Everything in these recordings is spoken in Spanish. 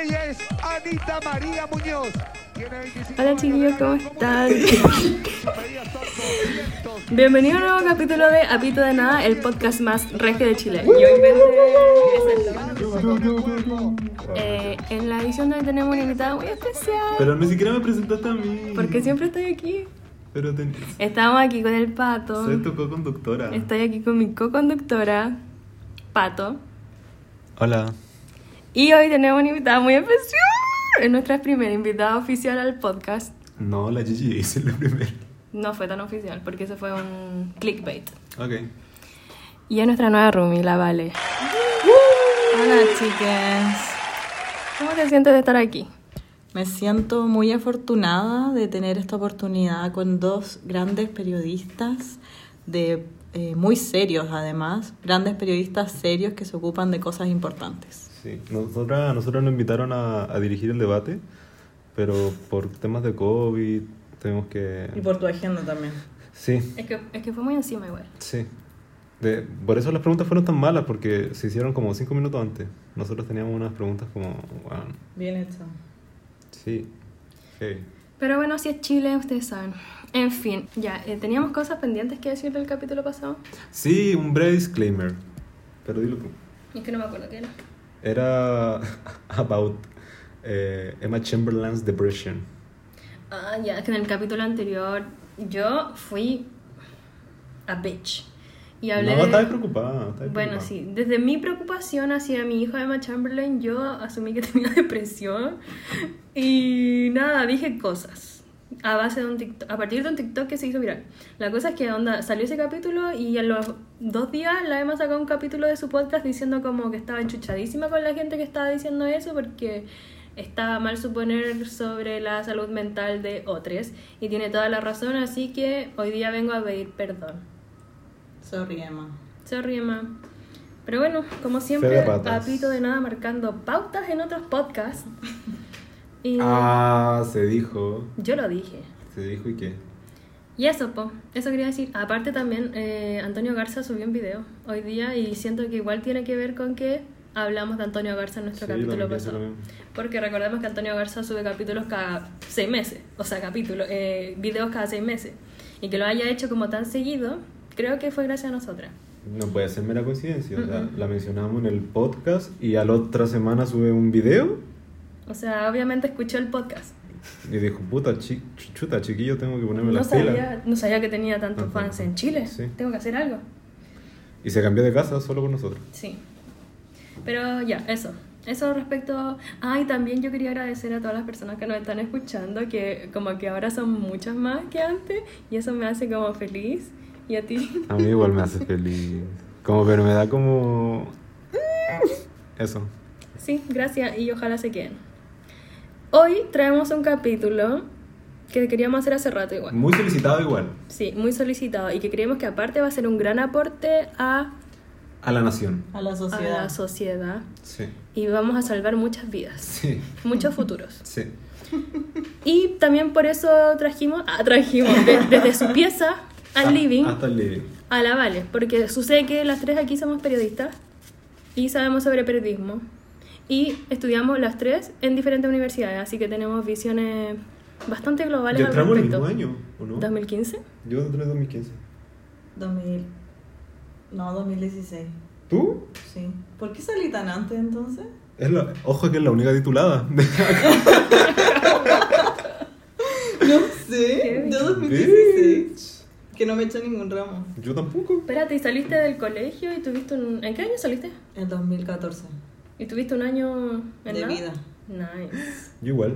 Ella es Anita María Muñoz. Tiene 25 Hola chiquillos, ¿cómo están? Sus medidas son 200. Bienvenido a un nuevo capítulo de Apito de Nada, el podcast más regio de Chile. Yo inventé. Eh, en la edición de hoy tenemos una invitada muy especial, Pero ni siquiera me presentaste a mí. porque siempre estoy aquí. Pero ten... Estamos aquí con el Pato. soy tu co-conductora. Estoy aquí con mi co-conductora, Pato. Hola. Y hoy tenemos una invitada muy especial. Es nuestra primera invitada oficial al podcast. No, la Gigi hice la primera. No fue tan oficial porque ese fue un clickbait. Ok. Y es nuestra nueva roomie, la Vale. Hola, chicas. ¿Cómo te sientes de estar aquí? Me siento muy afortunada de tener esta oportunidad con dos grandes periodistas, de, eh, muy serios además, grandes periodistas serios que se ocupan de cosas importantes. Sí. Nosotras, nosotros nos invitaron a, a dirigir el debate, pero por temas de COVID tenemos que... Y por tu agenda también. Sí, Es que, es que fue muy encima igual. sí. De, por eso las preguntas fueron tan malas, porque se hicieron como cinco minutos antes. Nosotros teníamos unas preguntas como... Wow, Bien hecho. sí. Hey. Pero bueno, si es Chile, ustedes saben. En fin, ya, eh, teníamos cosas pendientes que decir del capítulo pasado. Sí, un breve disclaimer. Pero dilo tú. Es que no me acuerdo qué era. Era about eh, Emma Chamberlain's depression. Ah, ya, que en el capítulo anterior yo fui a bitch. Y hablé No, estaba preocupada. estaba Bueno, preocupada. sí, desde mi preocupación hacia mi hijo Emma Chamberlain, yo asumí que tenía depresión y nada, dije cosas a base de un TikTok, a partir de un TikTok que se hizo viral. La cosa es que onda, salió ese capítulo y a los dos días la Emma sacó un capítulo de su podcast diciendo como que estaba enchuchadísima con la gente que estaba diciendo eso porque estaba mal suponer sobre la salud mental de otros y tiene toda la razón, así que hoy día vengo a pedir perdón. Sorry, Emma. Sorry, Emma. Pero bueno, como siempre, de patas. apito de nada marcando pautas en otros podcasts. Y Ah, se dijo. yo lo dije. Se dijo y qué. Y eso, po, eso quería decir. Aparte también, eh, Antonio Garza subió un video hoy día y siento que igual tiene que ver con que hablamos de Antonio Garza en nuestro Sí, capítulo pasado. Porque recordemos que Antonio Garza sube capítulos cada seis meses, o sea, capítulos, eh, videos cada seis meses. Y que lo haya hecho como tan seguido, creo que fue gracias a nosotras. No puede ser mera coincidencia. O sea, la mencionamos en el podcast y a la otra semana sube un video O sea, obviamente escuchó el podcast. y dijo, puta, chi- chuta, chiquillo, tengo que ponerme No las pilas. no sabía que tenía tantos Ajá. fans en Chile. Sí. Tengo que hacer algo. Y se cambió de casa solo por nosotros. Sí. Pero ya, eso. Eso respecto... Ah, y también yo quería agradecer a todas las personas que nos están escuchando, que como que ahora son muchas más que antes, y eso me hace como feliz. ¿Y a ti? A mí igual me hace feliz. Como, pero me da como... Eso. Sí, gracias, y ojalá se queden. Hoy traemos un capítulo que queríamos hacer hace rato igual. Muy solicitado igual. Sí, muy solicitado, y que creemos que aparte va a ser un gran aporte a, A la nación. A la a sociedad. la sociedad, Sí. y vamos a salvar muchas vidas. Sí. muchos futuros. Sí. Y también por eso trajimos, ah, trajimos de- desde su pieza al Ah, living Hasta el living. a la Vale, porque sucede que las tres aquí somos periodistas y sabemos sobre periodismo y estudiamos las tres en diferentes universidades, así que tenemos visiones bastante globales ¿Ya al entramos el respecto. mismo año o no? ¿2015? Yo entré en 2015. 2000. No, 2016. ¿Tú? Sí. ¿Por qué salí tan antes entonces? Es la, ojo que es la única titulada. No sé. Yo 2016. Que no me he hecho ningún ramo. Yo tampoco. Espérate, ¿y saliste del colegio y tuviste un... ¿En qué año saliste? En 2014. ¿Y tuviste un año en De nada? vida. Nice. Yo igual.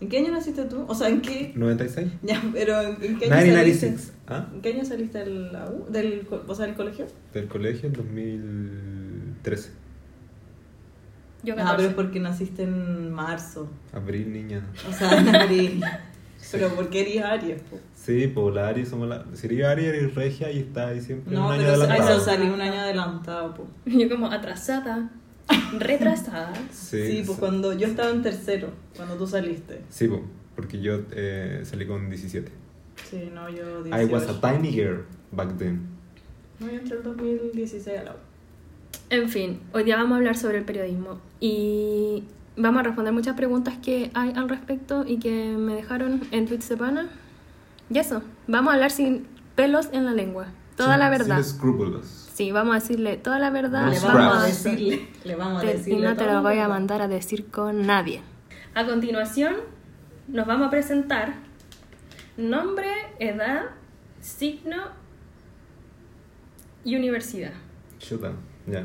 ¿En qué año naciste tú? O sea, ¿en qué? 96. Ya, pero ¿en qué año saliste? 1996. ¿Ah? ¿En qué año saliste de la U? Del, co- o sea, del colegio? Del colegio en 2013. Yo Ah, 14. pero es porque naciste en marzo. Abril, niña. O sea, en abril. Pero porque eres Aries, po. Sí, pues la Aries somos la. Sería Aries, eres regia y está ahí siempre No, un año pero eso adelantado. salí un año adelantado, po. Yo como atrasada, retrasada. Sí, Sí, pues cuando yo estaba en tercero, cuando tú saliste. Sí, pues, porque yo eh, salí con 17. Sí, no, yo 18. I was a tiny girl back then. No, yo entré el 2016 a la U. En fin, hoy día vamos a hablar sobre el periodismo. Y vamos a responder muchas preguntas que hay al respecto y que me dejaron en tweets de pana. Y eso, vamos a hablar sin pelos en la lengua. Toda Sin- la verdad. Sin escrúpulos. Sí, vamos a decirle toda la verdad. Le vamos a vamos a decirle, le vamos a te- y decirle no te lo voy a mandar a decir con nadie. A continuación, nos vamos a presentar nombre, edad, signo y universidad. Chuta, ya.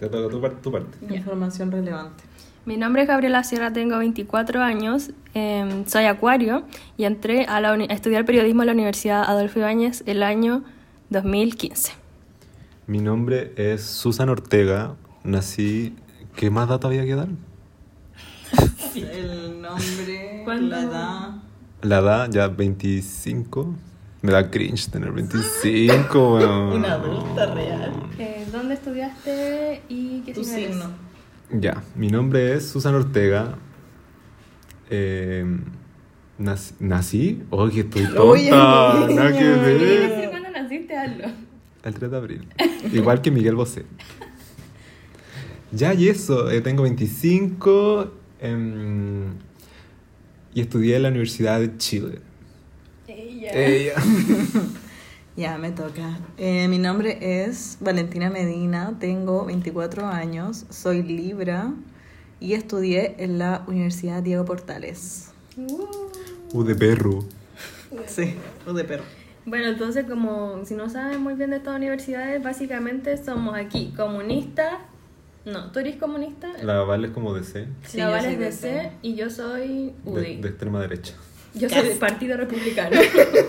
Te toca tu, tu parte. Ya. Información relevante. Mi nombre es Gabriela Sierra, tengo 24 años, em, soy acuario y entré a, la uni- a estudiar periodismo en la Universidad Adolfo Ibáñez el año 2015. Mi nombre es Susan Ortega. Nací. ¿Qué más datos había que dar? El nombre, ¿Cuándo? la edad. La edad, ya 25. Me da cringe tener 25, weón. Una adulta real. Eh, ¿Dónde estudiaste y qué Tu signo. Ya, mi nombre es Susan Ortega. Eh, nac- ¿Nací? Oye, estoy Oye, tonta. niña. Nada que ver. naciste, hazlo. El 3 de abril. Igual que Miguel Bosé. Ya, y eso. eh, tengo 25. em, y estudié en la Universidad de Chile. Ella. Ella. Ya, me toca. Eh, mi nombre es Valentina Medina, tengo 24 años, soy Libra y estudié en la Universidad Diego Portales. Uh. U de perro. Sí, de perro. Bueno, entonces como si no saben muy bien de estas universidades, básicamente somos aquí comunistas. No, tú eres comunista. La Val es como de C. Sí, la Val es de de C C. y yo soy UDI. de extrema derecha. Yo soy del Partido Republicano.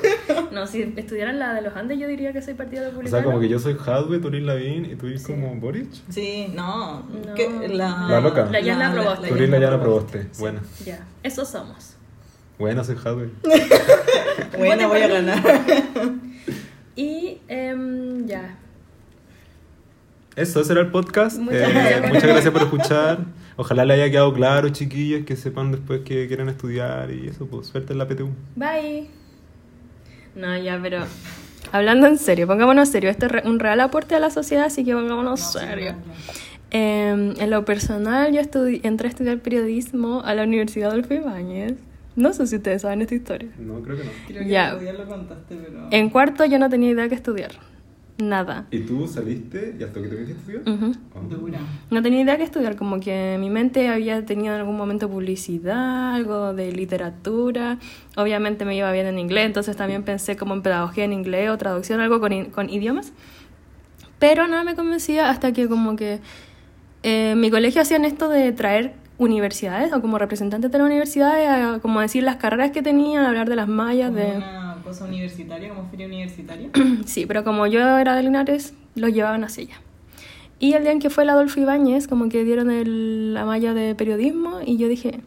no, si estudiaran la de los Andes, yo diría que soy Partido O Republicano. sea, como que yo soy Hadwe, tú eres Lavín y tú eres Sí. como Boric. Sí, no. No. que La, La loca. La Yana Proboste. Tú eres la Yana Proboste. Buena. Ya, esos somos. Buena, soy Hadwe. Buena, voy a ganar. Y em, ya. Eso, ese era el podcast. Muchas Eh, gracias por muchas gracias por escuchar. Ojalá le haya quedado claro, chiquillos, que sepan después que quieren estudiar y eso, pues suerte en la PTU. Bye. No, ya, pero hablando en serio, pongámonos serio. Esto es re- un real aporte a la sociedad, así que pongámonos serio. Em, en lo personal, yo estudi- entré a estudiar periodismo a la Universidad Adolfo Ibáñez. No sé si ustedes saben esta historia. No, creo que no. Creo Ya. que ya lo contaste, pero... En cuarto yo no tenía idea que estudiar. Nada. ¿Y tú saliste y hasta que te viniste a estudiar? Ujú. Oh. Dura. No tenía idea que estudiar, como que mi mente había tenido en algún momento publicidad, algo de literatura. Obviamente me iba bien en inglés, entonces también pensé como en pedagogía en inglés o traducción, algo con, con idiomas. Pero nada me convencía hasta que como que eh, mi colegio hacían esto de traer universidades o como representantes de las universidades a como decir las carreras que tenían, hablar de las mallas, Como de... una cosa universitaria, como feria universitaria. Sí, pero como yo era de Linares, lo llevaban hacia allá. Y el día en que fue el Adolfo Ibáñez, como que dieron el- la malla de periodismo y yo dije,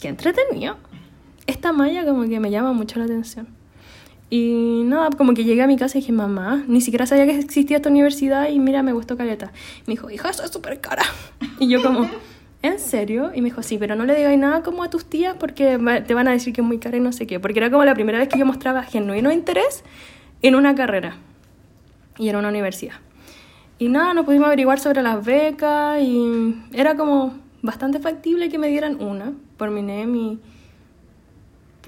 qué entretenido. Esta malla como que me llama mucho la atención. Y nada, como que llegué a mi casa y dije, mamá, ni siquiera sabía que existía esta universidad y mira, me gustó caleta. Me dijo, hija, eso es súper cara. Y yo como, ¿en serio? Y me dijo, sí, pero no le digáis nada como a tus tías porque te van a decir que es muy cara y no sé qué. Porque era como la primera vez que yo mostraba genuino interés en una carrera y en una universidad. Y nada, nos pudimos averiguar sobre las becas y era como bastante factible que me dieran una por mi NEM y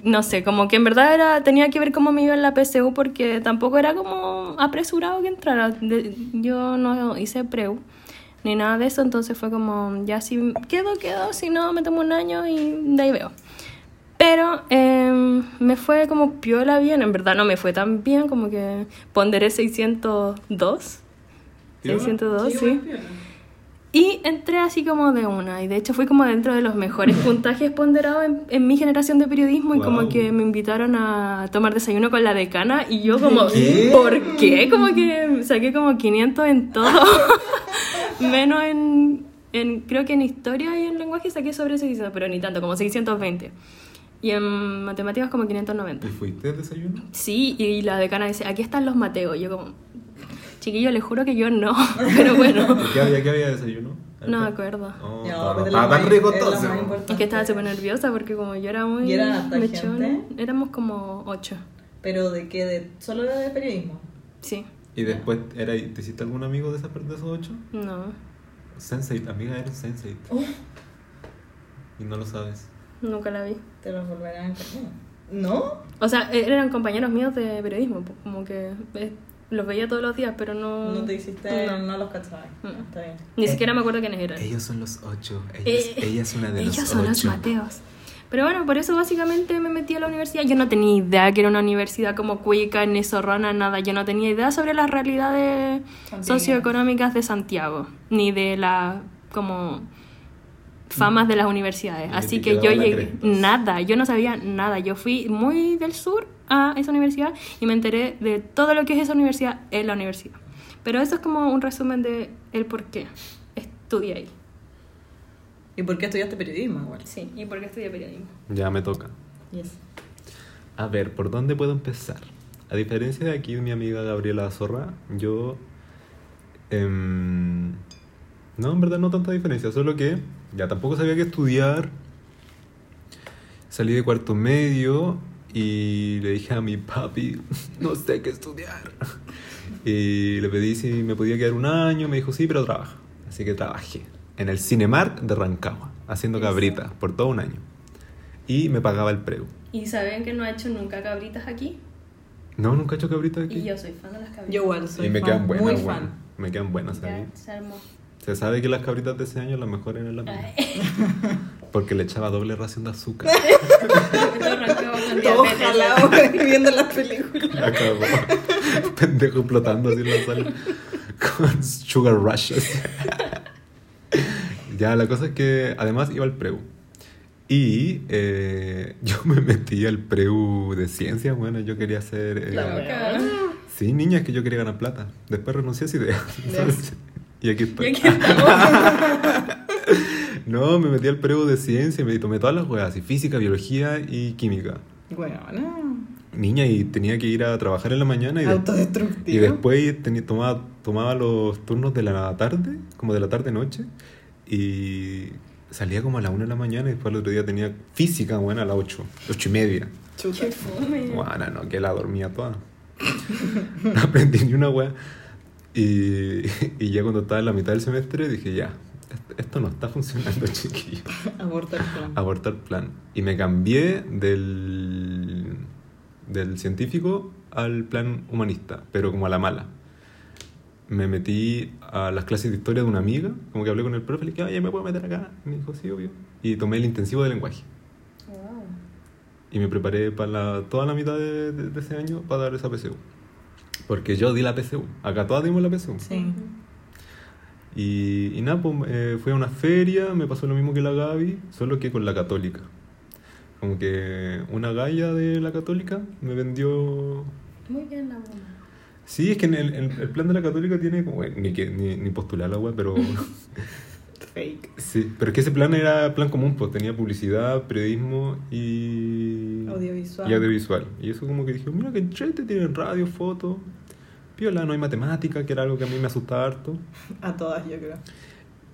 no sé, como que en verdad era, tenía que ver cómo me iba en la PSU porque tampoco era como apresurado que entrara. Yo no hice preu ni nada de eso, entonces fue como, ya si quedo, quedo, si no, me tomo un año y de ahí veo. Pero em, me fue como piola bien, en verdad no me fue tan bien, como que ponderé 602. ¿Piola? 602, sí. Y entré así como de una, y de hecho fui como dentro de los mejores puntajes ponderados en, en mi generación de periodismo y como Wow. que me invitaron a tomar desayuno con la decana y yo como, ¿Qué? ¿por qué? Como que saqué como 500 en todo, menos en, en, creo que en historia y en lenguaje saqué sobre 600, pero ni tanto, como 620. Y en matemáticas como 590. ¿Y fuiste de desayuno? Sí, y la decana dice, aquí están los Mateos. Yo como, chiquillo, les juro que yo no, pero bueno, ¿Y qué había, qué había de desayuno? no me acuerdo. Oh, No, estaba- es lo tan rico es lo entonces. Y que estaba súper nerviosa porque como yo era muy ¿Y eran mechona, gente? éramos como ocho, ¿Pero de qué? De, ¿Solo era de periodismo? sí, ¿Y después era, te hiciste algún amigo de, esa, de esos ocho? no. Sensei, amiga era Sensei. y no lo sabes. Nunca la vi. Te los volverán a ¿No? O sea, e- eran compañeros míos de periodismo, como que eh, los veía todos los días, pero no... No te hiciste, No. no, los cachabas. Mm. Está bien. Ni siquiera me acuerdo quiénes eran. Ellos son los ocho. Ella, Eh, es, ella es una de Ellos los son ocho. los Mateos. Pero bueno, por eso básicamente me metí a la universidad. Yo no tenía idea que era una universidad como cuica, ni zorrona, nada. Yo no tenía idea sobre las realidades socioeconómicas de Santiago, ni de las como famas de las universidades. Ni Así que yo llegué, nada, yo no sabía nada. Yo fui muy del sur a esa universidad y me enteré de todo lo que es esa universidad en la universidad. Pero eso es como un resumen de el por qué estudié ahí. ¿Y por qué estudiaste periodismo igual? Sí, y por qué estudié periodismo. Ya me toca. Yes. A ver, ¿por dónde puedo empezar? A diferencia de aquí, mi amiga Gabriela Zorra, yo... em, no, en verdad no tanta diferencia, solo que ya tampoco sabía qué estudiar. Salí de cuarto medio y le dije a mi papi, no sé qué estudiar. Y le pedí si me podía quedar un año, me dijo sí, pero trabaja. Así que trabajé en el Cinemark de Rancagua, haciendo cabritas por todo un año. Y me pagaba el preu. ¿Y saben que no ha hecho nunca cabritas aquí? No, nunca he hecho cabritas aquí. Y yo soy fan de las cabritas. Yo igual soy y me fan, quedan buenas, muy fan. Me quedan buenas, Ya, ¿sabes? se armó. Se sabe que las cabritas de ese año las mejores eran las mías. Porque le echaba doble ración de azúcar. Todo jalado viendo las películas. La cagó. Pendejo explotando así en la sala. Con sugar rushes. ya, la cosa es que además iba al preu. Y eh, yo me metí al preu de ciencias. Bueno, yo quería hacer. eh, La Loca. Sí, niña, es que yo quería ganar plata. Después renuncié a esa idea. Entonces, y aquí Y estoy. aquí. No, me metí al preu de ciencia y me tomé todas las weas, y física, biología y química. Bueno, no. Niña, y tenía que ir a trabajar en la mañana y, Autodestructivo. y después tenía, tomaba, tomaba los turnos de la tarde, como de la tarde-noche, y salía como a la una de la mañana y después el otro día tenía física, bueno, a las ocho, ocho y media. Chuta. Qué fome. Bueno, no, que la dormía toda. No aprendí ni una wea. Y, y ya cuando estaba en la mitad del semestre dije, ya, esto- no está funcionando, chiquillo. Aborta el plan. Abortar plan. Y me cambié del, del científico al plan humanista, pero como a la mala. Me metí a las clases de historia de una amiga, como que hablé con el profe, le dije, oye, ¿me puedo meter acá? Y me dijo, sí, obvio. Y tomé el intensivo de lenguaje. Wow. Y me preparé para la- toda la mitad de, de- de ese año para dar esa PSU. Porque yo di la PSU. Acá todas dimos la PSU. Sí. Y, y nada, pues eh, fui a una feria, me pasó lo mismo que la Gaby, solo que con la católica. Como que una galla de la católica me vendió... Muy bien la mamá. Sí, es que en el, el- el plan de la católica tiene como... bueno, ni, que, ni, ni postular la web, pero... Fake. sí, pero es que ese plan era plan común, pues tenía publicidad, periodismo y... Audiovisual. Y audiovisual. Y eso como que dije, mira que chete, tienen radio, foto. Piola, no hay matemática, que era algo que a mí me asustaba harto. A todas, yo creo.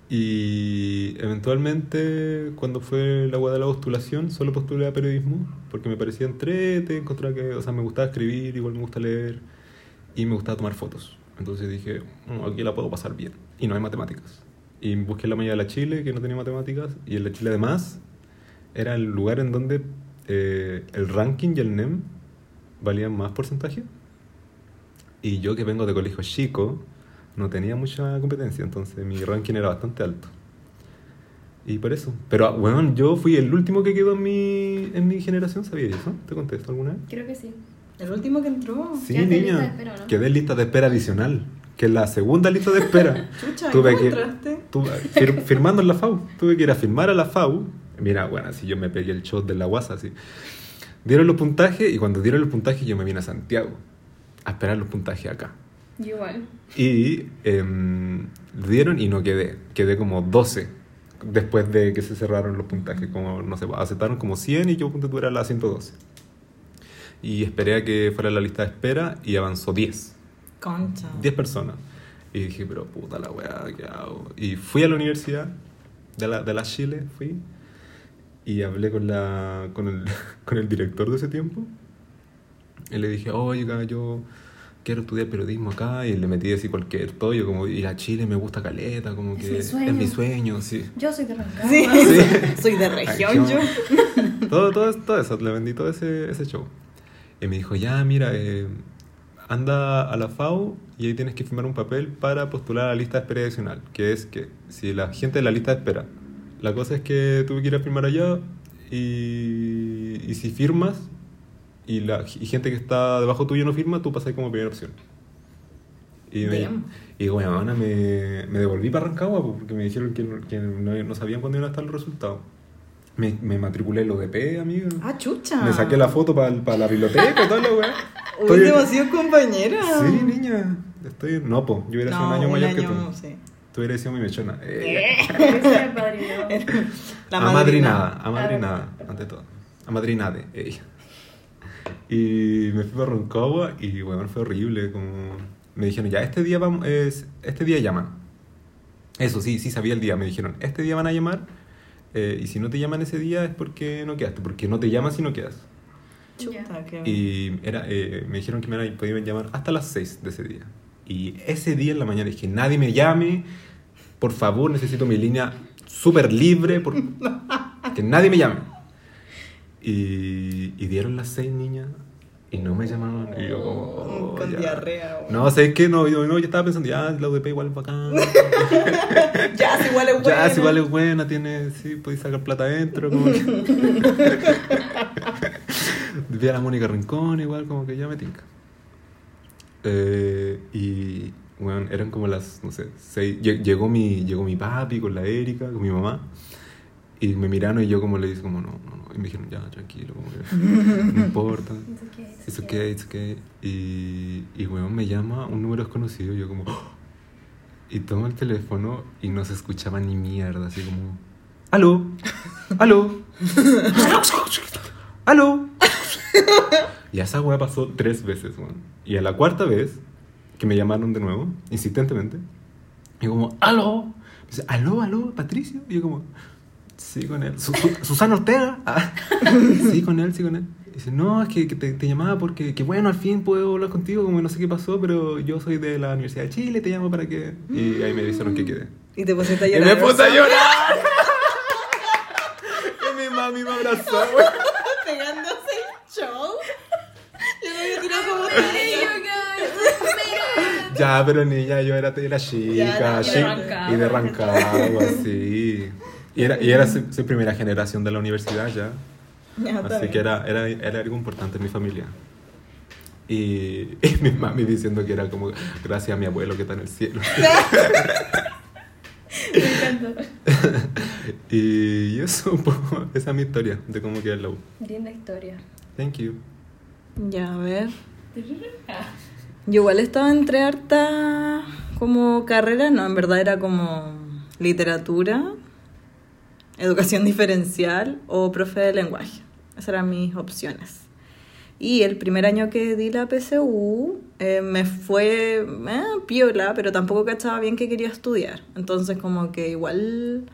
Y eventualmente, cuando fue la agua de la postulación, solo postulé a periodismo, porque me parecía entrete, encontraba que, o sea, me gustaba escribir, igual me gusta leer, y me gustaba tomar fotos. Entonces dije, "Mm, aquí la puedo pasar bien. Y no hay matemáticas. Y busqué la mañana de la Chile, que no tenía matemáticas, y en la Chile además era el lugar en donde eh, el ranking y el NEM valían más porcentaje. Y yo que vengo de colegio chico, no tenía mucha competencia, entonces mi ranking era bastante alto. Y por eso. Pero, bueno, yo fui el último que quedó en mi, en mi generación, ¿sabías eso? ¿Te contesto alguna vez? Creo que sí. El último que entró. Sí, Quedaste en lista de niña. espera, ¿no? Quedé en lista de espera adicional, que es la segunda lista de espera. Chucha, ¿y Tuve cómo que- entraste? Tuve- fir- firmando en la FAU. Tuve que ir a firmar a la FAU. Mira, bueno, si yo me pegué el shot de la guasa, así. Dieron los puntajes y cuando dieron los puntajes yo me vine a Santiago a esperar los puntajes acá. Igual. Y em, dieron y no quedé. Quedé como 12 después de que se cerraron los puntajes. Como, no sé, aceptaron como 100 y yo punto tú era la 112. Y esperé a que fuera la lista de espera y avanzó 10. Concha. 10 personas. Y dije, pero puta la weá, ¿qué hago? Y fui a la universidad de la, de la Chile, fui. Y hablé con, la, con, el, con el director de ese tiempo. Y le dije, oiga, yo quiero estudiar periodismo acá y le metí así cualquier todo, yo como ir a Chile me gusta caleta, como Es que mi sueño. es mi sueño, sí. Yo soy de Rancagua. Sí. Sí. Soy de región yo. todo, todo, todo eso, le vendí todo ese, ese show. Y me dijo, ya, mira, eh, anda a la FAO y ahí tienes que firmar un papel para postular a la lista de espera adicional, que es que si la gente de la lista de espera, la cosa es que tuve que ir a firmar allá y, y si firmas y, la, y gente que está debajo tuyo no firma, tú pasas como primera opción. Y, me, y bueno, me, me devolví para Rancagua po, porque me dijeron que, no, que no, no sabían cuándo iban a estar los resultados. Me, me matriculé en los DP, amigo. Ah, chucha. Me saqué la foto para la biblioteca y toda la weá. Uy, demasiado compañera. Sí, niña. Estoy... No, po. Yo hubiera sido un año mayor que tú. sí. Tú hubieras sido mi mechona. Eh. Apadrinado. La amadrinada, madrina. amadrinada, ante todo. Amadrinade, ella. Y me fui para Roncagua y bueno, fue horrible. Como... Me dijeron, ya, este día vamos, es, este día llaman. Eso sí, sí sabía el día. Me dijeron, este día van a llamar eh, y si no te llaman ese día es porque no quedaste, porque no te llaman si no quedas. Chuta, qué- Y era, eh, me dijeron que me podían llamar hasta las 6 de ese día. Y ese día en la mañana dije, nadie me llame, por favor, necesito mi línea súper libre, por... que nadie me llame. Y, y dieron las 6 niñas y no me llamaron. Y yo como... oh, Con ya. diarrea. güey. No, sé qué? No, yo, no, yo estaba pensando, ya, la UDP igual es bacán. Ya, si igual es bueno. Ya, si igual es buena, tiene, sí, podéis sacar plata adentro, como que... Vi a la Mónica Rincón, igual, como que ya me tinca. Eh, y, bueno, eran como las, no sé, seis... lle- Llegó mi, llegó mi papi con la Erika, con mi mamá, y me miraron y yo como le dije, como, no, no, no, y me dijeron, ya, tranquilo, como que no importa. It's okay, it's It's okay, it's okay. Y, y weón, me llama un número desconocido. y Yo, como. "Oh". Y tomo el teléfono y no se escuchaba ni mierda. Así como. ¡Aló! ¡Aló! ¡Aló! Y esa weá pasó tres veces, weón. Y a la cuarta vez, que me llamaron de nuevo, insistentemente, y como, ¡aló! Me dice, ¿aló, aló, Patricio? Y yo como, sí, con él. Su- Su- ¿Susana Ortega? Ah, sí, con él, sí, con él. Y dice, no, es que, que te, te llamaba porque, que bueno, al fin puedo hablar contigo, como no sé qué pasó, pero yo soy de la Universidad de Chile, te llamo para que... Y ahí me dijeron que quedé. Y te pusiste a Y llorar. me puse a llorar. y mi mami me abrazó, güey. Pegándose el show. Yo me había tirado como Hey, talla. you guys. Ya, pero niña, yo era, era Ya, chica, chic- y de Rancagua. sí. Y era, y era su, su primera generación de la universidad ya. Ya, Así que era, era, era algo importante en mi familia. Y, y mi mami diciendo que era como gracias a mi abuelo que está en el cielo. Me encantó. y eso, un poco, esa es mi historia de cómo quedé en la U. Linda historia. Thank you. Ya, a ver. Yo igual estaba entre harta como carrera, no, en verdad era como literatura, educación diferencial o profe de lenguaje. Esas eran mis opciones. Y el primer año que di la PSU eh, me fue eh, piola, pero tampoco cachaba bien que quería estudiar. Entonces como que igual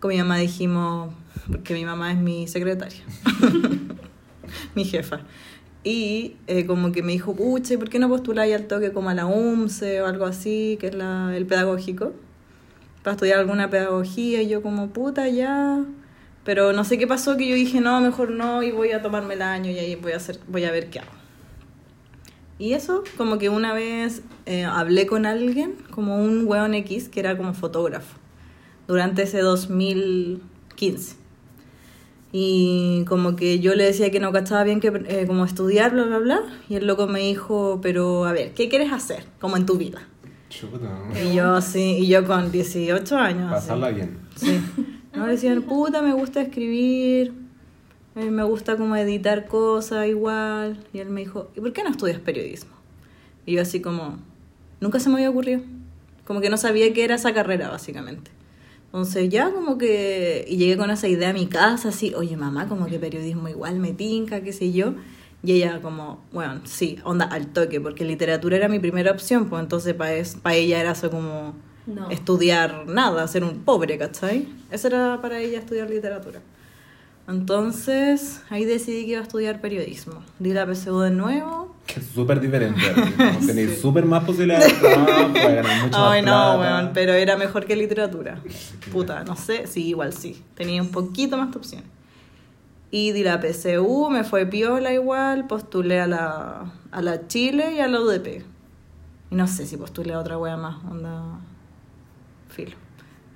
con mi mamá dijimos, porque mi mamá es mi secretaria, mi jefa. Y eh, como que me dijo, pucha, ¿y por qué no postuláis al toque como a la UMSE o algo así, que es la, el pedagógico? Para estudiar alguna pedagogía. Y yo como, puta, ya. Pero no sé qué pasó, que yo dije, no, mejor no, y voy a tomarme el año y ahí voy a, hacer, voy a ver qué hago. Y eso, como que una vez eh, hablé con alguien, como un weón X, que era como fotógrafo, durante ese 2015. Y como que yo le decía que no cachaba bien que eh, como estudiar, bla, bla, bla. Y el loco me dijo, pero a ver, ¿qué quieres hacer como en tu vida? Chuta. Y yo sí, y yo con 18 años. así. Pasarla bien. Sí. No, decían, puta, me gusta escribir, eh, me gusta como editar cosas igual. Y él me dijo, ¿y por qué no estudias periodismo? Y yo así como, nunca se me había ocurrido. Como que no sabía qué era esa carrera, básicamente. Entonces ya como que, y llegué con esa idea a mi casa, así, oye mamá, como que periodismo igual me tinca, qué sé yo. Y ella como, bueno, sí, onda al toque, porque literatura era mi primera opción, pues entonces para ella era eso como No. estudiar nada, ser un pobre, ¿cachai? Eso era para ella estudiar literatura. Entonces, ahí decidí que iba a estudiar periodismo. Di la PSU de nuevo. Que es súper diferente. Como tenéis súper más posibilidades de trabajo, puede ganar mucho más Ay, no, plata. weón, pero era mejor que literatura. Puta, no sé, sí, igual sí. Tenía un poquito más de opciones. Y di la PSU, me fue piola igual, postulé a la, a la Chile y a la UDP. Y no sé si postulé a otra wea más, onda. Filo.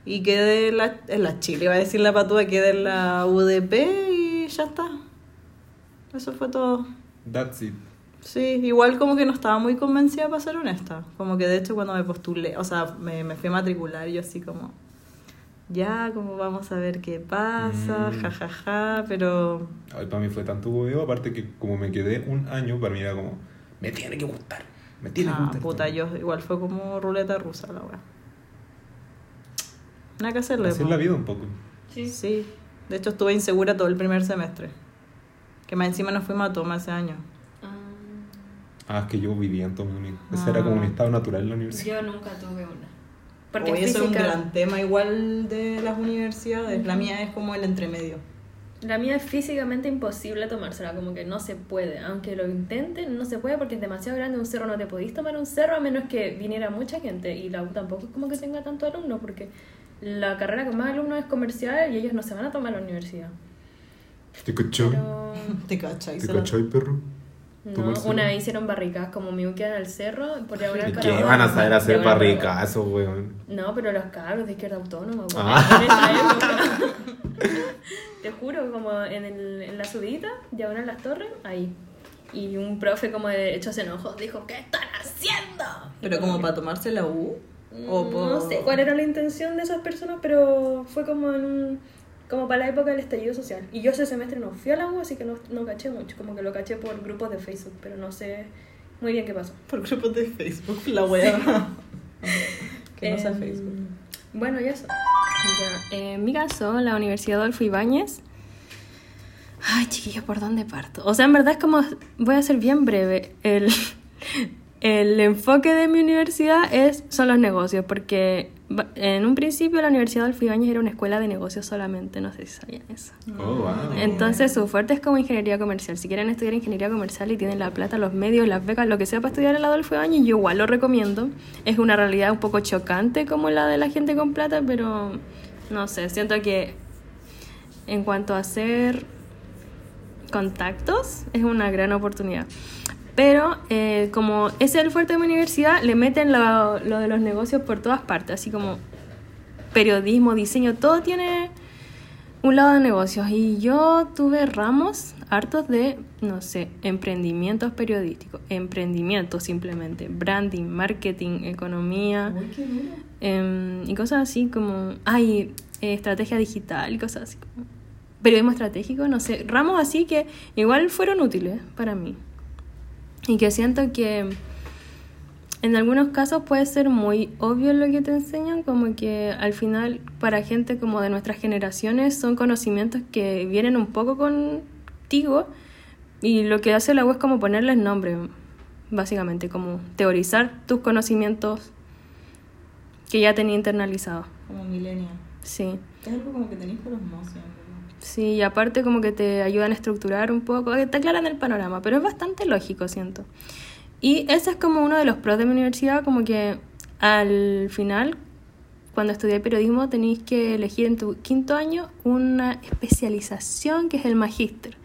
Y quedé en la, en la Chile, iba a decir la patúa, quedé en la UDP y ya está. Eso fue todo. That's it. Sí, igual como que no estaba muy convencida para ser honesta. Como que de hecho cuando me postulé, o sea, me, me fui a matricular, yo así como, ya, como vamos a ver qué pasa, Mm. jajaja, ja, ja, pero Ay, para mí fue tanto huevo, aparte que como me quedé un año, para mí era como, me tiene que gustar. Me tiene que ah, gustar. puta, yo igual fue como ruleta rusa la weá. Nada que hacerle. Así es la vida un poco. Sí. de hecho estuve insegura todo el primer semestre. Que más encima nos fuimos a toma ese año. Ah, es que yo vivía en Tomuni. Ese era Ah. como un estado natural en la universidad. Yo nunca tuve una. Porque Oye, eso es un física- gran tema igual de las universidades. La mía es como el entremedio. La mía es físicamente imposible tomársela, como que no se puede. Aunque lo intenten, no se puede porque es demasiado grande un cerro. No te podéis tomar un cerro a menos que viniera mucha gente. Y la U tampoco es como que tenga tanto alumnos, porque la carrera con más alumnos es comercial y ellos no se van a tomar la universidad. ¿Te cachai? Pero ¿Te cachai? ¿Te cachai, perro? No, Tomársela. una vez hicieron barricadas como me en el cerro por diagonal ¿Y para qué van a saber hacer barricazos, weón? No, pero los cabros de izquierda autónoma, pues, Ah. en esa época. Te juro, como en, el, en la subida, diagonal las torres, ahí. Y un profe como de hechos enojos dijo, ¿qué están haciendo? Pero como para tomarse la U. O Mm, por... No sé cuál era la intención de esas personas, pero fue como en un, como para la época del estallido social. Y yo ese semestre no fui a la U, así que no, no caché mucho, como que lo caché por grupos de Facebook, pero no sé muy bien qué pasó. Por grupos de Facebook, la wea. que no sea Em, Facebook. Bueno, y eso. Ya. En mi caso, la Universidad Adolfo Ibáñez. Ay, chiquillos, ¿por dónde parto? O sea, en verdad es como. Voy a ser bien breve. El, el enfoque de mi universidad es, son los negocios, porque en un principio la Universidad Adolfo Ibáñez era una escuela de negocios solamente, no sé si sabían eso. Oh, wow. Entonces su fuerte es como ingeniería comercial. Si quieren estudiar ingeniería comercial y tienen la plata, los medios, las becas, lo que sea para estudiar el Adolfo Ibáñez, yo igual lo recomiendo. Es una realidad un poco chocante como la de la gente con plata, pero no sé, siento que en cuanto a hacer contactos es una gran oportunidad. Pero eh, como ese es el fuerte de mi universidad, le meten lo, lo de los negocios por todas partes, así como periodismo, diseño, todo tiene un lado de negocios. Y yo tuve ramos hartos de, no sé, emprendimientos periodísticos, emprendimientos simplemente, branding, marketing, economía em, y cosas así como, ay, eh, estrategia digital y cosas así como periodismo estratégico, no sé, ramos así que igual fueron útiles para mí. Y que siento que en algunos casos puede ser muy obvio lo que te enseñan, como que al final para gente como de nuestras generaciones son conocimientos que vienen un poco contigo y lo que hace la web es como ponerles nombre, básicamente, como teorizar tus conocimientos que ya tenía internalizados. Como millennial. Sí. Es algo como que tenéis por osmosis. Sí, y aparte como que te ayudan a estructurar un poco, te aclaran el panorama, pero es bastante lógico, siento. Y ese es como uno de los pros de mi universidad, como que al final, cuando estudié periodismo, tenéis que elegir en tu quinto año una especialización que es el magíster.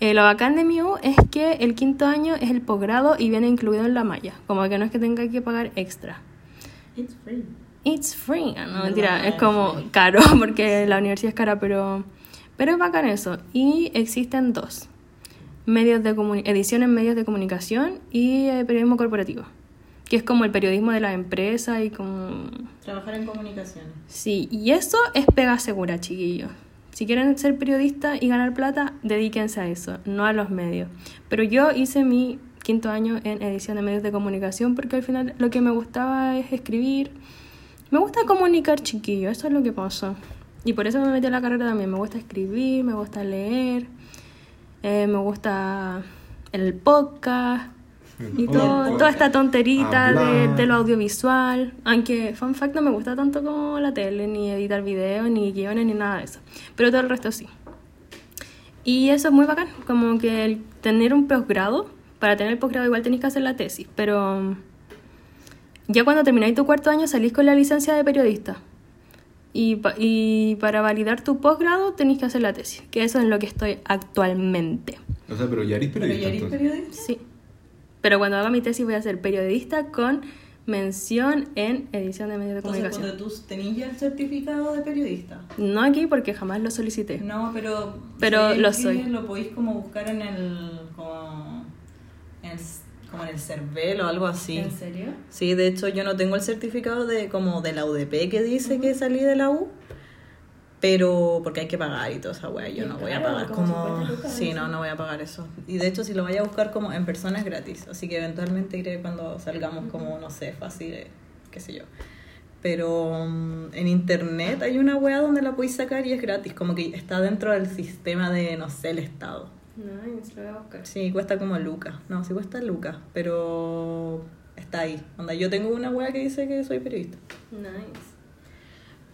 Eh, lo bacán de mi U es que el quinto año es el posgrado y viene incluido en la malla, como que no es que tenga que pagar extra. It's free. It's free. Ah, No, No, mentira, no es es como free. caro porque la universidad es cara, pero, pero es bacán eso. Y existen dos. Medios de edición en medios de comunicación y eh, periodismo corporativo, que es como el periodismo de la empresa y como... Trabajar en comunicaciones. Sí, y eso es pega segura, chiquillos. Si quieren ser periodistas y ganar plata, dedíquense a eso, no a los medios. Pero yo hice mi quinto año en edición de medios de comunicación porque al final lo que me gustaba es escribir. Me gusta comunicar, chiquillo, eso es lo que pasó. Y por eso me metí a la carrera también. Me gusta escribir, me gusta leer, eh, me gusta el podcast y todo, toda esta tonterita de, de lo audiovisual. Aunque, fun fact, no me gusta tanto como la tele, ni editar videos, ni guiones, ni nada de eso. Pero todo el resto sí. Y eso es muy bacán, como que el tener un posgrado, para tener el posgrado igual tenéis que hacer la tesis, pero ya cuando termináis tu cuarto año salís con la licencia de periodista. Y, pa- y para validar tu posgrado tenéis que hacer la tesis, que eso es en lo que estoy actualmente. O sea, pero ya eres ¿Pero periodista. ya eres entonces. periodista? Sí. Pero cuando haga mi tesis voy a ser periodista con mención en edición de medios de Entonces, comunicación. cuando tú tenías ya el certificado de periodista. No aquí porque jamás lo solicité. No, pero... Pero si lo soy. Lo podéis como buscar en el... Como en, el- como en el CERVEL o algo así. ¿En serio? Sí, de hecho yo no tengo el certificado de como de la UDP que dice que salí de la U, pero porque hay que pagar y toda esa wea, yo Y no voy a pagar como como... 50 lucas, Sí, no, no voy a pagar eso. Y de hecho si lo vaya a buscar como en persona es gratis, así que eventualmente iré cuando salgamos como, no sé, fácil, eh, qué sé yo. Pero mm, en internet hay una wea donde la podéis sacar y es gratis, como que está dentro del sistema de, no sé, el Estado. Nice, lo voy a buscar. Sí, cuesta como lucas. No, sí cuesta lucas, pero está ahí. Onda, yo tengo una wea que dice que soy periodista. Nice.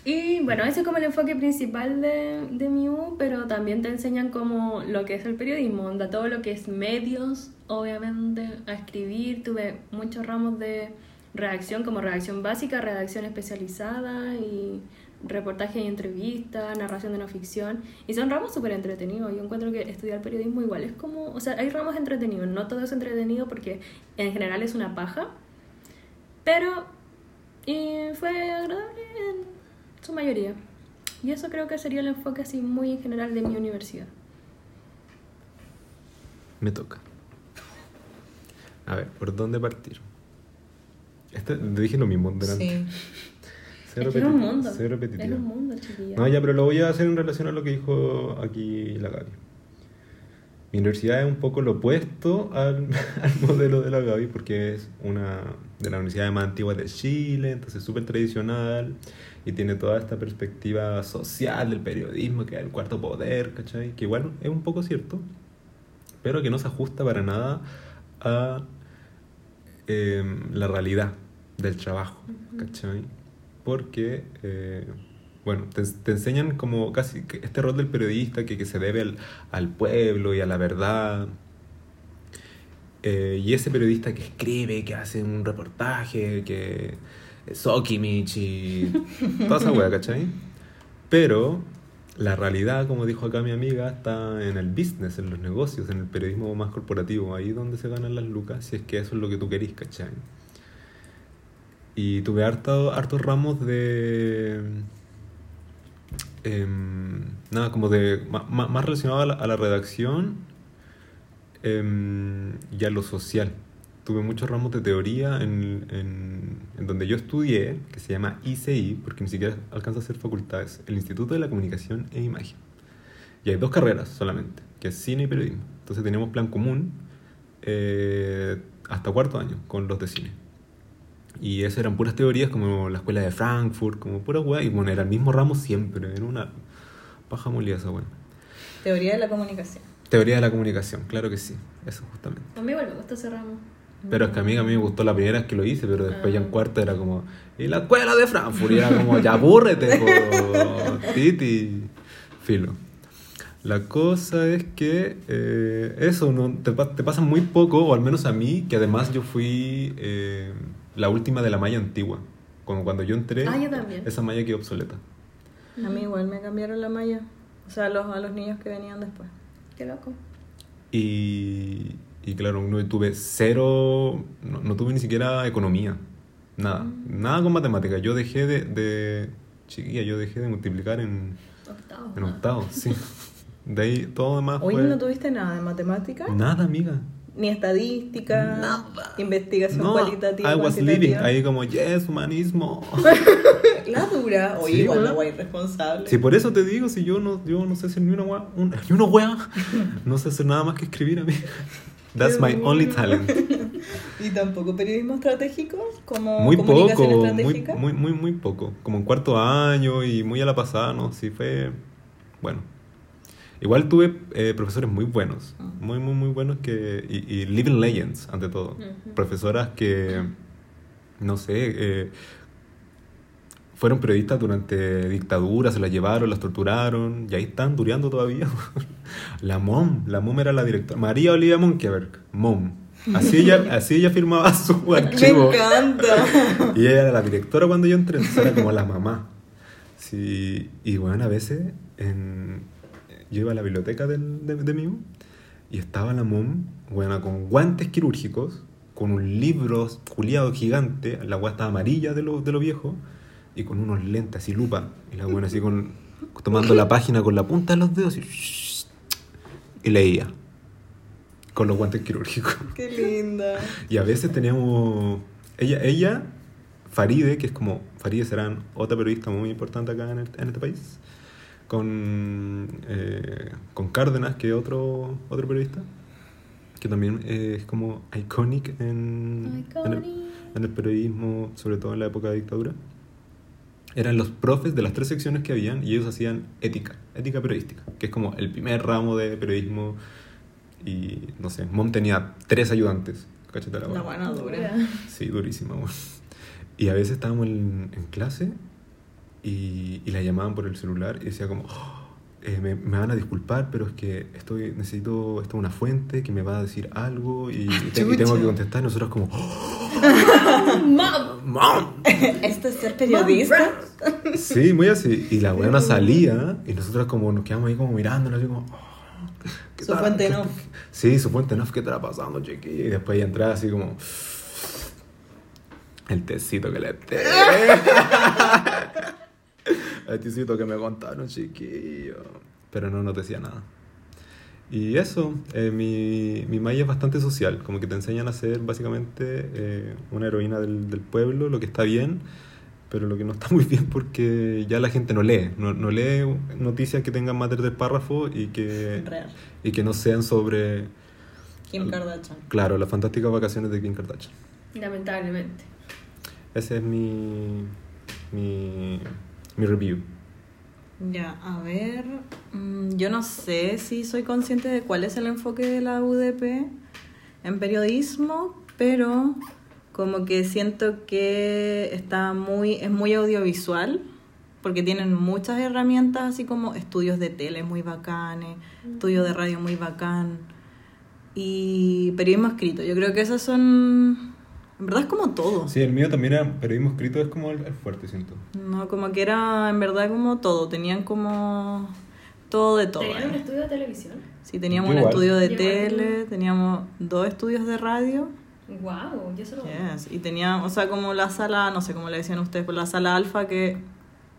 Y bueno, ese es como el enfoque principal de, de mi U, pero también te enseñan como lo que es el periodismo, onda, todo lo que es medios, obviamente, a escribir. Tuve muchos ramos de redacción, como redacción básica, redacción especializada y reportaje y entrevista, narración de no ficción. Y son ramos súper entretenidos. Yo encuentro que estudiar periodismo igual es como, o sea, hay ramos entretenidos, no todo es entretenido porque en general es una paja, pero y fue agradable en su mayoría. Y eso creo que sería el enfoque así muy en general de mi universidad. Me toca. A ver, ¿por dónde partir? Este, te dije lo mismo delante. Sí. Cero es que un mundo. cero repetitivo. Es un mundo, chiquilla. No, ya, pero lo voy a hacer en relación a lo que dijo aquí la Gaby. Mi universidad es un poco lo opuesto al, al modelo de la Gaby porque es una de las universidades más antiguas de Chile, entonces súper tradicional y tiene toda esta perspectiva social del periodismo, que es el cuarto poder, ¿cachai? Que igual es un poco cierto, pero que no se ajusta para nada a eh, la realidad del trabajo, ¿cachai? Porque, eh, bueno, te, te enseñan como casi este rol del periodista que, que se debe al, al pueblo y a la verdad. Eh, y ese periodista que escribe, que hace un reportaje, que Sokimich y toda esa wea, ¿cachai? Pero la realidad, como dijo acá mi amiga, está en el business, en los negocios, en el periodismo más corporativo, ahí donde se ganan las lucas, si es que eso es lo que tú querís, ¿cachai? Y tuve harto, hartos ramos de... em, nada, como de... ma- más relacionado a la, redacción em, y a lo social. Tuve muchos ramos de teoría en, en, donde yo estudié, que se llama ICI, porque ni siquiera alcanza a ser facultades, el Instituto de la Comunicación e Imagen. Y hay dos carreras solamente, que es cine y periodismo. Entonces teníamos plan común eh, hasta cuarto año con los de cine. Y esas eran puras teorías como la escuela de Frankfurt, como pura weá. Y bueno, era el mismo ramo siempre, era una paja molida esa weá. Teoría de la comunicación. Teoría de la comunicación, claro que sí, eso justamente. A mí igual me gusta ese ramo. Pero es que a mí, a mí me gustó la primera vez que lo hice, pero después ya en Ah. cuarto era como, y la escuela de Frankfurt, y era como, ya abúrrete, po, Titi, filo. La cosa es que eh, eso, no, te pasa muy poco, o al menos a mí, que además yo fui eh, la última de la malla antigua. Como cuando yo entré, Ah, yo esa malla quedó obsoleta. A mí igual me cambiaron la malla. O sea, a los, a los niños que venían después. Qué loco. Y, y claro, no tuve cero, no, no tuve ni siquiera economía, nada, nada con matemáticas. Yo dejé de, de, chiquilla, yo dejé de multiplicar en, Octavo. en octavo, sí. De ahí todo demás Hoy fue... no tuviste nada de matemática, Nada, amiga. Ni estadística, Nada. investigación No, cualitativa. I was living, ahí como, yes, humanismo. La dura. Oye, Sí, igual la guay irresponsable. Si por eso te digo, si yo no, yo no sé hacer ni una wea, un- ni una wea, no sé hacer nada más que escribir, amiga. That's my only talent. Y tampoco periodismo estratégico, como Muy comunicación poco, muy, estratégica. muy, muy, muy poco. Como en cuarto año y muy a la pasada, ¿no? Sí, fue. Bueno. Igual tuve eh, profesores muy buenos. Ah. Muy, muy, muy buenos que. Y, y living legends, ante todo. Ujú. Profesoras que. No sé. eh, fueron periodistas durante dictadura, se las llevaron, las torturaron, y ahí están dureando todavía. la MOM, la MOM era la directora, María Olivia Monkeberg, MOM. Así ella, así ella firmaba su Me archivo. encanta. Y ella era la directora cuando yo entré, entonces era como la mamá. Sí, y bueno, a veces en- yo iba a la biblioteca del, de, de Miu y estaba la mom, bueno, con guantes quirúrgicos, con un libro culiado gigante, la estaba amarilla de lo, de lo viejo, y con unos lentes así, lupa, y la buena así con, tomando la página con la punta de los dedos y, y leía, con los guantes quirúrgicos. Qué linda. Y a veces teníamos. Ella, ella Faride, que es como. Faride serán otra periodista muy importante acá en, el- en este país. Con. eh, con Cárdenas, que es otro, otro periodista. Que también es como iconic en, en, el, en el periodismo, sobre todo en la época de dictadura. Eran los profes de las tres secciones que habían y ellos hacían ética, ética periodística, que es como el primer ramo de periodismo. Y no sé, Mom tenía tres ayudantes. Cáchate la La weá. buena dura. Sí, durísima, weón. Y a veces estábamos en, en clase y, y la llamaban por el celular y decía como, "Oh, eh, me, me van a disculpar, pero es que estoy necesito, esto es una fuente que me va a decir algo y, y te- y tengo que contestar. Y nosotros como, "Oh, ¡Mom! ¿Esto es ser periodista? Sí, muy así. Y la weona salía y nosotros como nos quedamos ahí como mirándonos así como... "Oh, ¿qué Su tal? fuente ¿Qué- en off. Sí, su fuente en off, ¿qué estará pasando, chiquilla? Y después ella entraba así como... El tecito que le tecito que me contaron, chiquillo. Pero no, no te decía nada. Y eso, eh, mi, mi malla es bastante social, como que te enseñan a ser básicamente eh, una heroína del, del pueblo, lo que está bien, pero lo que no está muy bien porque ya la gente no lee, no, no lee noticias que tengan más de tres párrafos y que, Real. y que no sean sobre, Kim Kardashian. claro, las fantásticas vacaciones de Kim Kardashian. Lamentablemente. Ese es mi, mi, mi review. Ya, a ver, mm, yo no sé si soy consciente de cuál es el enfoque de la UDP en periodismo, pero como que siento que está muy, es muy audiovisual, porque tienen muchas herramientas, así como estudios de tele muy bacanes, estudios de radio muy bacán, y periodismo escrito. Yo creo que esas son, en verdad es como todo. Sí, el mío también era periodismo escrito, es como el, el fuerte, siento. No, como que era en verdad como todo, tenían como todo de todo. ¿Tenían un ahí. estudio de televisión? Sí, teníamos un estudio de tele, teníamos dos estudios de radio. Wow, yo solo. Yes, y teníamos, o sea, como la sala, no sé cómo le decían ustedes, pero la sala alfa que...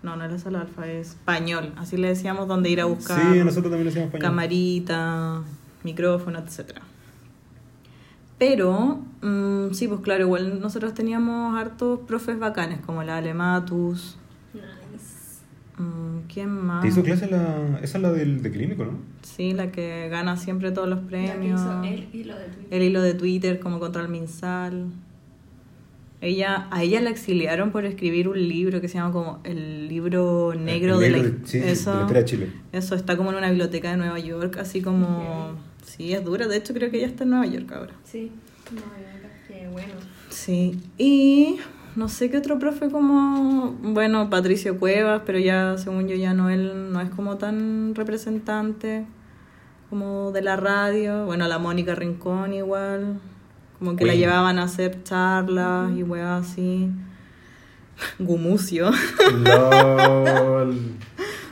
No, no es la sala alfa, es pañol. Así le decíamos donde ir a buscar Sí, nosotros también lo hacíamos español. camarita, micrófono, etcétera. Pero, mm, sí, pues claro, igual nosotros teníamos hartos profes bacanes, como la Alematus, Nice. mm, ¿quién más? ¿Te hizo clase la, esa es la del de clínico, no? Sí, la que gana siempre todos los La que premios. hizo él y lo de Twitter. El hilo de Twitter como contra el Minsal. Ella, a ella la exiliaron por escribir un libro que se llama como el libro negro El de la, de- sí, eso, de la historia de Chile. eso está como en una biblioteca de Nueva York, así como sí, es dura, de hecho creo que ella está en Nueva York ahora. Sí. No, ya, qué bueno. Sí, y no sé qué otro profe como, bueno, Patricio Cuevas, pero ya según yo ya no él no es como tan representante como de la radio, bueno, la Mónica Rincón igual, como que la llevaban a hacer charlas y weas así. Gumucio, LOL.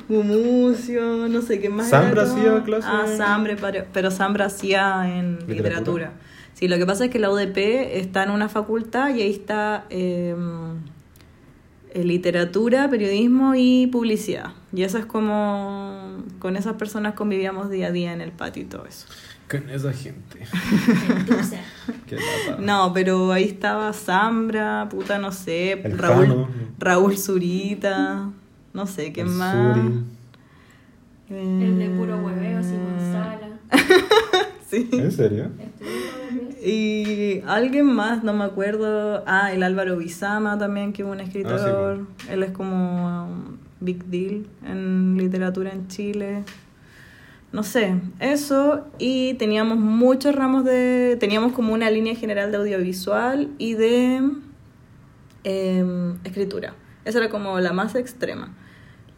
Gumucio, no sé qué más. ¿Sambra hacía clase? Ah, Sambre, pero, Sambra hacía en ¿Literatura? literatura. Sí, lo que pasa es que la UDP está en una facultad y ahí está eh, eh, literatura, periodismo y publicidad. Y eso es como. Con esas personas convivíamos día a día en el patio y todo eso. Con esa gente. Entonces, Qué. No, pero ahí estaba Zambra, puta, no sé, El Raúl. Raúl Zurita, no sé, ¿qué El más? Suri. el de puro hueveo, Simón Sala. Sí. ¿En serio? Y alguien más, no me acuerdo. Ah, el Álvaro Bizama también, que es un escritor. Él es como um, big deal en literatura en Chile. No sé, eso. Y teníamos muchos ramos de. Teníamos como una línea general de audiovisual y de em, escritura. Esa era como la más extrema.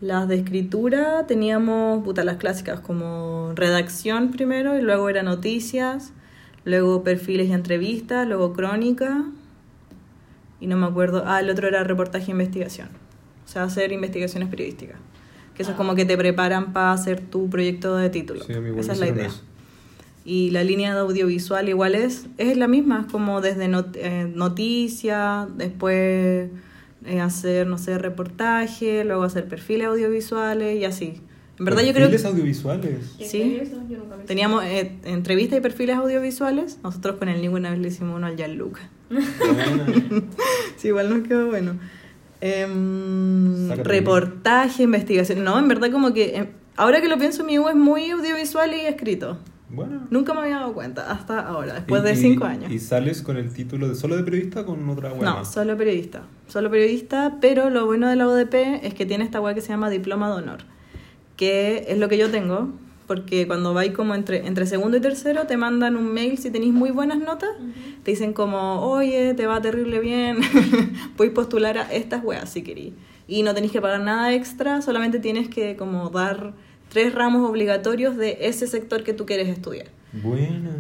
Las de escritura teníamos puta, las clásicas como redacción primero y luego era noticias, luego perfiles y entrevistas, luego crónica y no me acuerdo. Ah, el otro era reportaje e investigación. O sea, hacer investigaciones periodísticas. Que eso es como que te preparan para hacer tu proyecto de título. Sí, Esa es la idea. eso. Y la línea de audiovisual igual es, es la misma, es como desde not- eh, noticias, después eh, hacer, no sé, reportaje, luego hacer perfiles audiovisuales y así. En verdad yo creo Perfiles que audiovisuales. ¿En Sí. teníamos eh, entrevistas y perfiles audiovisuales. Nosotros con el Nico una vez le hicimos uno al Gianluca. Buena. Sí, igual nos quedó bueno. Em, Sácate reportaje, investigación. No, en verdad como que... em, ahora que lo pienso, mi U es muy audiovisual y escrito. Bueno. Nunca me había dado cuenta, hasta ahora, después Y- de y- cinco años. ¿Y sales con el título de solo de periodista o con otra wea No, más? solo periodista. Solo periodista, pero lo bueno de la UDP es que tiene esta weá que se llama diploma de honor, que es lo que yo tengo, porque cuando vais como entre, entre segundo y tercero te mandan un mail si tenéis muy buenas notas, te dicen como, oye, te va terrible bien, puedes postular a estas weas si queréis. Y no tenéis que pagar nada extra, solamente tienes que como dar tres ramos obligatorios de ese sector que tú quieres estudiar. Buena.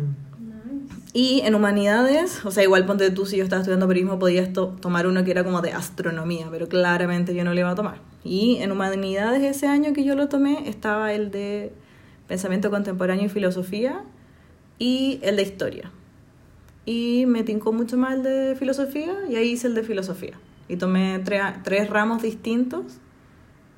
Y en humanidades, o sea, igual ponte tú, si yo estaba estudiando periodismo, podías to- tomar uno que era como de astronomía, pero claramente yo no lo iba a tomar. Y en humanidades ese año que yo lo tomé estaba el de pensamiento contemporáneo y filosofía y el de historia. Y me tincó mucho más el de filosofía y ahí hice el de filosofía. Y tomé tre- tres ramos distintos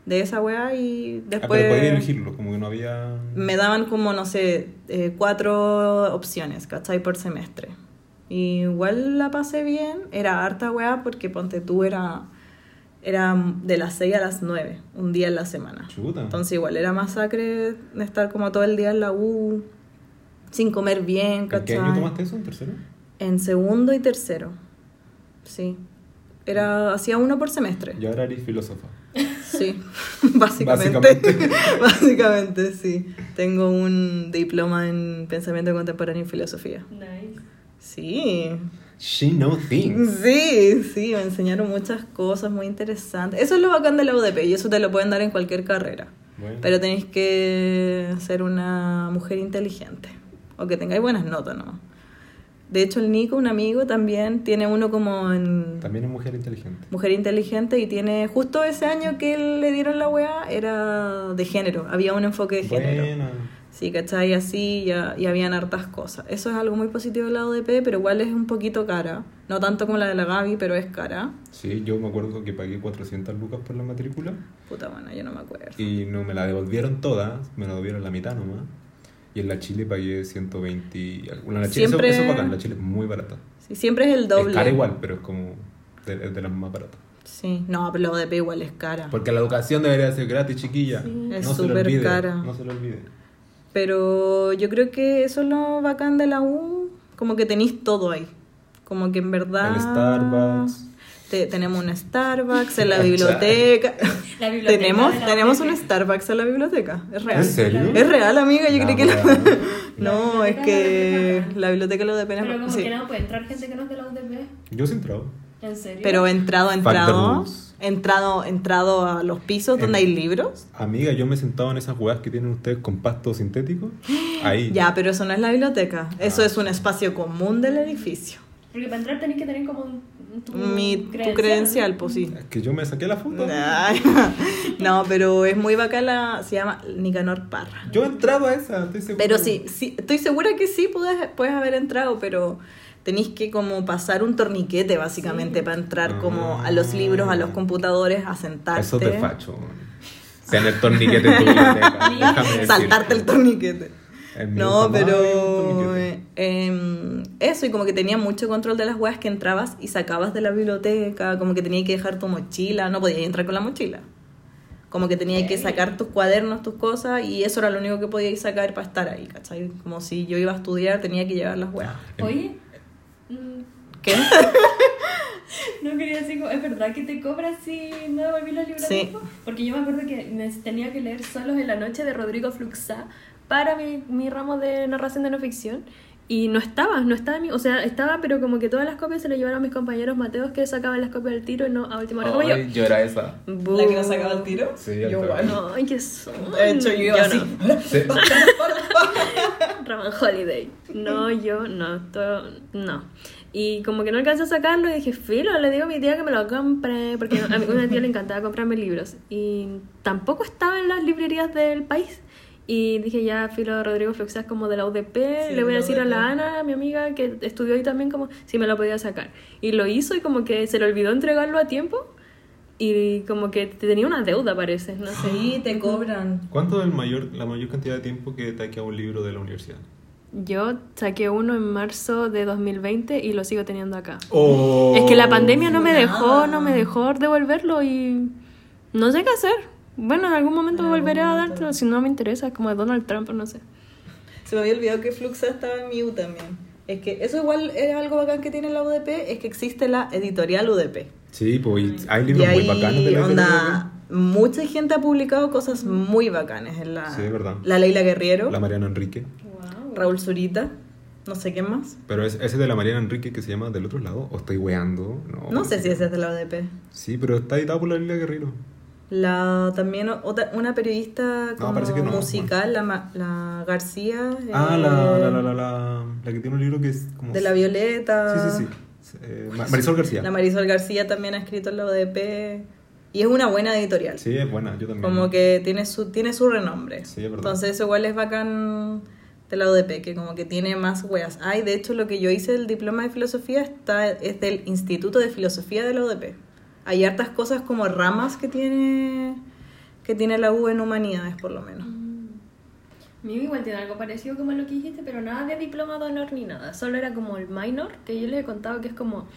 de esa weá y Ah, después... pero podía elegirlo, como que no había. Me daban como, no sé, eh, cuatro opciones, ¿cachai? Por semestre. Y igual la pasé bien, era harta weá porque ponte tú era, era de las 6 a las 9, un día en la semana. Chuta. Entonces igual era masacre estar como todo el día en la U, sin comer bien, ¿En qué ¿cachai? año tomaste eso? ¿En tercero? En segundo y tercero, sí. Era, hacía uno por semestre. Y ahora eres filósofa. Sí, básicamente. Básicamente. Básicamente, sí. Tengo un diploma en pensamiento contemporáneo y filosofía. Nice. Sí. She knows things. Sí, sí, me enseñaron muchas cosas muy interesantes. Eso es lo bacán de la UDP y eso te lo pueden dar en cualquier carrera. Bueno. Pero tenéis que ser una mujer inteligente o que tengáis buenas notas, ¿no? De hecho, el Nico, un amigo, también tiene uno como en También es mujer inteligente. Mujer Inteligente y tiene justo ese año que le dieron la weá era de género, había un enfoque de género. Buena. Sí, ¿cachai? Así ya, y habían hartas cosas. Eso es algo muy positivo del lado de P, pero igual es un poquito cara. No tanto como la de la Gaby, pero es cara. Sí, yo me acuerdo que pagué 400 lucas por la matrícula Puta, bueno, yo no me acuerdo. y no me la devolvieron todas, me la devolvieron la mitad nomás. Y en la Chile pagué 120 y algo. La Chile, Siempre- eso, eso es bacán, la Chile es muy barata. Sí, siempre es el doble. Es cara igual, pero es como de, es de las más baratas. Sí, no, pero la UDP igual es cara. Porque la educación debería ser gratis, chiquilla. Sí. Es no lo súper cara. No se lo olvide. Pero yo creo que eso es lo bacán de la U, como que tenéis todo ahí. Como que en verdad... El Starbucks. Te- tenemos un Starbucks en la biblioteca. La biblioteca tenemos la tenemos un Starbucks en la biblioteca. Es real. ¿En serio? Es real, amiga. Yo La creí que la... No, La es biblioteca que de la UDP. la biblioteca lo de pena. Pero como sí. que no puede entrar gente que no es de la UDP. Yo sí he entrado. ¿En serio? Pero entrado, entrado, entrado, entrado a los pisos donde En- hay libros. Amiga, yo me sentaba en esas weas que tienen ustedes con pasto sintético. Ahí. Ya, pero eso no es la biblioteca. Eso Ah. es un espacio común del edificio. Porque para entrar tenés que tener como un, tu Mi, tu credencial, pues sí. Es que yo me saqué la foto. No, pero es muy bacán la... Se llama Nicanor Parra. Yo he entrado a esa, estoy seguro. Pero sí, sí, estoy segura que sí puedes, puedes haber entrado, pero tenéis que como pasar un torniquete básicamente Sí. para entrar como a los libros, a los computadores, a sentarte. Eso te facho. Tener torniquete en tu biblioteca. Saltarte el torniquete. No, pero eh, em, eso, y como que tenía mucho control de las weas que entrabas y sacabas de la biblioteca, como que tenías que dejar tu mochila, no podías entrar con la mochila. Como que tenías que sacar tus cuadernos, tus cosas, y eso era lo único que podías sacar para estar ahí, ¿cachai? Como si yo iba a estudiar, tenía que llevar las weas. Oye, mm, ¿Qué? no quería decir, como, ¿es verdad que te cobras si no devolví los libros Sí. Porque yo me acuerdo que tenía que leer Solos en la Noche de Rodrigo Fluxá para mi, mi ramo de narración de no ficción. Y no estaba, no estaba. O sea, estaba, pero como que todas las copias se las llevaron mis compañeros mateos que sacaban las copias del tiro y no a última hora como yo. Yo era esa. ¿La que no sacaba el tiro? Sí, yo al igual. No, ay, qué son. De hecho, yo Yo así. no. Sí. Raman Holiday. No, yo no, todo, no. Y como que no alcancé a sacarlo y dije, filo, le digo a mi tía que me lo compre, porque a mi una tía le encantaba comprarme libros. Y tampoco estaba en las librerías del país. Y dije, ya, filo, Rodrigo Fluxas como de la UDP, Sí, le voy a decir a la UDP. Ana, mi amiga, que estudió ahí también, como si me lo podía sacar. Y lo hizo y como que se le olvidó entregarlo a tiempo. Y como que tenía una deuda, parece, no sé. Sí, te cobran. ¿Cuánto es el mayor, la mayor cantidad de tiempo que te ha quedado un libro de la universidad? Yo saqué uno en marzo de 2020 y lo sigo teniendo acá. Oh. Es que la pandemia no me nada. dejó, no me dejó devolverlo y no sé qué hacer. Bueno, en algún momento En algún volveré a dártelo, si no me interesa, es como de Donald Trump, no sé. Se me había olvidado que Fluxa estaba en mi U también. Es que eso igual es algo bacán que tiene la UDP, es que existe la editorial UDP. Sí, pues y hay Y libros ahí, muy bacanos de la onda, mucha gente ha publicado cosas muy bacanas en la... Sí, es verdad. La Leila Guerriero, La Mariana Enrique. Raúl Zurita, no sé quién más. Pero es, ese de la Mariana Enrique que se llama Del otro lado, o estoy weando. No, No sé si ese es de la UDP. Sí, pero está editado por la Lila Guerrero. La, también otra, una periodista como no, musical, la, la García. Ah, eh, la, la, la, la, la, la que tiene un libro que es como... De la Violeta. Sí, sí, sí. Eh, Ma- Marisol García. La Marisol García también ha escrito en la UDP. Y es una buena editorial. Sí, es buena, yo también. Como que tiene su, tiene su renombre. Sí, es verdad. Entonces eso igual es bacán de la UDP, que como que tiene más weas. Ay, de hecho lo que yo hice el diploma de filosofía está, es del Instituto de Filosofía de la UDP. Hay hartas cosas como ramas que tiene que tiene la U en humanidades por lo menos. Mi igual tiene algo parecido como lo que dijiste, pero nada de diploma de honor ni nada. Solo era como el minor, que yo les he contado que es como.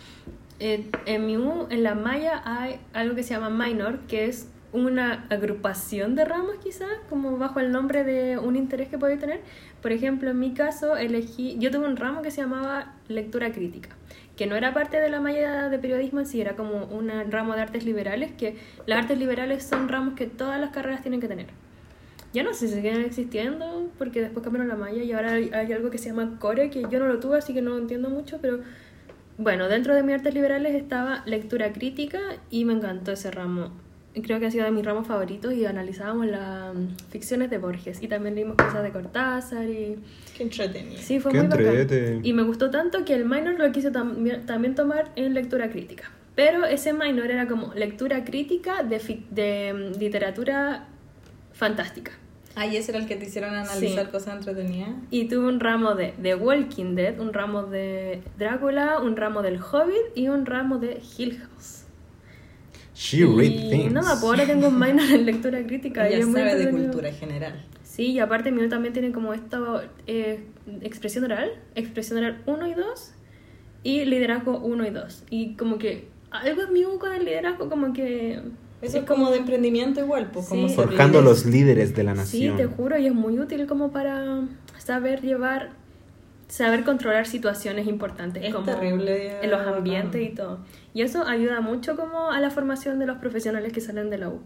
eh, en mi U, en la Maya, hay algo que se llama minor, que es una agrupación de ramas, quizás, como bajo el nombre de un interés que podéis tener. Por ejemplo, en mi caso, elegí. Yo tuve un ramo que se llamaba lectura crítica que no era parte de la malla de periodismo en sí, era como un ramo de artes liberales, que las artes liberales son ramos que todas las carreras tienen que tener. Ya no sé si siguen existiendo, porque después cambiaron la malla y ahora hay, hay algo que se llama core, que yo no lo tuve, así que no lo entiendo mucho, pero bueno, dentro de mis artes liberales estaba lectura crítica y me encantó ese ramo. Creo que ha sido de mis ramos favoritos y analizábamos las mm, ficciones de Borges y también leímos cosas de Cortázar y... Qué entretenido. Sí, fue Qué muy bacán. Y me gustó tanto que el minor lo quise tam- también tomar en lectura crítica. Pero ese minor era como lectura crítica de, fi- de mm, literatura fantástica. Ah, y ese era el que te hicieron analizar Sí. cosas entretenidas. Y tuve un ramo de, de Walking Dead, un ramo de Drácula, un ramo del Hobbit y un ramo de Hill House. She read y things. nada, pues ahora tengo un minor en lectura crítica. y es muy sabe de cultura general. Sí, y aparte mi también tiene como esto, eh, expresión oral, expresión oral 1 y 2 y liderazgo 1 y 2. Y como que algo es mío con el liderazgo, como que... Eso es como de emprendimiento igual, pues como Sí. Forjando líderes. los líderes de la Sí, nación. te juro, y es muy útil como para saber llevar, saber controlar situaciones importantes. Es como terrible, En los ambientes y todo. Y eso ayuda mucho como a la formación de los profesionales que salen de la U.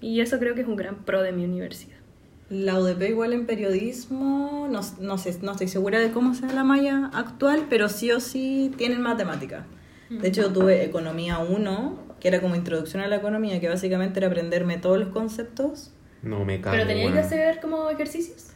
Y eso creo que es un gran pro de mi universidad. La UDP igual en periodismo, no, no sé, no estoy segura de cómo sea la malla actual, pero sí o sí tienen matemática. De hecho, yo tuve Economía 1, que era como introducción a la economía, que básicamente era aprenderme todos los conceptos. No me cago. ¿Pero teníais que hacer como ejercicios?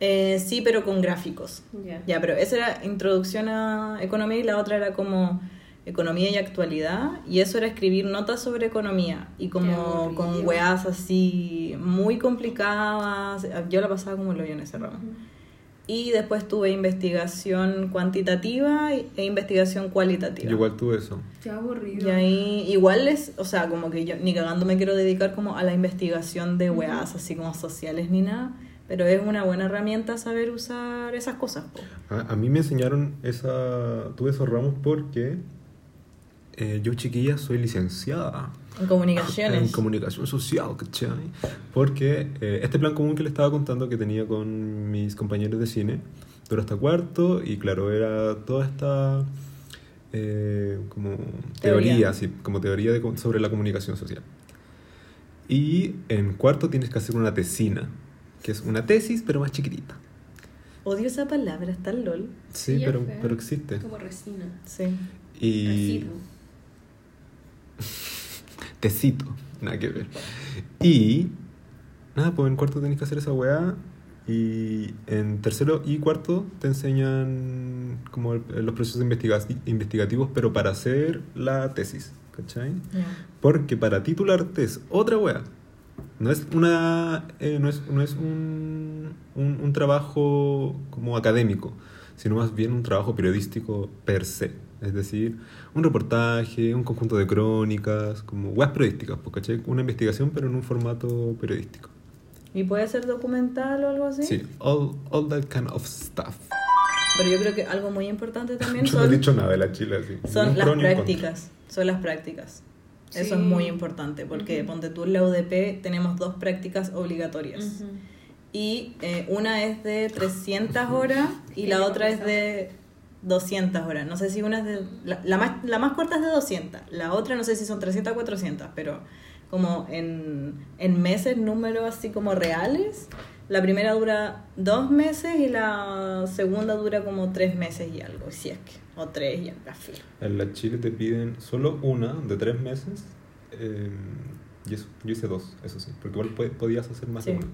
Eh, sí, pero con gráficos. Ya. Ya, pero esa era introducción a economía y la otra era como economía y actualidad. Y eso era escribir notas sobre economía. Y como con weas así muy complicadas. Yo la pasaba como el hoyo en ese ramo. Y después tuve investigación cuantitativa e investigación cualitativa. Yo igual tuve eso. Qué aburrido. Y ahí igual es, o sea, como que yo ni cagando me quiero dedicar como a la investigación de weas así como sociales ni nada, pero es una buena herramienta saber usar esas cosas. A, a mí me enseñaron esa. Tuve esos ramos porque eh, yo, chiquilla, soy licenciada En comunicaciones. en comunicación social, ¿cachai? Porque eh, este plan común que le estaba contando que tenía con mis compañeros de cine duró hasta cuarto y, claro, era toda esta. eh, como teoría, Teoría. sí, como teoría de sobre la comunicación social. Y en cuarto tienes que hacer una tesina, que es una tesis, pero más chiquitita. Odio esa palabra, está el LOL. Sí, Sí, pero, pero existe. Como resina. Sí. Y... Tecito, nada que ver. Y nada, pues en cuarto tenés que hacer esa weá. Y en tercero y cuarto te enseñan como el- los procesos investiga- investigativos, pero para hacer la tesis, ¿cachai? Porque para titularte es otra weá. No es una. eh, no es, no es un, un, un trabajo como académico, sino más bien un trabajo periodístico per se. Es decir, un reportaje, un conjunto de crónicas, como weas periodísticas, pues, ¿cachai? Una investigación, pero en un formato periodístico. ¿Y puede ser documental o algo así? Sí, all, all that kind of stuff. Pero yo creo que algo muy importante también Yo no he son, dicho nada de la chile. Ni son las prácticas. Son las prácticas. Eso es muy importante porque ponte tú en la UDP tenemos dos prácticas obligatorias. Y eh, una es de 300 horas y la otra es de 200 horas. No sé si una es de... La, la más, la más corta es de 200. La otra no sé si son 300 o 400, pero como en, en meses, números así como reales. La primera dura dos meses y la segunda dura como tres meses y algo, si es que. O tres y algo, filo. En la Chile te piden solo una de tres meses. eh, y eso, yo hice dos, eso sí. Porque igual po- podías hacer más de Sí. una.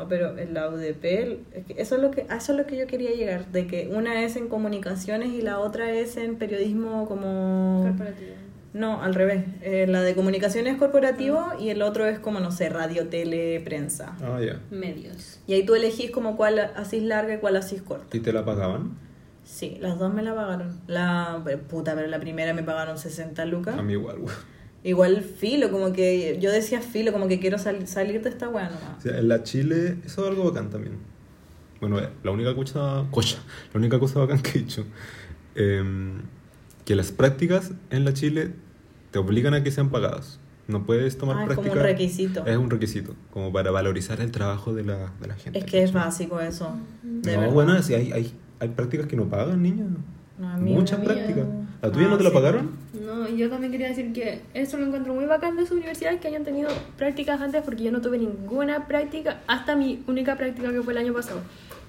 No, pero en la UDP, eso es lo que a eso es lo que yo quería llegar, de que una es en comunicaciones y la otra es en periodismo como Corporativo. No, al revés. Eh, la de comunicaciones corporativo y el otro es como no sé, radio, tele, prensa. Ah, ya. Medios. Y ahí tú elegís como cuál hacís larga y cuál hacís corta. ¿Y te la pagaban? Sí, las dos me la pagaron. La pero, puta, pero la primera me pagaron 60 lucas. A mí igual, güey. Igual filo, como que yo decía filo, como que quiero sal- salir de esta weá nomás. O sea, en la Chile, eso es algo bacán también. Bueno, eh, la única cosa, cosa, la única cosa bacán que he dicho, em, que las prácticas en la Chile te obligan a que sean pagadas. No puedes tomar Ah, es como prácticas. un requisito. Es un requisito, como para valorizar el trabajo de la, de la gente. Es que es básico eso. De no, verdad. bueno, si hay, hay, hay prácticas que no pagan, niña. No, a mí Muchas la prácticas. ¿La tuya Ah, no te la sí. pagaron? No, yo también quería decir que eso lo encuentro muy bacán de su universidad, que hayan tenido prácticas antes, porque yo no tuve ninguna práctica, hasta mi única práctica que fue el año pasado,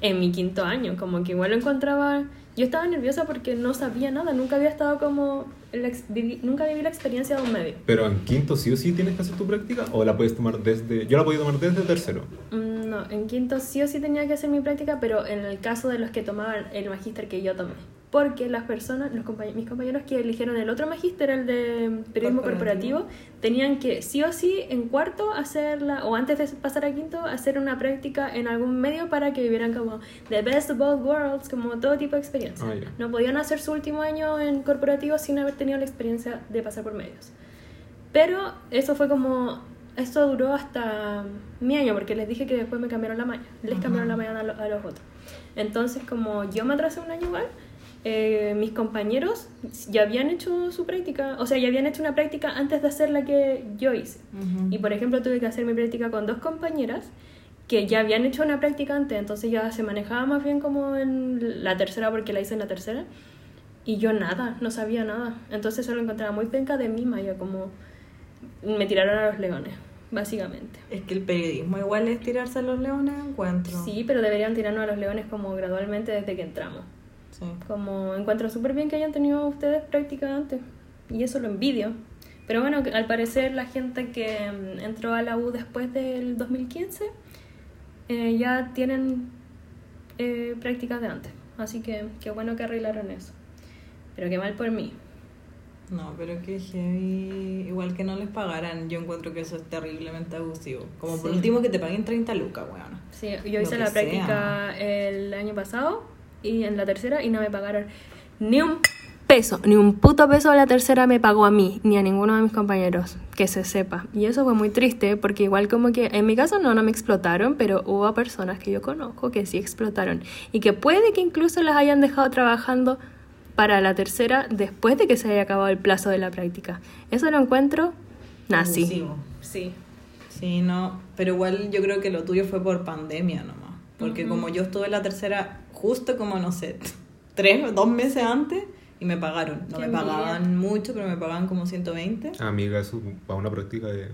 en mi quinto año, como que igual lo encontraba, yo estaba nerviosa porque no sabía nada, nunca había estado como, ex- viví- nunca viví la experiencia de un medio. Pero en quinto sí o sí tienes que hacer tu práctica o la puedes tomar desde... Yo la podía tomar desde tercero. Mm, No, en quinto sí o sí tenía que hacer mi práctica, pero en el caso de los que tomaban el magíster que yo tomé. Porque las personas, los compañe- mis compañeros que eligieron el otro magíster, el de periodismo Corporativo. corporativo, tenían que sí o sí en cuarto hacerla, o antes de pasar a quinto, hacer una práctica en algún medio para que vivieran como the best of both worlds, como todo tipo de experiencia. Ah, ya. No podían hacer su último año en corporativo sin haber tenido la experiencia de pasar por medios. Pero eso fue como. Esto duró hasta mi año, porque les dije que después me cambiaron la mañana. Les cambiaron la mañana a, lo- a los otros. Entonces, como yo me atrasé un año igual, eh, mis compañeros ya habían hecho su práctica, o sea, ya habían hecho una práctica antes de hacer la que yo hice. Y por ejemplo, tuve que hacer mi práctica con dos compañeras que ya habían hecho una práctica antes, entonces ya se manejaba más bien como en la tercera, porque la hice en la tercera. Y yo nada, no sabía nada. Entonces eso lo encontraba muy penca de mí, Maya, como me tiraron a los leones, básicamente. Es que el periodismo igual es tirarse a los leones, encuentro. Sí, pero deberían tirarnos a los leones como gradualmente desde que entramos. Sí. Como encuentro súper bien que hayan tenido ustedes práctica antes. Y eso lo envidio. Pero bueno, al parecer la gente que mm, entró a la U después del 2015 eh, ya tienen eh, prácticas de antes. Así que qué bueno que arreglaron eso. Pero qué mal por mí. No, pero que heavy. Igual que no les pagaran, yo encuentro que eso es terriblemente abusivo. Como por Sí. último que te paguen 30 lucas, weón. Sí, yo Lo hice la sea. práctica el año pasado y en la tercera y no me pagaron ni un peso, ni un puto peso de la tercera me pagó a mí, ni a ninguno de mis compañeros, que se sepa. Y eso fue muy triste porque igual como que en mi caso no, no me explotaron, pero hubo personas que yo conozco que sí explotaron y que puede que incluso las hayan dejado trabajando para la tercera después de que se haya acabado el plazo de la práctica. Eso lo encuentro nazi. Sí. Sí, no. Pero igual yo creo que lo tuyo fue por pandemia nomás. Porque como yo estuve en la tercera justo como, no sé, tres, dos meses antes y me pagaron. No Qué me pagaban mucho, pero me pagaban como 120. Amiga, eso para una práctica de.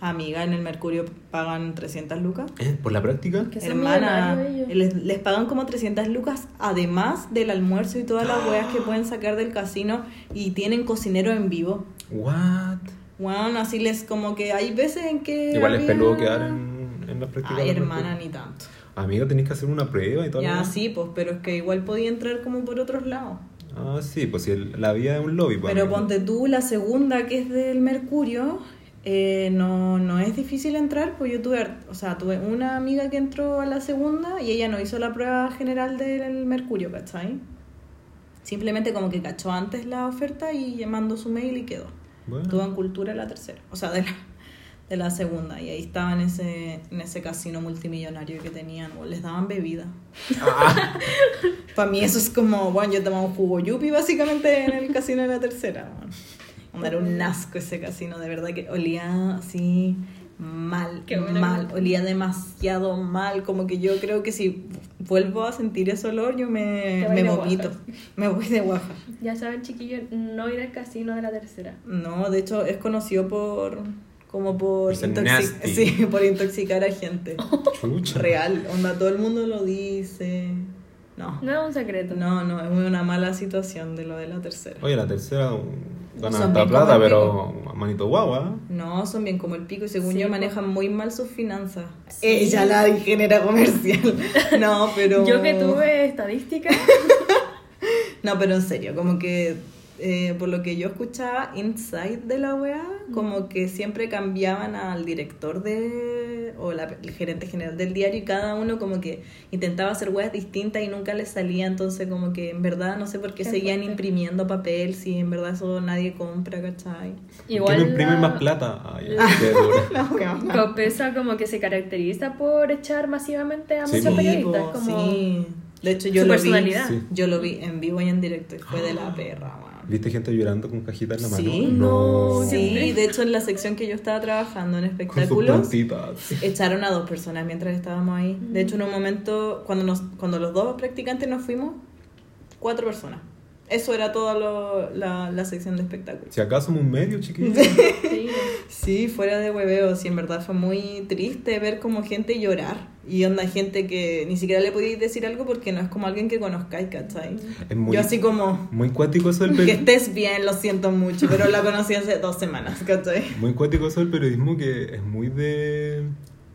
Amiga, en el Mercurio pagan 300 lucas. ¿Eh? ¿Por la práctica? Hermana, les, les pagan como 300 lucas además del almuerzo y todas las weas que pueden sacar del casino y tienen cocinero en vivo. What? Bueno, así les como que hay veces en que... Igual es había- peludo quedar en, en la práctica. Ay, hermana, práctica. ni tanto. Amiga, tenés que hacer una prueba y todo. Ya, sí, pues, pero es que igual podía entrar como por otros lados. Ah, sí, pues si el- la vida es un lobby. pues, Pero ponte tú, la segunda que es del Mercurio, eh, no, no es difícil entrar, pues yo tuve, o sea, tuve una amiga que entró a la segunda y ella no hizo la prueba general del Mercurio, ¿cachai? Simplemente como que cachó antes la oferta y mandó su mail y quedó. Bueno. Estuvo en cultura la tercera, o sea, de la, de la segunda. Y ahí estaba en ese, en ese casino multimillonario que tenían, o les daban bebida. Ah. Para mí eso es como, bueno, yo tomaba un jugo yupi básicamente en el casino de la tercera. bueno. Era un asco ese casino, de verdad que olía así mal, mal, olía demasiado mal, como que yo creo que si vuelvo a sentir ese olor yo me, me vomito, me voy de guaja. Ya saben, chiquillos, no ir al casino de la tercera. No, de hecho es conocido por como por, sí, por intoxicar a gente. Chucha. Real, onda, todo el mundo lo dice. No, No es un secreto. no, no, es una mala situación de lo de la tercera. Oye, la tercera gana harta plata, pero manito guagua. No, son bien como el pico y según Sí, yo manejan muy mal sus finanzas. Sí. Ella la ingeniera comercial. No, pero... Yo que tuve estadística, No, pero en serio, como que eh, por lo que yo escuchaba inside de la weá, como que siempre cambiaban al director de o la, el gerente general del diario y cada uno como que intentaba hacer weas distintas y nunca les salía, entonces como que en verdad no sé por qué Qué seguían fuerte. imprimiendo papel si en verdad eso nadie compra, ¿cachai? igual ¿Por qué no imprimen la- más plata? Ay. La weá. Copesa como que se caracteriza por echar masivamente a Sí, muchos periodistas. po, como sí. De hecho yo su lo vi, personalidad. Sí. yo lo vi en vivo y en directo y fue de la perra, weón. ¿Viste gente llorando con cajita en la mano? Sí. No, Sí, de hecho en la sección que yo estaba trabajando en espectáculos echaron a dos personas mientras estábamos ahí. De hecho en un momento cuando nos cuando los dos practicantes nos fuimos, cuatro personas. Eso era toda lo- la, la sección de espectáculos. Si acaso somos un medio, chiquillos. Sí. Sí, fuera de hueveo, sí, en verdad fue muy triste ver como gente llorar. Y onda gente que ni siquiera le podíais decir algo porque no es como alguien que conozcáis, ¿cachai? Es muy, Yo así como, muy cuático eso del que estés bien, lo siento mucho, pero la conocí hace dos semanas, ¿cachai? Muy cuático eso del periodismo que es muy de,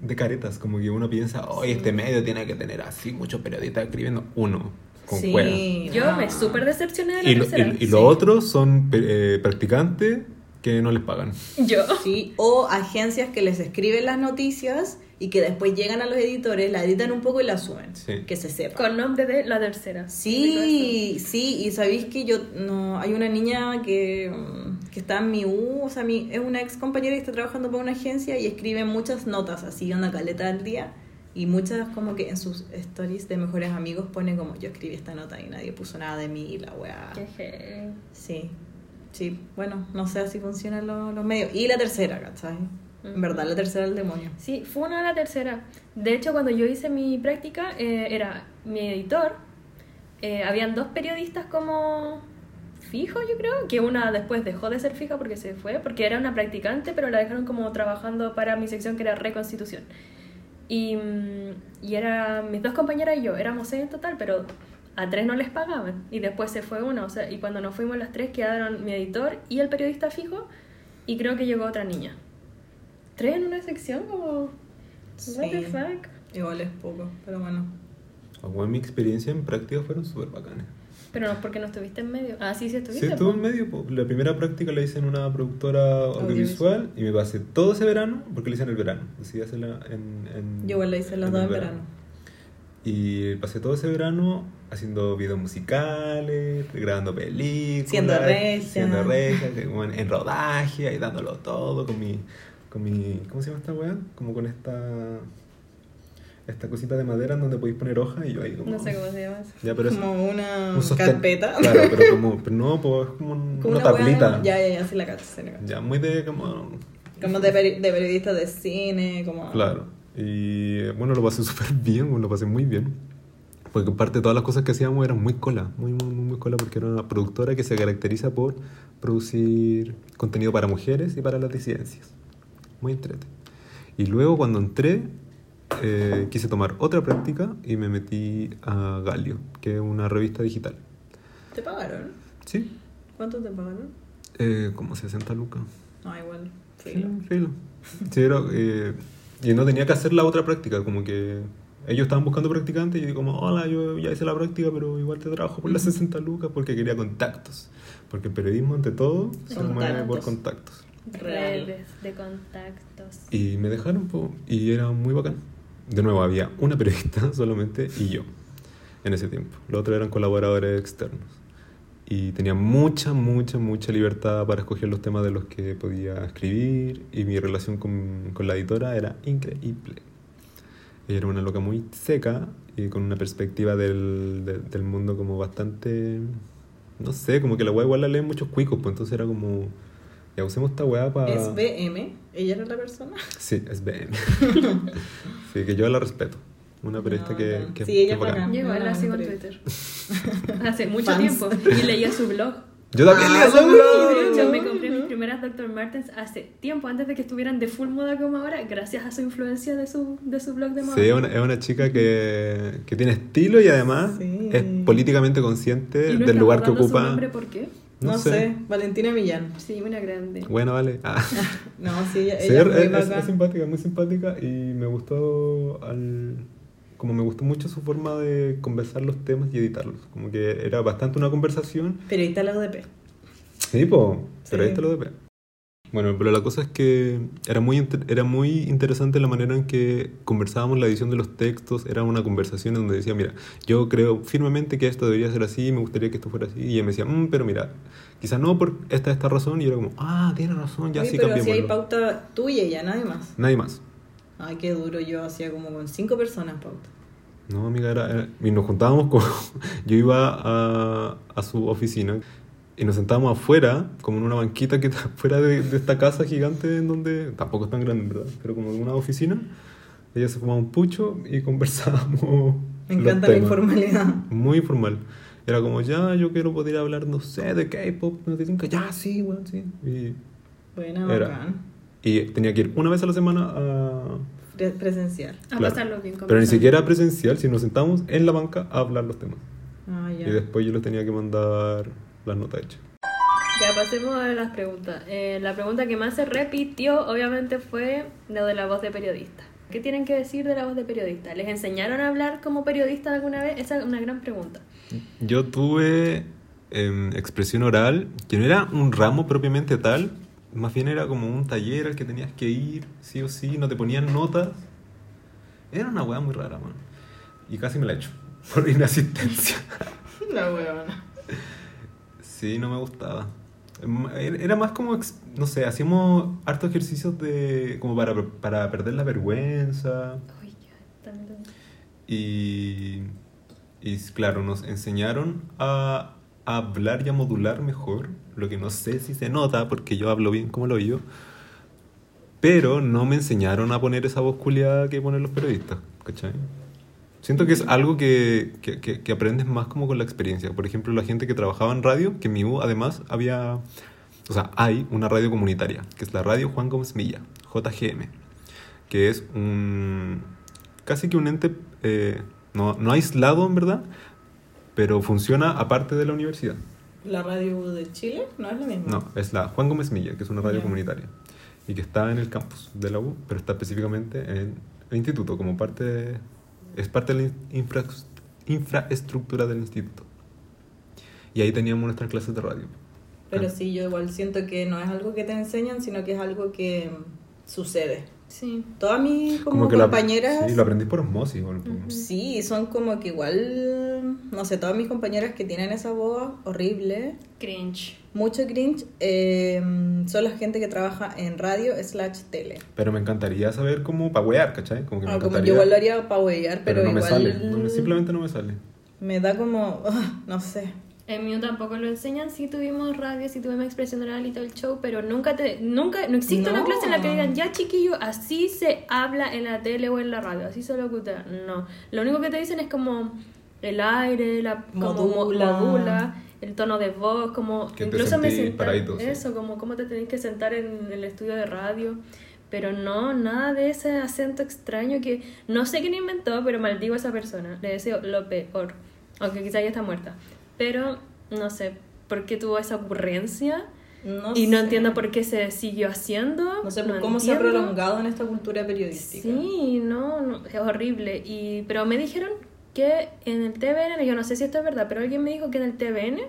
de caretas. Como que uno piensa, oye, este medio tiene que tener así muchos periodistas escribiendo. Uno, con cuerda. Yo no. me súper decepcioné de la Y, lo- tercera. y, y los otros son eh, practicantes que no les pagan. Yo. Sí, o agencias que les escriben las noticias y que después llegan a los editores, la editan un poco y la suben. Sí. Que se sepa. Con nombre de la tercera. Sí, sí, y sabéis que yo, no, hay una niña que, mm, que está en mi U, o sea, mi, es una ex compañera y está trabajando para una agencia y escribe muchas notas, así, una caleta al día, y muchas como que en sus stories de mejores amigos pone como, yo escribí esta nota y nadie puso nada de mí, y la weá. Sí, sí, bueno, no sé así funcionan los, los medios. Y la tercera, ¿cachai? En verdad, la tercera el demonio. Sí, fue una de la tercera. De hecho, cuando yo hice mi práctica, eh, era mi editor. eh, habían dos periodistas como fijos, yo creo, que una después dejó de ser fija porque se fue, porque era una practicante, pero la dejaron como trabajando para mi sección que era Reconstitución. Y, mm, y era mis dos compañeras y yo, éramos seis en total, pero a tres no les pagaban. Y después se fue una, o sea, y cuando nos fuimos las tres quedaron mi editor y el periodista fijo, y creo que llegó otra niña. Tres en una sección, como. What the Sí. fuck? Igual es poco, pero bueno. Bueno, mi experiencia en práctica fueron súper bacanas. Pero no es porque no estuviste en medio. Ah, sí, sí Sí, estuviste. estuve po. en medio. po. La primera práctica la hice en una productora audiovisual, Audiovisual. y me pasé todo ese verano, porque la hice en el verano. Decidí hacerla en, en- Yo igual la hice las dos en verano. Y pasé todo ese verano haciendo videos musicales, grabando películas. Siendo regia. Siendo regia, en, rodaje, ahí dándolo todo con mi, con mi... ¿Cómo se llama esta weá? Como con esta... Esta cosita de madera en donde podéis poner hojas y yo ahí como... No sé cómo se llama eso. Ya, pero es como una un carpeta. Claro, pero como... Pero no, pues es como un- Como una una tablita. Ya, ya, ya, sí la cacho, sí la cacho. Ya, muy de como... Como de, peri- de periodistas de cine, como... Claro. Y bueno, lo pasé súper bien, lo pasé muy bien. Porque parte de todas las cosas que hacíamos eran muy cola, muy, muy, muy, muy cola, porque era una productora que se caracteriza por producir contenido para mujeres y para las disidencias. muy entrete. Y luego cuando entré, eh, quise tomar otra práctica y me metí a Galio, que es una revista digital. ¿Te pagaron? ¿Sí? ¿Cuánto te pagaron? Eh, como 60 lucas. No, igual. Sí, filo. filo. Sí, era, eh, y no tenía que hacer la otra práctica, como que ellos estaban buscando practicantes y yo como, hola, yo ya hice la práctica, pero igual te trabajo por las 60 lucas porque quería contactos. Porque el periodismo, ante todo, se mueve por contactos. Real. Redes de contactos. Y me dejaron, po, y era muy bacán. De nuevo, había una periodista solamente y yo en ese tiempo. Los otros eran colaboradores externos. Y tenía mucha, mucha, mucha libertad para escoger los temas de los que podía escribir. Y mi relación con, con la editora era increíble. Ella era una loca muy seca y con una perspectiva del, de- del mundo como bastante... No sé, como que la weá igual la leen muchos cuicos, pues entonces era como... Ya usemos esta weá para... ¿Es BM? ¿Ella era la persona? Sí, es BM. sí, que yo la respeto. Una periodista No, que, no. que, Sí, ella. Yo igual la sigo en Twitter. Hace mucho Fans. tiempo. Y leía su blog. Yo también Ah, leía su sí, blog. Y de hecho me compré mis primeras Dr. Martens hace tiempo, antes de que estuvieran de full moda como ahora, gracias a su influencia de su, de su blog de moda. Sí, es una, es una chica que, que tiene estilo y además Sí. es políticamente consciente ¿Y no del lugar que guardando su ocupa. nombre por qué? No, sé. Valentina Millán. Sí, una grande. Bueno, vale. Ah. No, sí, ella, Sí, ella es, es muy es- bacán. es simpática, muy simpática y me gustó al como me gustó mucho su forma de conversar los temas y editarlos. Como que era bastante una conversación Periodista de la UDP. Sí, po, pero Sí. ahí está lo de P. Bueno, pero la cosa es que era muy, era muy interesante la manera en que conversábamos la edición de los textos. Era una conversación en donde decía, mira, yo creo firmemente que esto debería ser así, me gustaría que esto fuera así. Y ella me decía, "Mm, pero mira, quizás no por esta, esta razón. Y yo era como, ah, tiene razón, ya Oye, sí pero así hay pauta tuya y ya nadie más. Nadie más. Ay, qué duro. Yo hacía como con cinco personas pauta. No, amiga, era, era- y nos juntábamos con... Yo iba a, a su oficina y nos sentábamos afuera, como en una banquita que está fuera de, de esta casa gigante en donde... Tampoco es tan grande, en verdad, pero como en una oficina. Ella se fumaba un pucho y conversábamos Me encanta la informalidad. Muy informal. Era como, ya, yo quiero poder hablar, no sé, de K-pop, no te ya, sí, bueno, sí. Y, Buena, Era. bacán. Y tenía que ir una vez a la semana a... Pre- presencial. A claro. pasarlo bien. Pero ni siquiera presencial, si nos sentábamos en la banca a hablar los temas. Ah, ya. Y después yo les tenía que mandar las notas hechas. Ya pasemos a las preguntas. Eh, la pregunta que más se repitió, obviamente, fue lo de la voz de periodista. ¿Qué tienen que decir de la voz de periodista? ¿Les enseñaron a hablar como periodista alguna vez? Esa es una gran pregunta. Yo tuve em, expresión oral, que no era un ramo propiamente tal, más bien era como un taller al que tenías que ir, sí o sí, no te ponían notas. Era una weá muy rara, man. Y casi me la he hecho, por inasistencia. La huevona. Sí, no me gustaba. Em, Era más como, no sé, hacíamos hartos ejercicios de como para, para perder la vergüenza. Ya, también- Y, y claro, nos enseñaron a, a hablar y a modular mejor, lo que no sé si se nota porque yo hablo bien como lo yo, pero no me enseñaron a poner esa voz culiada que ponen los periodistas, ¿cachai? Siento que es algo que, que, que- aprendes más como con la experiencia. Por ejemplo, la gente que trabajaba en radio, que en mi U además había, o sea, hay una radio comunitaria, que es la radio Juan Gómez Milla, JGM, que es un, casi que un ente eh, no, no aislado en verdad, pero funciona aparte de la universidad. ¿La radio de Chile? No es lo mismo. No, es la Juan Gómez Milla, que es una radio comunitaria y que está en el campus de la U, pero está específicamente en el instituto, como parte de- es parte de la infra- infraestructura del instituto. Y ahí teníamos nuestras clases de radio. Pero Ah. sí, yo igual siento que no es algo que te enseñan, sino que es algo que sucede. Sí. Todas mis como, que compañeras... sí, lo aprendí por osmosis. igual. Sí, son como que igual, no sé, todas mis compañeras que tienen esa voz horrible, Cringe. mucho cringe, eh, son la gente que trabaja en radio slash tele. Pero me encantaría saber cómo para wear, ¿cachai? Como que me Ah, como encantaría, yo igual lo haría para huellar, pero, pero, no igual me sale. no simplemente no me sale. me da como, ah, no sé. En mío tampoco lo enseñan, sí tuvimos radio, sí tuvimos expresión oral y todo el show, pero nunca te, nunca, no existe una clase en la que digan, ya chiquillo, así se habla en la tele o en la radio, así se locuta. No, lo único que te dicen es como el aire, la como mo- Modula. modula, el tono de voz, como Que incluso me sí. eso, como cómo te tenés que sentar en el estudio de radio. Pero no, nada de ese acento extraño que no sé quién inventó, pero maldigo a esa persona. Le deseo lo peor. Aunque quizá ya está muerta. Pero no sé por qué tuvo esa ocurrencia. No y no sé. entiendo por qué se siguió haciendo. No sé cómo se ha prolongado en esta cultura periodística. Sí, no, no, es horrible. Y, pero me dijeron que en el TVN, yo no sé si esto es verdad, pero alguien me dijo que en el TVN,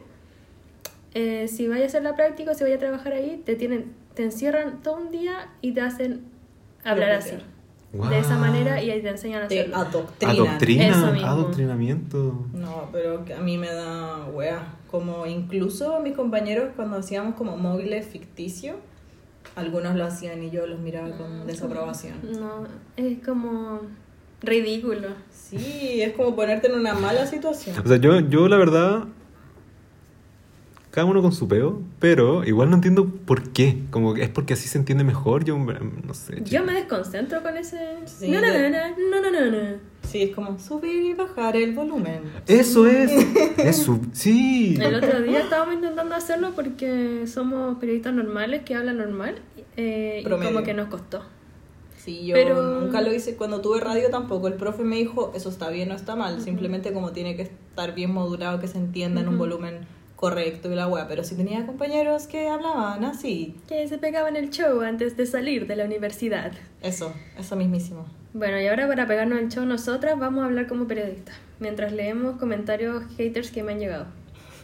eh, si vayas a hacer la práctica o si vayas a trabajar ahí, te tienen, te encierran todo un día y te hacen hablar así. De esa manera y ahí te enseñan a Te hacerlo. adoctrinan. Adoctrina, Eso mismo. adoctrinamiento. No, pero que a mí me da wea. Como incluso mis compañeros cuando hacíamos como móviles ficticios, algunos lo hacían y yo los miraba con desaprobación. No, es como ridículo. Sí, es como ponerte en una mala situación. O sea, yo, yo la verdad, cada uno con su peo, pero igual no entiendo por qué. Como que es porque así se entiende mejor, yo no sé. Yo me desconcentro con ese... Sí, no, no, no, no, no, no, no. Sí, es como subir y bajar el volumen. Eso es, eso, sí. El otro día estábamos intentando hacerlo porque somos periodistas normales que hablan normal eh, y como que nos costó. Sí, yo Pero- nunca lo hice. Cuando tuve radio tampoco. El profe me dijo, eso está bien o está mal. Simplemente como tiene que estar bien modulado, que se entienda en un volumen correcto y la wea. Pero si tenía compañeros que hablaban así. Que se pegaban el show antes de salir de la universidad. Eso, eso mismísimo. Bueno, y ahora para pegarnos el show nosotras vamos a hablar como periodistas, mientras leemos comentarios haters que me han llegado.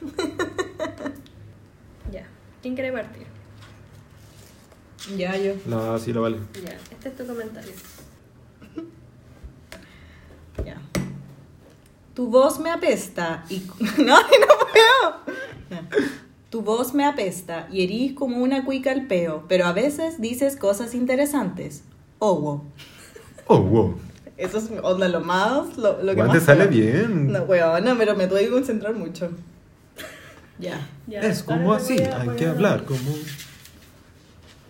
ya, ¿quién quiere partir? Ya yo. No, sí, lo vale. Ya, este es tu comentario. Ya. Tu voz me apesta y... No, no puedo. Tu voz me apesta y herís como una cuica al peo, pero a veces dices cosas interesantes. Oh, wow. Oh, wow. Eso es onda lo más... Lo, lo que más te sale bien. No, weona, pero me tuve que concentrar mucho. Ya. Ya, es como así, hay que hablar como...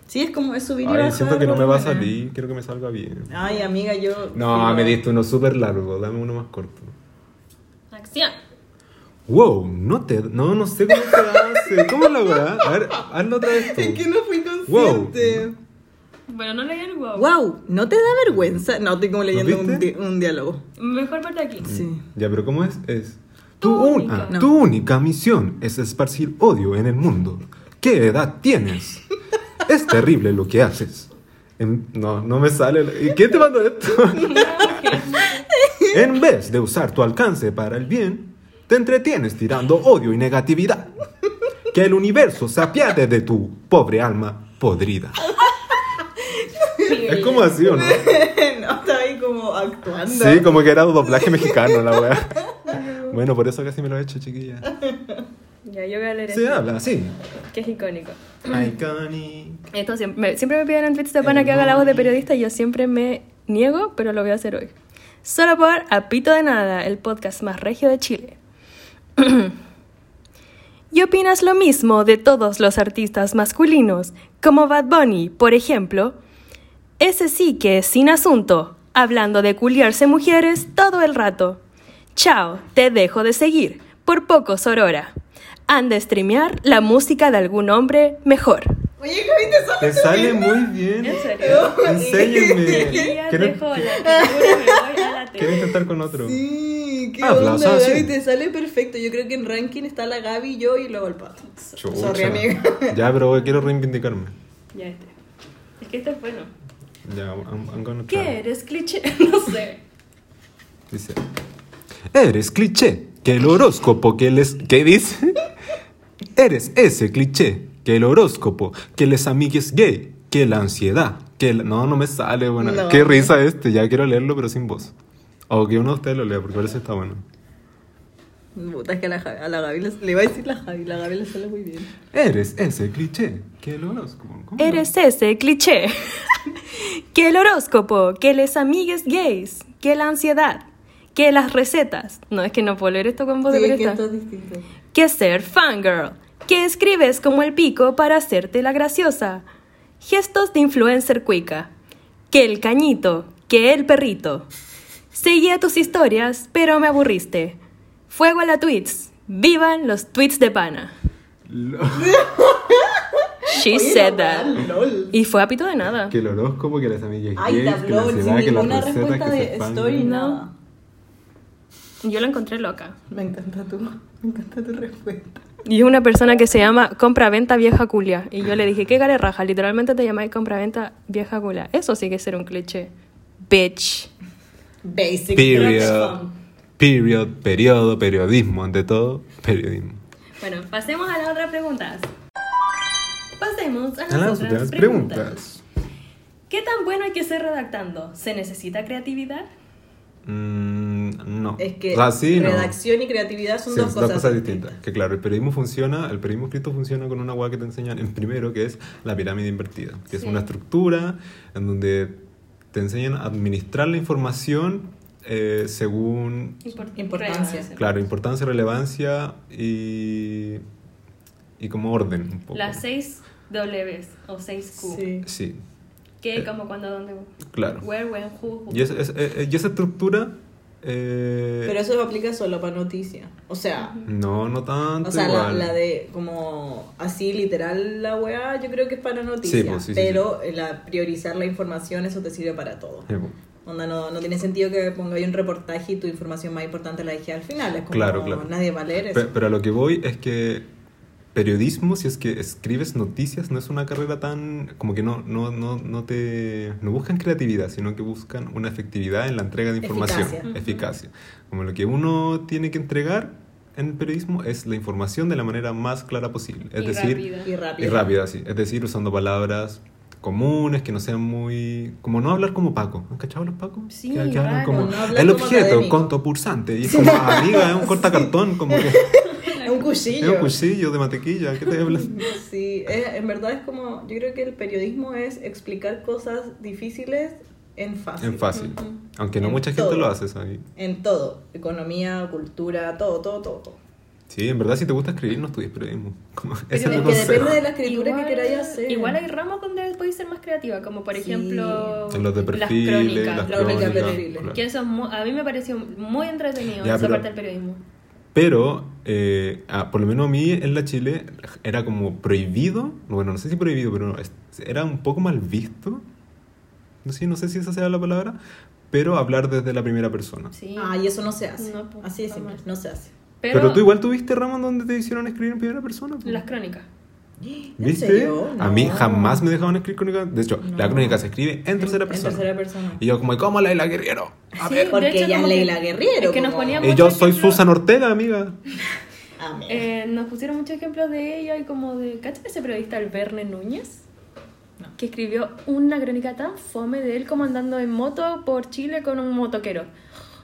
Sí, es como es subir y Ay, bajar siento que no me va a volúmenes. salir, quiero que me salga bien. Ay, amiga, yo... No, me diste uno súper largo, dame uno más corto. Acción. Wow, no te... No, no sé cómo se hace. ¿Cómo es la weá? A ver, hazlo otra vez tú. Es que no fui consciente. Bueno, no leí el wow. Wow, ¿no te da vergüenza? No, estoy como leyendo un, di- un diálogo. Mejor parte aquí. Sí. Ya, pero ¿cómo es? Es... Tu Tu, un- única. ah, No. tu única misión es esparcir odio en el mundo. ¿Qué edad tienes? Es terrible lo que haces. En- no, no me sale. ¿Y quién te mandó esto? en vez de usar tu alcance para el bien, te entretienes tirando odio y negatividad. Que el universo se apiade de tu pobre alma podrida. Es como así, ¿o no? no, estaba ahí como actuando. Sí, como que era doblaje mexicano la weá. Bueno, por eso casi me lo he hecho, chiquilla. Ya, yo voy a leer Se esto, habla así. que es icónico. Iconic. Esto siempre me, siempre me piden en tweets de pana que haga la voz de periodista y yo siempre me niego, pero lo voy a hacer hoy. Solo por Apito de Nada, el podcast más regio de Chile. ¿Y opinas lo mismo de todos los artistas masculinos, como Bad Bunny, por ejemplo? Ese sí que es sin asunto, hablando de culiarse mujeres todo el rato. Chao, te dejo de seguir, por poco Sorora. Anda a streamear la música de algún hombre mejor. Oye, Javi, te sale Te sale muy bien. ¿En serio? Enséñenme. Guía Quiero, dejó la figura, me voy a la quiero tele. intentar con otro. Sí, qué onda. Gaby, te sale perfecto. Yo creo que en ranking está la Gaby, yo y luego el pato. Chucha. Sorry, amiga. Ya, pero quiero reivindicarme. Ya este. Es que este es bueno. Ya, I'm, I'm gonna try. ¿Qué eres cliché? No sé. Dice. Eres cliché, que el horóscopo que les... ¿Qué dice? Eres ese cliché, que el horóscopo, que les amigues gay, que la ansiedad, que la- No, no me sale, bueno. No. Qué risa este, ya quiero leerlo pero sin voz. O que uno de ustedes lo lea, porque parece que está bueno. Puta, es que a la, a la Gaby le, le iba a decir la Javi, la Gaby le sale muy bien. Eres ese cliché, que el horóscopo... ¿cómo? Eres ese cliché. que el horóscopo, que les amigues gays, que la ansiedad, que las recetas. No, es que no puedo leer esto con voz de Sí, es que esto es distinto. que ser fangirl, que escribes como el pico para hacerte la graciosa. Gestos de influencer cuica, que el cañito, que el perrito. Seguía tus historias, pero me aburriste. Fuego a la tweets, vivan los tweets de pana. She Oye, said that. lol. Y fue a pito de nada. Que el horóscopo, que las amigas Ay, te gays, que la habló ansiedad, sin que ninguna respuesta que de No. nada. Yo la encontré loca. Me encanta tu, me encanta tu respuesta. Y es una persona que se llama Compra-Venta Vieja Culia. Y yo le dije, ¿qué gare raja? Literalmente te llamáis Compra-Venta Vieja Culia. Eso sí que es ser un cliché. Bitch. Basic Period. Period, periodo, periodismo, ante todo, periodismo. Bueno, pasemos a las otras preguntas. Pasemos a las, A las otras otras preguntas. preguntas. ¿Qué tan bueno hay que ser redactando? ¿Se necesita creatividad? Mm, no. Es que O sea, sí, no. redacción y creatividad son Sí, dos cosas, distintas. Que claro, el periodismo funciona, el periodismo escrito funciona con una hueá que te enseñan en primero, que es la pirámide invertida, que es una estructura en donde te enseñan a administrar la información eh, según, Import- Importancia. relevancia. claro, importancia, relevancia y, y como orden un poco. Las 6 Ws o 6 Q. Sí. Sí, ¿Qué, Eh, cómo, cuándo, dónde? claro. Where, when, who, who. Y, es- es- eh, y esa estructura... eh, Pero eso aplica solo para noticias. O sea, no, no tanto o sea la, igual. la de como así literal la weá, yo creo que es para noticias. Sí, pues, sí, sí, pero la priorizar la información, eso te sirve para todo. Sí, po. Onda, no, no tiene sentido que ponga ahí un reportaje y tu información más importante la dejé al final. Es como Claro, claro. nadie va a leer eso. Pe- Pero a lo que voy es que periodismo, si es que escribes noticias, no es una carrera tan... como que no, no, no, no te... no buscan creatividad, sino que buscan una efectividad en la entrega de información. Eficacia. Eficacia. Como lo que uno tiene que entregar en el periodismo es la información de la manera más clara posible. Es Y decir, rápida. y rápido. y rápida, sí. Es decir, usando palabras comunes, que no sean muy... como no hablar como Paco. ¿Han cachado los Pacos? Sí, que, que hablan raro, como no el como objeto, conto pulsante. Y es como, amiga, es un cortacartón, como que... Un cuchillo. Es un cuchillo de mantequilla, ¿qué te hablas? Sí, es- en verdad es como, yo creo que el periodismo es explicar cosas difíciles en fácil. En fácil. Aunque no En mucha gente todo. lo hace, ¿sabes? En todo, economía, cultura, todo, todo, todo. todo. Sí, en verdad, si te gusta escribir, no estudies periodismo. Como, es que consejo. depende de la escritura Igual- que queráis hacer. Igual hay ramos donde podéis ser más creativa, como por Sí. ejemplo En los de las perfiles, crónicas. las la crónica crónicas, de perfiles. claro. Que eso a mí me pareció muy entretenido, Ya, esa pero- parte del periodismo. Pero, eh, ah, por lo menos a mí en la Chile era como prohibido, bueno, no sé si prohibido, pero es- era un poco mal visto. No sé, no sé si esa sea la palabra, pero hablar desde la primera persona. Sí. Ah, y eso no se hace. No, pues, Así de no simple, no se hace. Pero, tú igual tuviste ramos donde te hicieron escribir en primera persona. Las crónicas. ¿En ¿Viste? serio? A mí No. jamás me dejaban escribir crónica. De hecho, la No. crónica se escribe en tercera persona. En tercera persona. Y yo como, ¿cómo Leila Guerrero? A Sí, ver. Porque ella es Leila Guerriero, Es que nos Y yo soy ejemplos- Susan Ortega, amiga. Eh, nos pusieron muchos ejemplos de ella y como de... ¿Cachai ese periodista, el Verne Núñez? No. Que escribió una crónica tan fome de él como andando en moto por Chile con un motoquero.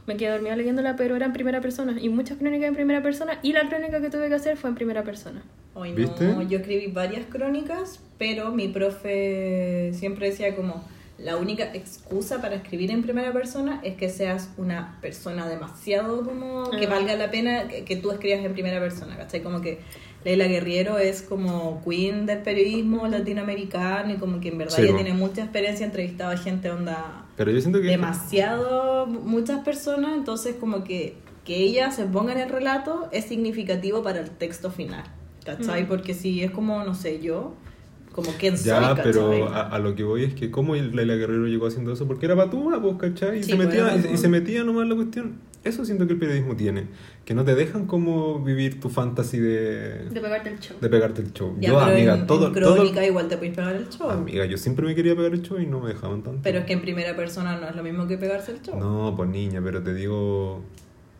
Me quedé dormida leyéndola, pero era en primera persona. Y muchas crónicas en primera persona. Y la crónica que tuve que hacer fue en primera persona. Hoy no, ¿Viste? yo escribí varias crónicas, pero mi profe siempre decía como la única excusa para escribir en primera persona es que seas una persona demasiado como que Ah. valga la pena que, que tú escribas en primera persona, ¿cachai? Como que Leila Guerriero es como queen del periodismo latinoamericano y como que en verdad Sí, ella po. tiene mucha experiencia, ha entrevistado a gente onda Pero yo siento que... demasiado muchas personas, entonces como que que ella se ponga en el relato es significativo para el texto final, ¿cachai? Mm. Porque si es como, no sé, yo, como soy, Ya, ¿cachai? pero a, a lo que voy es que cómo Leila Guerrero llegó haciendo eso, porque era patúa, pues, ¿cachai? Y, Sí, se pues, metía, y, y se metía nomás en la cuestión. Eso siento que el periodismo tiene, que no te dejan como vivir tu fantasy de, De pegarte el show. de pegarte el show. Ya, yo, pero amiga, en, todo, en todo- crónica igual te puedes pegar el show. Amiga, yo siempre me quería pegar el show y no me dejaban tanto. Pero es que en primera persona no es lo mismo que pegarse el show. No, pues niña, pero te digo,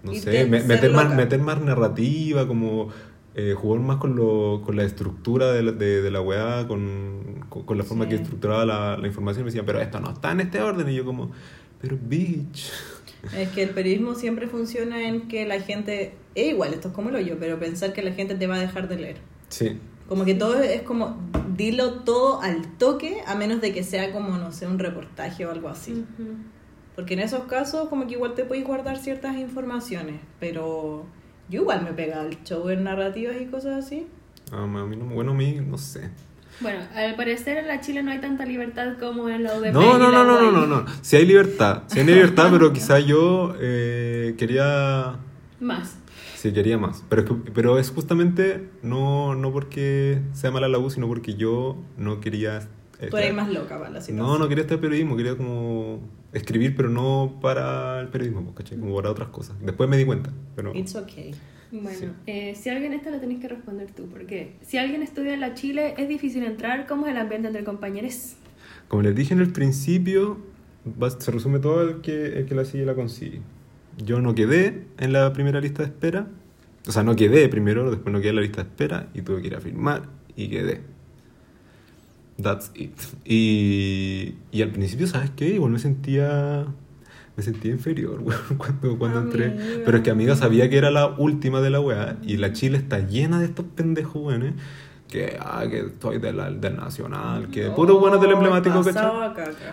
no Y sé, me- meter, más, meter más narrativa, como eh, jugar más con, lo, con la estructura de la, de, de la weá, con, con, con la forma Sí. que estructuraba la, la información. Me decían, pero esto no está en este orden. Y yo como, pero bitch. Es que el periodismo siempre funciona en que la gente, es igual, esto es como lo yo, pero pensar que la gente te va a dejar de leer. Sí, Como que todo es como, dilo todo al toque, a menos de que sea como, no sé, un reportaje o algo así. Porque en esos casos como que igual te podéis guardar ciertas informaciones, pero yo igual me pega el show en narrativas y cosas así. Ah, a mí no, bueno, a mí no sé. Bueno, al parecer en la Chile no hay tanta libertad como en la UDP. No, no, no, no, no, UAI. no, no. Si hay libertad, si hay libertad, pero quizá yo eh, quería... Más. Sí, Sí, quería más. Pero es, que- pero es justamente no, no porque sea mala la U, sino porque yo no quería... Tú estar- eres más loca para la situación. No, no quería estar periodismo, quería como escribir, pero no para el periodismo, pues, ¿cachai? Como para otras cosas. Después me di cuenta, pero... It's okay. Bueno, Sí. eh, si alguien esta la tenés que responder tú, porque si alguien estudia en la Chile es difícil entrar, ¿cómo es el ambiente entre compañeros? Como les dije en el principio, se resume todo el que, el que la sigue la consigue. Yo no quedé en la primera lista de espera. O sea, no quedé primero, después no quedé en la lista de espera y tuve que ir a firmar y quedé. That's it. Y, y al principio, ¿sabes qué? Igual me sentía... Me sentía inferior, weón, cuando, cuando entré. Pero es que amiga sabía que era la última de la weá y la Chile está llena de estos pendejos, weones. Que, ah, que estoy de la- del Nacional, que puro bueno del emblemático, ¿cachai?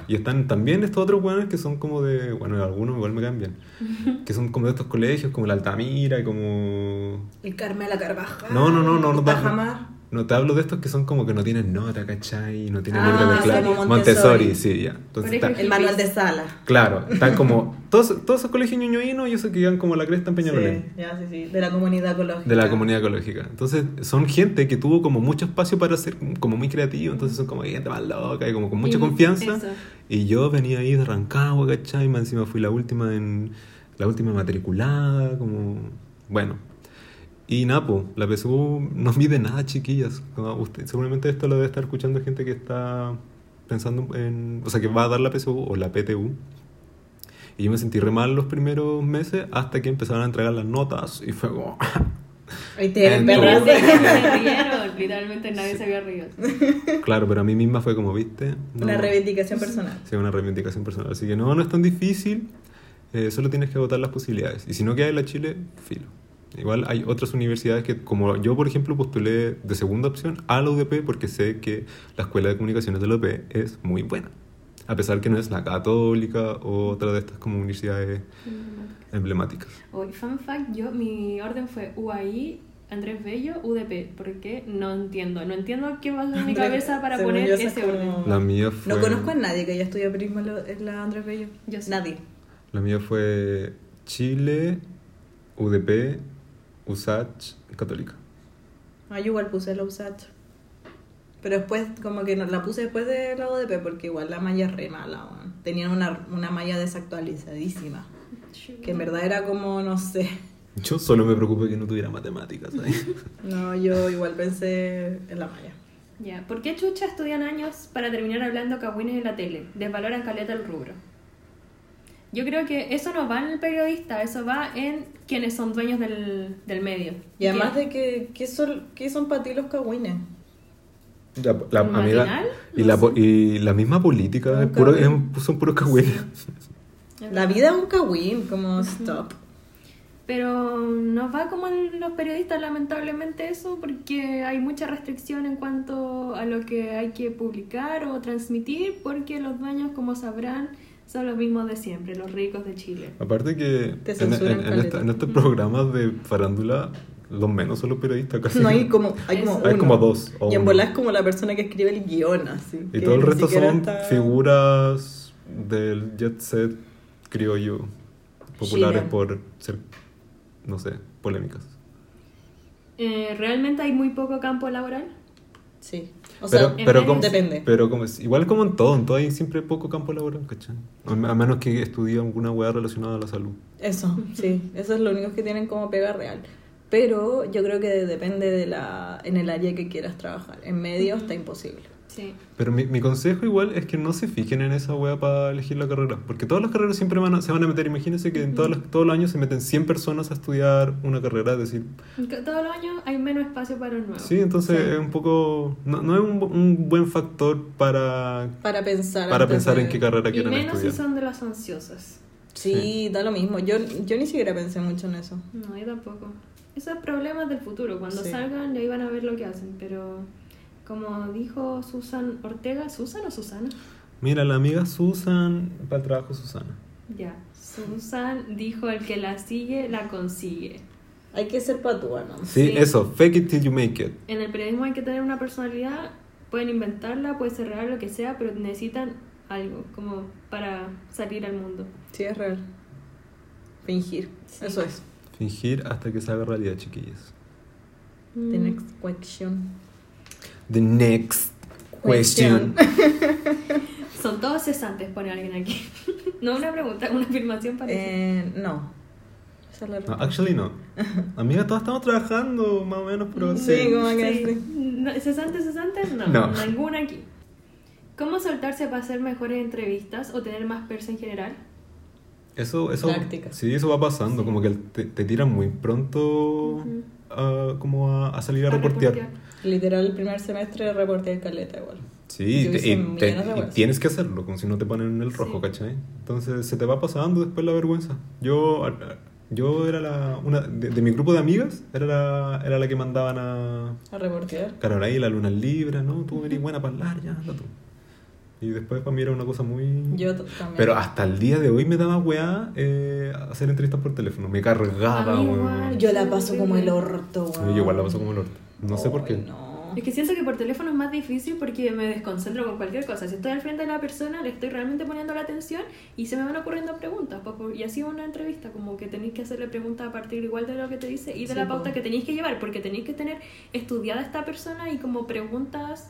Y están también estos otros buenos que son como de. Bueno, algunos igual me cambian. Que son como de estos colegios, como la Altamira y como. El Carmela Carvajal. No, no, no, no, no, Tajamar. No te hablo de estos que son como que no tienen nota, ¿cachai? No tienen Ah, de clase. Montessori. Montessori. sí, ya. Entonces está- El manual de sala. Claro, están como. Todos, todos esos colegios ñoñoínos y esos que quedan como la cresta en Peñalolén. Sí, ya, sí, sí. De la comunidad ecológica. De la comunidad ecológica. Entonces, son gente que tuvo como mucho espacio para ser como muy creativo. Entonces, son como gente más loca y como con mucha Y confianza. eso. Y yo venía ahí de Rancagua, ¿cachai? Más encima fui la última en. La última matriculada, como. Bueno. Y Napo, la PSU no mide nada, chiquillas. Usted, seguramente esto lo debe estar escuchando gente que está pensando en. O sea, que va a dar la PSU o la PTU. Y yo me sentí re mal los primeros meses hasta que empezaron a entregar las notas y fue como. Ahí te ven, En perras. todo. Se rieron, literalmente nadie se había reído. claro, pero a mí misma fue como, ¿viste? No. Una reivindicación personal. Sí, una reivindicación personal. Así que no, no es tan difícil. eh, solo tienes que agotar las posibilidades. Y si no queda en la Chile, filo. Igual hay otras universidades que, como yo, por ejemplo, postulé de segunda opción a la UDP porque sé que la Escuela de Comunicaciones de la UDP es muy buena. A pesar que no es la católica o otra de estas como universidades emblemáticas. Hoy, fun fact, yo, mi orden fue UAI, Andrés Bello, UDP. ¿Por qué? No entiendo. No entiendo qué pasó en mi cabeza para según poner ese como- orden. La mía fue... No conozco a nadie que haya estudiado periodismo en la- en la Andrés Bello. Yo sí. Nadie. La mía fue Chile, UDP, USACH, Católica. Ah, yo igual puse la USACH. Pero después, como que no, la puse después de la ODP porque igual la malla es re mala, weón. Tenían una, una malla desactualizadísima. Que en verdad era como, no sé. Yo solo me preocupé que no tuviera matemáticas ahí. No, yo igual pensé en la malla. Ya, ¿por qué chucha estudian años para terminar hablando cagüines en la tele? Desvaloran caleta el rubro. Yo creo que eso no va en el periodista, eso va en quienes son dueños del, del medio. Y además de que, ¿qué son, qué son para ti los cagüines? La, la- y, No la, y misma política, es puro- es- son puros cagüines. La vida es un cagüín, como stop. Pero no va como en los periodistas, lamentablemente, eso, porque hay mucha restricción en cuanto a lo que hay que publicar o transmitir, porque los dueños, como sabrán, son los mismos de siempre, los ricos de Chile. Aparte que en, esta- en estos programas de farándula, los menos son los periodistas casi. No hay como, hay como. Hay como dos, o Y en bola es como la persona que escribe el guion, así. Y todo el resto son está- figuras del jet set criollo, populares Chile. por ser, no sé, polémicas. Eh, ¿Realmente hay muy poco campo laboral? Sí. O pero, sea, pero como, depende. pero como es- igual como en todo, en todo hay siempre poco campo laboral, ¿cachai? A a menos que estudie alguna weá relacionada a la salud. Eso, sí. Eso es lo único que tienen como pega real. Pero yo creo que depende de la en el área que quieras trabajar. En medio está imposible. Sí. Pero mi, mi consejo igual es que no se fijen en esa wea para elegir la carrera. Porque todas las carreras siempre van a- se van a meter. Imagínense que en todas las- todos los años se meten 100 personas a estudiar una carrera. Es decir, Todos los años hay menos espacio para el nuevo. sí, entonces Sí. es un poco... No, no es un, un buen factor para, Para pensar. para pensar de- en qué carrera Y quieren menos si estudiar. son de las ansiosas. Sí, da lo mismo. Yo, yo ni siquiera pensé mucho en eso. No, yo tampoco. Esos problemas del futuro, cuando Sí. salgan ya iban a ver lo que hacen, pero como dijo Susan Ortega, ¿Susan o Susana? Mira, la amiga Susan, para el trabajo Susana. Ya, Susan dijo el que la sigue, la consigue. Hay que ser patúa, ¿no? Sí, Sí. eso, fake it till you make it. En el periodismo hay que tener una personalidad, pueden inventarla, puede ser real, lo que sea, pero necesitan algo como para salir al mundo. Sí, es real. Fingir. Sí. Eso es. Fingir hasta que se haga realidad, chiquillas. The next question. The next Question. Son todos cesantes, pone alguien aquí. no una pregunta, una afirmación para Eh, no. No, actually no. Amiga, todos estamos trabajando más o menos, pero Sí, sí. como que Sí. No, ¿Cesantes, cesantes? No, No. ninguna aquí. ¿Cómo soltarse para hacer mejores entrevistas o tener más persa en general? Eso, eso, Práctica. sí, eso va pasando, como que te, te tiran muy pronto a, como a, a salir a, A reportear. reportear. Literal, el primer semestre reporté el caleta igual. Sí, te- y, te- tienes que hacerlo, como si no te ponen en el rojo, Sí. ¿cachai? Entonces se te va pasando después la vergüenza. Yo, yo era la, una, de, de mi grupo de amigas, era la, era la que mandaban a A reportear. Carolina, la luna libre, ¿no? Tú eres buena para hablar, ya, anda tú. Y después para mí era una cosa muy... Yo también. Pero hasta el día de hoy me daba weá eh, hacer entrevistas por teléfono. Me cargaba, A mí weón. igual. Yo la paso como el orto, Sí, weón. yo igual la paso como el orto. No sé por qué. No. Es que siento que por teléfono es más difícil porque me desconcentro con cualquier cosa. Si estoy al frente de la persona, le estoy realmente poniendo la atención y se me van ocurriendo preguntas. pues, Y así una entrevista, como que tenéis que hacerle preguntas a partir igual de lo que te dice y de Sí, la po. pauta que tenéis que llevar, porque tenéis que tener estudiada esta persona y como preguntas.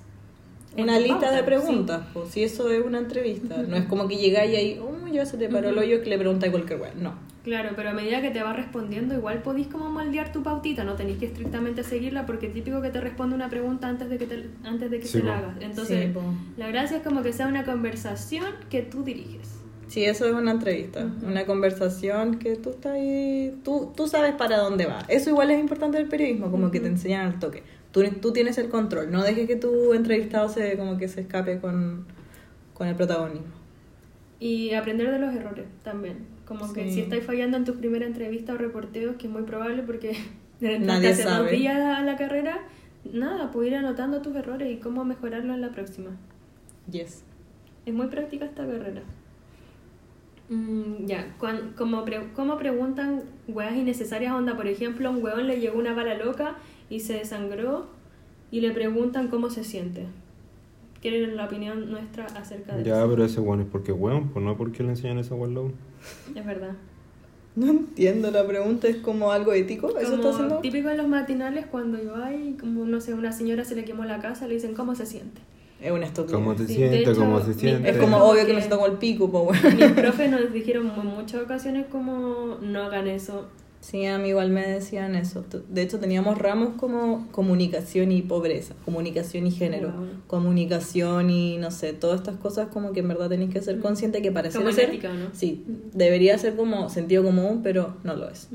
Una lista pauta, de preguntas, pues si eso es una entrevista. No es como que llegáis y ahí, oh, ya se te paró el hoyo que le preguntáis cualquier weá. No. Claro, pero a medida que te va respondiendo, igual podéis como moldear tu pautita, no tenéis que estrictamente seguirla porque es típico que te responde una pregunta antes de que, te- antes de que Sí, se po. la hagas. Entonces, Sí, la gracia es como que sea una conversación que tú diriges. Sí, eso es una entrevista, una conversación que tú estás ahí, tú, tú sabes para dónde va. Eso igual es importante del periodismo, como que te enseñan al toque. Tú, tú tienes el control, no dejes que tu entrevistado se como que se escape con, con el protagonismo. Y aprender de los errores también. Como que Sí. si estáis fallando en tu primera entrevista o reporteo, que es muy probable porque Nadie hace sabe. dos días a la carrera, nada, puedes ir anotando tus errores y cómo mejorarlo en la próxima. Yes. Es muy práctica esta carrera. Mm, ya, cuan- como, pre- como preguntan weas innecesarias, onda, por ejemplo, a un weón le llegó una bala loca y se desangró y le preguntan cómo se siente. ¿Quieren la opinión nuestra acerca de Ya, eso? pero ese weón es porque weón, pues no porque le enseñan eso a weón. Es verdad. No entiendo, la pregunta es como algo ético, ¿eso Como está haciendo? típico en los matinales cuando yo hay como no sé una señora se le quemó la casa le dicen cómo se siente Es una estupidez. ¿Cómo te Sí, sientes? hecho, ¿Cómo se siente? Es como obvio que me siento como el pico, pues bueno. mis profes nos dijeron en muchas ocasiones como no hagan eso Sí, a mí igual me decían eso. De hecho, teníamos ramos como comunicación y pobreza, comunicación y género, Wow. comunicación y no sé, todas estas cosas como que en verdad tenéis que ser consciente que para Como ser ética, ¿no? Sí, debería ser como sentido común, pero no lo es.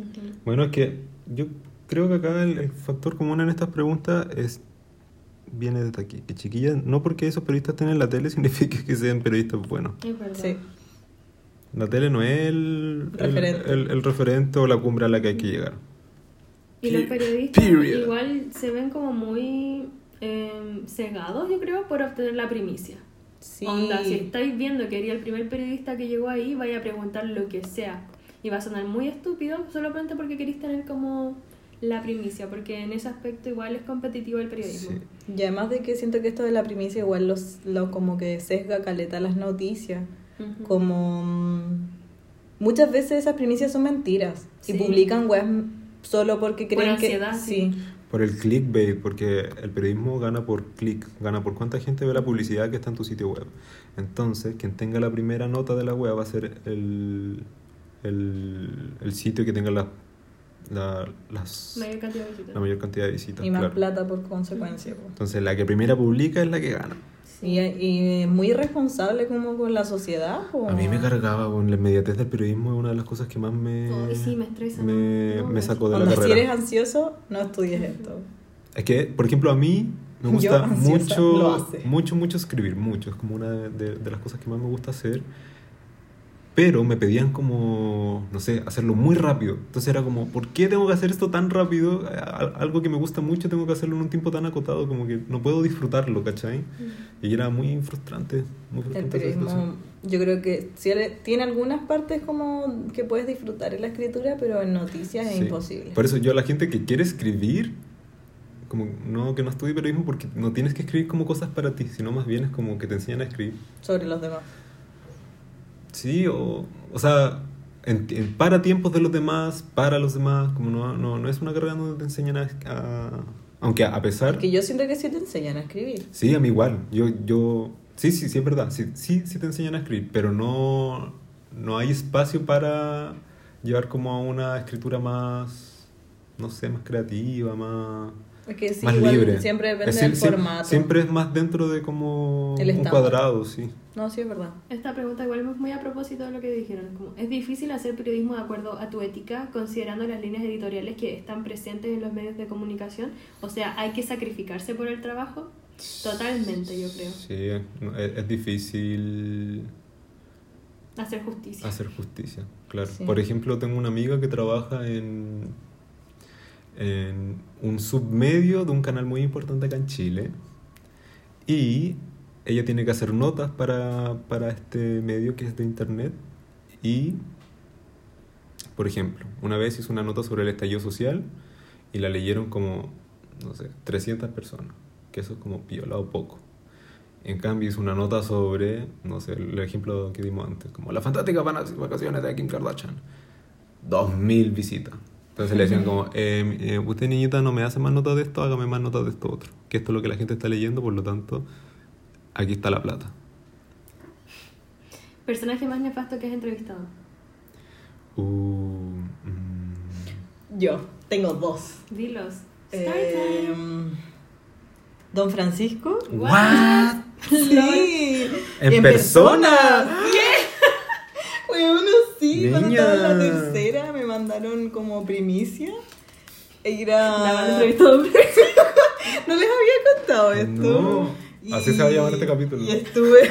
Bueno, es que yo creo que acá el, el factor común en estas preguntas es viene desde aquí. Que chiquillas, no porque esos periodistas estén en la tele significa que sean periodistas buenos. es verdad Sí. La tele no es el el- Referente. el- el referente o la cumbre a la que hay que llegar. y los Pe- periodistas period. igual se ven como muy eh, cegados yo creo por obtener la primicia Sí. Onda, si estáis viendo que era el primer periodista que llegó ahí, vaya a preguntar lo que sea. Y va a sonar muy estúpido solamente porque queréis tener como la primicia, porque en ese aspecto igual es competitivo el periodismo. Sí. Y además de que siento que esto de la primicia igual los, lo como que sesga caleta las noticias. Como mm, muchas veces esas primicias son mentiras Sí. y publican weas solo porque Por creen ansiedad, que sí. Por el clickbait, porque el periodismo gana por click, gana por cuánta gente ve la publicidad que está en tu sitio web. Entonces, quien tenga la primera nota de la web va a ser el, el, el sitio que tenga la, la, las, Mayor cantidad de visitas. la mayor cantidad de visitas. y más claro. plata por consecuencia. Entonces, la que primera publica es la que gana. Y, y muy irresponsable como con la sociedad. po. A mí me cargaba con la inmediatez del periodismo, es una de las cosas que más me, Ay, sí, me estresa, me, no, no, me sacó de la Onda, si carrera. eres ansioso, no estudies esto. Es que, por ejemplo, a mí me Yo, gusta ansiosa, mucho, mucho, mucho escribir, mucho. Es como una de, de- de las cosas que más me gusta hacer. Pero me pedían como, no sé, hacerlo muy rápido. Entonces era como, ¿por qué tengo que hacer esto tan rápido? Algo que me gusta mucho, tengo que hacerlo en un tiempo tan acotado, como que no puedo disfrutarlo, ¿cachai? Y era muy frustrante. Muy El frustrante periodismo, yo creo que sí, tiene algunas partes como que puedes disfrutar en la escritura, pero en noticias es imposible. Por eso yo a la gente que quiere escribir, como no que no estudie periodismo, porque no tienes que escribir como cosas para ti, sino más bien es como que te enseñan a escribir. Sobre los demás. Sí, o, o sea, en- en- para tiempos de los demás, para los demás, como no, no, no es una carrera donde te enseñan a... a- aunque a pesar... Porque yo siento que sí te enseñan a escribir. Sí, a mí igual. Yo, yo, sí, sí, sí, es verdad. Sí, sí, sí te enseñan a escribir, pero no, no hay espacio para llevar como a una escritura más, no sé, más creativa, más, Porque sí, más igual libre. siempre depende Es del formato. Siempre es más dentro de como El un cuadrado, sí. No, sí es verdad. Esta pregunta igual es muy a propósito de lo que dijeron. Como, ¿Es difícil hacer periodismo de acuerdo a tu ética, considerando las líneas editoriales que están presentes en los medios de comunicación? O sea, ¿hay que sacrificarse por el trabajo? Totalmente, yo creo. Sí, no, es, es difícil Hacer justicia. hacer justicia, claro. Sí. Por ejemplo, tengo una amiga que trabaja en, en un submedio de un canal muy importante acá en Chile y ella tiene que hacer notas para, para este medio que es de internet y, por ejemplo, una vez hizo una nota sobre el estallido social y la leyeron como, no sé, 300 personas, que eso es como violado poco. En cambio, hizo una nota sobre, no sé, el ejemplo que dimos antes, como las fantásticas vacaciones de Kim Kardashian. 2000 visitas. Entonces le decían como, eh, eh, usted niñita no me hace más notas de esto, hágame más notas de esto otro. Que esto es lo que la gente está leyendo, por lo tanto, aquí está la plata. ¿Personaje más nefasto que has entrevistado? Uh, mm, Yo tengo dos. Dilos. Eh. Don Francisco. ¿What? Sí. ¿En persona? ¿Qué? Sí, cuando estaba en la tercera me mandaron como primicia. Era... La van. No les había contado esto. No. Así se va a llamar este capítulo. Y estuve,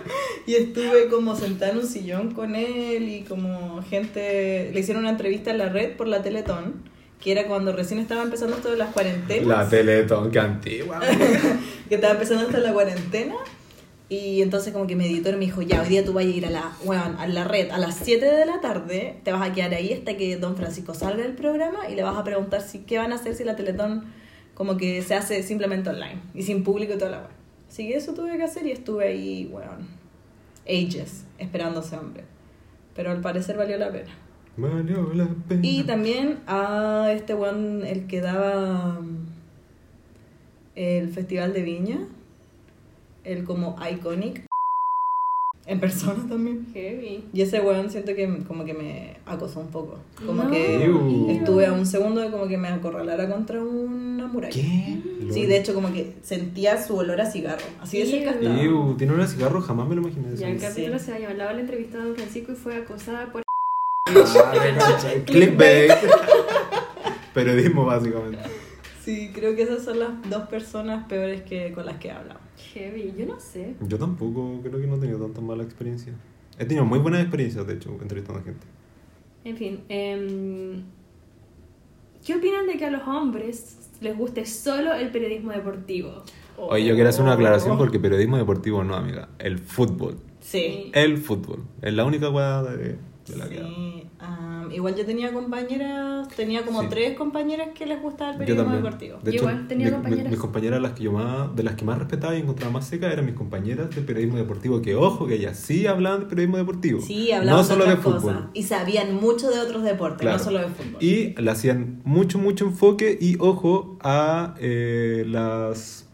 y estuve como sentada en un sillón con él y como gente... Le hicieron una entrevista en la red por la Teletón, que era cuando recién estaba empezando esto de las cuarentenas. La Teletón, que antigua. que estaba empezando hasta la cuarentena. Y entonces como que mi editor me dijo, ya, hoy día tú vas a ir a la, weón, a la red a las 7 de la tarde, te vas a quedar ahí hasta que don Francisco salga del programa y le vas a preguntar si qué van a hacer si la Teletón como que se hace simplemente online y sin público y toda la weón. Así que eso tuve que hacer y estuve ahí, weón, ages, esperando a ese hombre. Pero al parecer valió la pena. Valió la pena. Y también a este weón, el que daba mm, el Festival de Viña, el como Iconic, en persona también. Heavy. Y ese weón siento que como que me acosó un poco. Como No. que estuve a un segundo de como que me acorralara contra una muralla. ¿Qué? Sí, de hecho como que sentía su olor a cigarro. Así de cerca estaba. Ew, tiene un cigarro, jamás me lo imaginé eso. Ya el Sí. capítulo se llama La entrevistada a Don Francisco y fue acosada por... Ah. Clickbait. Periodismo, básicamente. Sí, creo que esas son las dos personas peores que con las que he hablado. Heavy, yo no sé. Yo tampoco creo que no he tenido tanta mala experiencia. He tenido muy buenas experiencias, de hecho, entrevistando a gente. En fin, em, ¿qué opinan de que a los hombres les guste solo el periodismo deportivo? Oye, yo quiero hacer una aclaración porque periodismo deportivo no, amiga. El fútbol. Sí. El fútbol. Es la única weá de, de la que hablo. Sí, igual yo tenía compañeras, tenía como Sí. tres compañeras que les gustaba el Yo periodismo también. deportivo. De hecho, igual tenía mi- mi- compañeras. mis compañeras, las que yo más, de las que más respetaba y encontraba más seca, eran mis compañeras de periodismo deportivo. Que ojo, que ellas sí hablaban de periodismo deportivo. Sí, hablaban No solo de fútbol. cosas. Y sabían mucho de otros deportes, Claro. no solo de fútbol. Y le hacían mucho, mucho enfoque y ojo a eh, las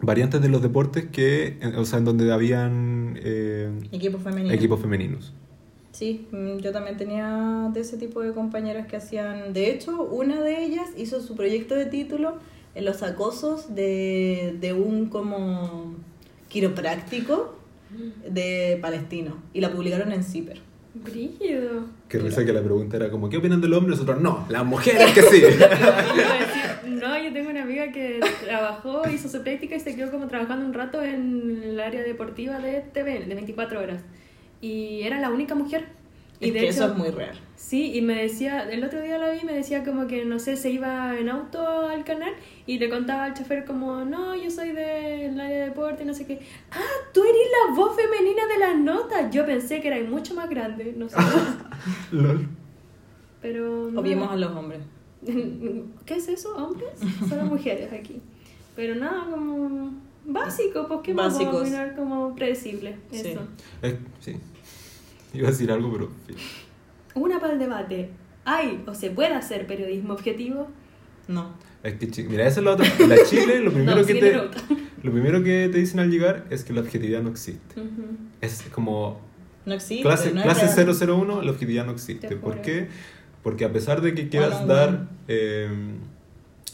variantes de los deportes que, o sea, en donde habían eh, equipos femeninos. Sí, mm, yo también tenía de ese tipo de compañeras que hacían. De hecho, una de ellas hizo su proyecto de título en los acosos de, de un como quiropráctico de palestino. Y la publicaron en Zipper. Brígido. Que risa que la pregunta era como, ¿qué opinan del hombre? Nosotros, no, las mujeres que sí. No, yo tengo una amiga que trabajó, hizo su práctica y se quedó como trabajando un rato en el área deportiva de TV, de 24 horas. Y era la única mujer. Y Es de que hecho, eso es muy real. Sí, y me decía, el otro día la vi, me decía como que, no sé, se iba en auto al canal y le contaba al chofer como, no, yo soy del área de deporte y no sé qué. Ah, tú eres la voz femenina de las notas. Yo pensé que era mucho más grande, no sé. Lol. Pero... no. Obviemos a los hombres. ¿Qué es eso, hombres? Solo mujeres aquí. Pero nada, como básico, pues qué más vamos a como predecible. Sí. Eso. Eh, sí. Iba a decir algo, pero... Una para el debate. ¿Hay o se puede hacer periodismo objetivo? No. Es que, mira, esa es la otra. En la Chile, lo primero, No, que te, lo primero que te dicen al llegar es que la objetividad no existe. Ujú. Es como No existe. clase, no clase real. 001, la objetividad no existe. Te ¿Por qué? Porque a pesar de que quieras on dar eh,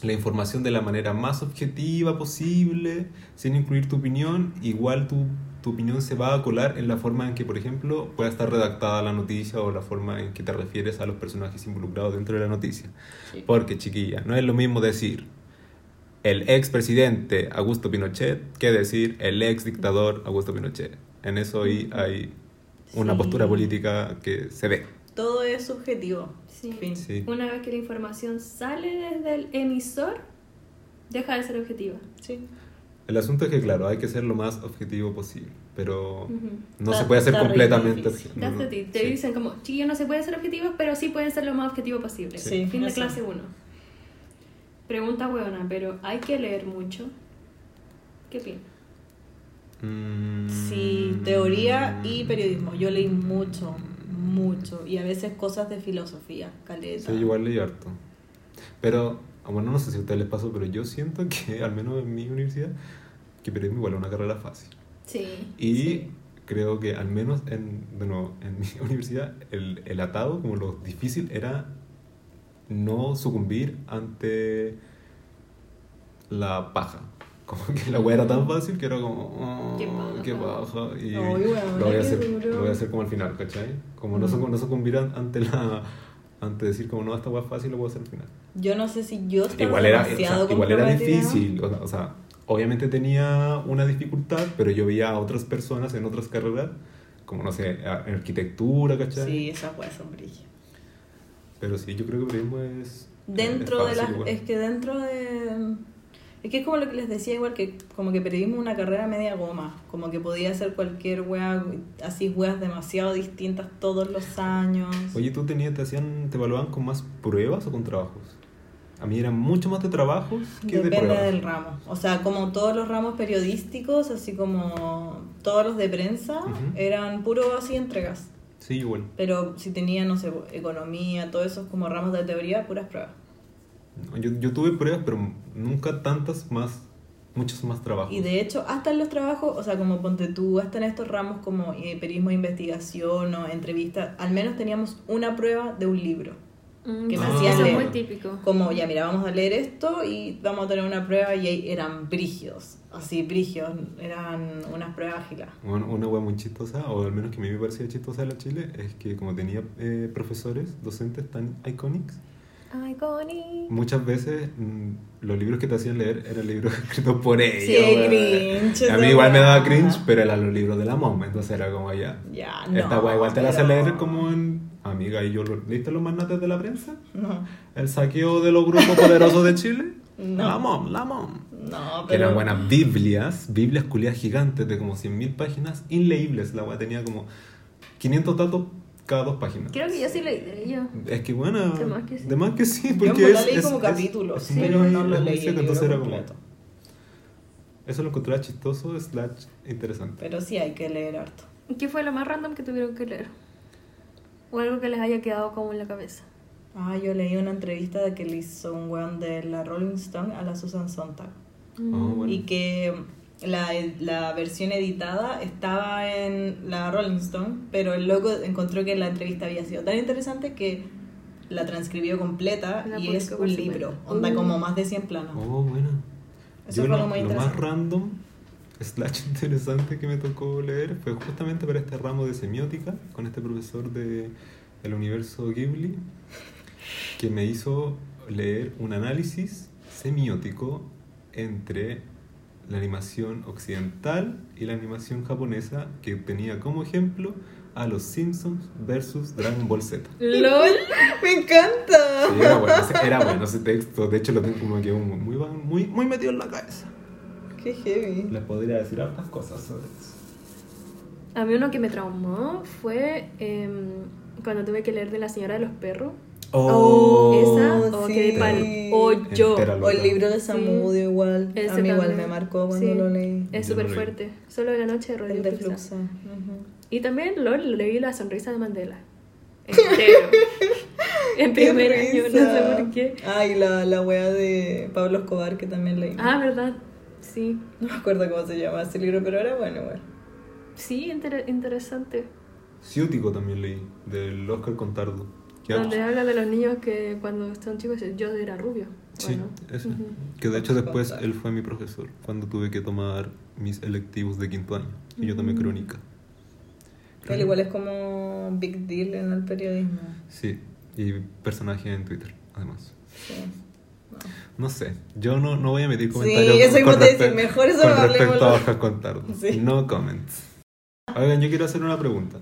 la información de la manera más objetiva posible, sin incluir tu opinión, igual tu, tu opinión se va a colar en la forma en que, por ejemplo, pueda estar redactada la noticia o la forma en que te refieres a los personajes involucrados dentro de la noticia. Sí. Porque, chiquilla, no es lo mismo decir el ex presidente Augusto Pinochet que decir el ex dictador Augusto Pinochet. En eso ahí hay una Sí. postura política que se ve. Todo es subjetivo. Sí. Fin. Sí. Una vez que la información sale desde el emisor, deja de ser objetiva. Sí. El asunto es que, claro, hay que ser lo más objetivo posible, pero no Está- se puede ser completamente objetivo. No, no, Te sí. dicen como, chiquillos no se pueden ser objetivos, pero sí pueden ser lo más objetivo posible. Sí, fin de clase 1. Pregunta buena, pero ¿hay que leer mucho? ¿Qué opinas? Mm, Sí, teoría y periodismo. Yo leí mucho, mucho. Y a veces cosas de filosofía, caleta. Sí, igual leí harto. Pero, ah, bueno, no sé si a ustedes les pasó, pero yo siento que, al menos en mi universidad, que periodismo igual es una carrera fácil. Sí. Y sí. creo que al menos en, de nuevo, en mi universidad el, el atado, como lo difícil, era no sucumbir ante la paja. Como que la wea era tan fácil que era como, oh, Qué paja. qué. Y Ay, weona, lo, voy a hacer, lo voy a hacer como al final, ¿cachai? Como no, Mm. no sucumbir an- ante la ante decir como no, esta wea es fácil, lo voy a hacer al final. Yo no sé si yo estaba Igual era, o sea, demasiado igual era difícil, o sea, obviamente tenía una dificultad, pero yo veía a otras personas en otras carreras, como no sé, en arquitectura, ¿cachai? Sí, esas weas son brillas. Pero sí, yo creo que periodismo es... Dentro es de las... igual. Es que dentro de... Es que es como lo que les decía, igual que como que periodismo es una carrera media goma. Como que podía hacer cualquier wea, así weas demasiado distintas todos los años. Oye, ¿tú tenías, te hacían, te evaluaban con más pruebas o con trabajos? A mí eran mucho más de trabajos que de Depende pruebas. del ramo. O sea, como todos los ramos periodísticos, así como todos los de prensa, eran puro así entregas. Sí, igual. Pero si tenía, no sé, economía, todos esos como ramos de teoría, puras pruebas. Yo, yo tuve pruebas, pero nunca tantas más, muchos más trabajos. Y de hecho, hasta en los trabajos, o sea, como ponte tú, hasta en estos ramos como eh, periodismo de investigación o entrevista, al menos teníamos una prueba de un libro. Mm, que me sí, hacían Eso es leer. muy típico. Como, ya, mira, vamos a leer esto y vamos a tener una prueba y ahí eran brígidos, así brígidos, eran unas pruebas ágiles. Bueno, una wea muy chistosa, o al menos que a mí me parecía chistosa de la Chile, es que como tenía eh, profesores, docentes tan iconics, Ay, Connie. muchas veces mm, los libros que te hacían leer eran libros escritos por ellos. Sí, cringe, A mí igual me daba weá. cringe, pero eran los libros de la MOM, entonces era como ya. Ya, no. Esta wea igual te la hace pero- leer como en. Amiga, ¿y yo lo, leíste los magnates de la prensa? No, ¿El saqueo de los grupos poderosos de Chile? No. La MOM, la MOM. no, Que eran pero... buenas Biblias, Biblias culiadas gigantes de como 100.000 páginas, inleíbles. La wea tenía como 500 datos cada dos páginas. Creo que yo sí leí de ello. Es que bueno, De más que sí. de más que sí, Yo porque verdad es, leí es- como es- capítulos, es muy- pero no lo leí el libro era como- completo. Eso lo encontraba chistoso, slash interesante. Pero sí hay que leer harto. ¿Qué fue lo más random que tuvieron que leer? O algo que les haya quedado como en la cabeza. Ah, yo leí una entrevista de que le hizo un weón de la Rolling Stone a la Susan Sontag. Ah, bueno. Y que la, la versión editada estaba en la Rolling Stone, pero el loco encontró que la entrevista había sido tan interesante que la transcribió completa La y es un libro. Onda Uh. como más de 100 planos. Oh, bueno. Eso Yo fue lo, muy lo más random, slash interesante que me tocó leer fue justamente para este ramo de semiótica con este profesor de el universo Ghibli que me hizo leer un análisis semiótico entre la animación occidental y la animación japonesa que tenía como ejemplo a los Simpsons versus Dragon Ball Z. ¡LOL! ¡Me encanta! Sí, era bueno, ese, era bueno ese texto, de hecho lo tengo como que muy, muy, muy, metido en la cabeza. ¡Qué heavy! Les podría decir hartas cosas sobre eso. A mí uno que me traumó fue em, cuando tuve que leer de La Señora de los Perros. Esa, o que sí. pa'l hoyo. Entera O el libro de Samudio igual. Ese a mí igual me marcó cuando Sí. lo leí. Es Yo no súper leí. fuerte. Solo de la noche de Rodrigo El de Fluxa. Fluxa. Ujú. Y también lo leí La Sonrisa de Mandela. entero. en Qué primer año, no sé por qué. Ay, la, la wea de Pablo Escobar que también leí. Ah, ¿verdad? Sí. No me acuerdo cómo se llama ese libro, pero era bueno igual. Sí, inter- interesante. Ciútico también leí, del Oscar Contardo. Donde habla de los niños que cuando son chicos yo era rubio. Sí, Bueno. ese. Ujú. Que de hecho después él fue mi profesor cuando tuve que tomar mis electivos de quinto año. Y yo tomé Mm. crónica. Él igual es como big deal en el periodismo. Sí, y personaje en Twitter, además. Sí. No sé, yo no, no voy a emitir Sí, comentarios eso con, decir, respe- mejor eso con no respecto a Oscar Contardo. Sí. No comments. Oigan, yo quiero hacer una pregunta.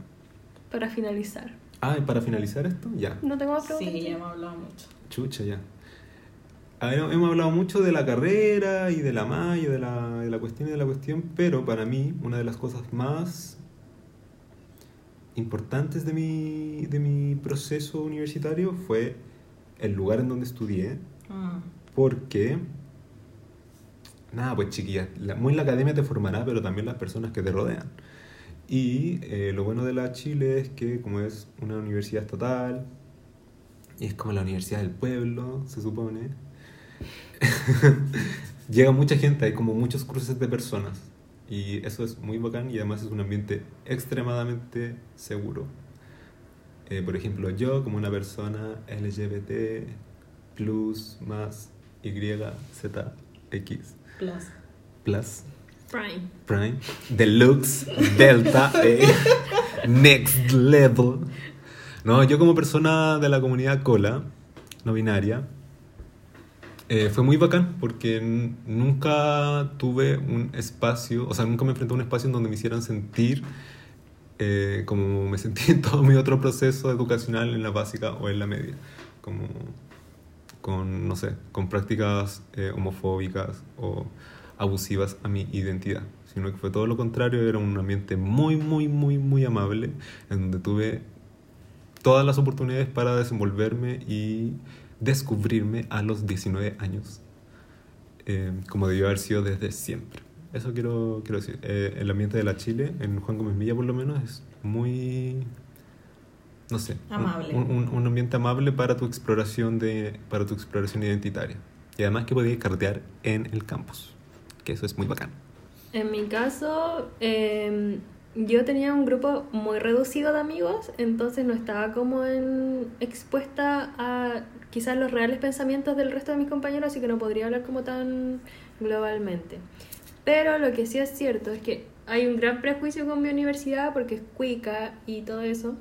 Para finalizar. Ah, y para finalizar esto, ya. No tengo más preguntas. Sí, ya hemos hablado mucho. Chucha, ya. A ver, hemos hablado mucho de la carrera y de la malla, de la, de la cuestión y de la cuestión, pero para mí una de las cosas más importantes de mi, de mi proceso universitario fue el lugar en donde estudié, Mm. porque, nada, pues chiquillas, la- muy la academia te formará, pero también las personas que te rodean. Y eh, lo bueno de la Chile es que como es una universidad estatal, y es como la universidad del pueblo, se supone, llega mucha gente, hay como muchos cruces de personas. Y eso es muy bacán y además es un ambiente extremadamente seguro. Eh, por ejemplo, yo como una persona LGBT plus más Y Z X Plus. plus Prime. Prime Deluxe Delta E Next Level no yo como persona de la comunidad cola no binaria eh, fue muy bacán porque nunca tuve un espacio o sea nunca me enfrenté a un espacio en donde me hicieran sentir eh, como me sentí en todo mi otro proceso educacional en la básica o en la media como con, no sé, con prácticas eh, homofóbicas o abusivas a mi identidad, sino que fue todo lo contrario, era un ambiente muy, muy, muy, muy amable, en donde tuve todas las oportunidades para desenvolverme y descubrirme a los 19 años, eh, como debió haber sido desde siempre. Eso quiero, quiero decir. Eh, el ambiente de la Chile, en Juan Gómez Milla por lo menos, es muy no sé, Amable. Un, un- un ambiente amable para tu exploración de para tu exploración identitaria. Y además que podías cartear en el campus, que eso es muy bacán. En mi caso, eh, yo tenía un grupo muy reducido de amigos, entonces no estaba como en, expuesta a quizás los reales pensamientos del resto de mis compañeros, así que no podría hablar como tan globalmente. Pero lo que sí es cierto es que hay un gran prejuicio con mi universidad porque es cuica y todo eso.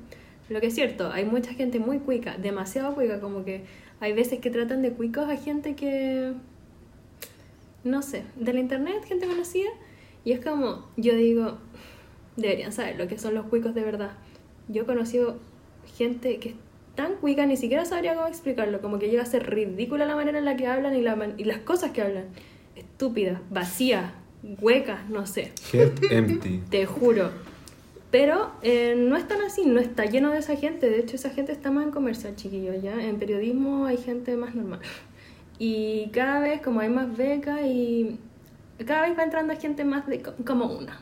Lo que es cierto, hay mucha gente muy cuica, demasiado cuica, como que hay veces que tratan de cuicos a gente que no sé, de la internet, gente conocida. Y es como, yo digo, deberían saber lo que son los cuicos de verdad. Yo he conocido gente que es tan cuica, ni siquiera sabría cómo explicarlo, como que llega a ser ridícula la manera en la que hablan y, la man- y las cosas que hablan. Estúpidas, vacías, huecas, no sé, Head empty. te juro. Pero eh, no es tan así, no está lleno de esa gente. De hecho, esa gente está más en comercial, chiquillos, ¿ya? En periodismo hay gente más normal. Y cada vez, como hay más becas y cada vez va entrando gente más de, como una,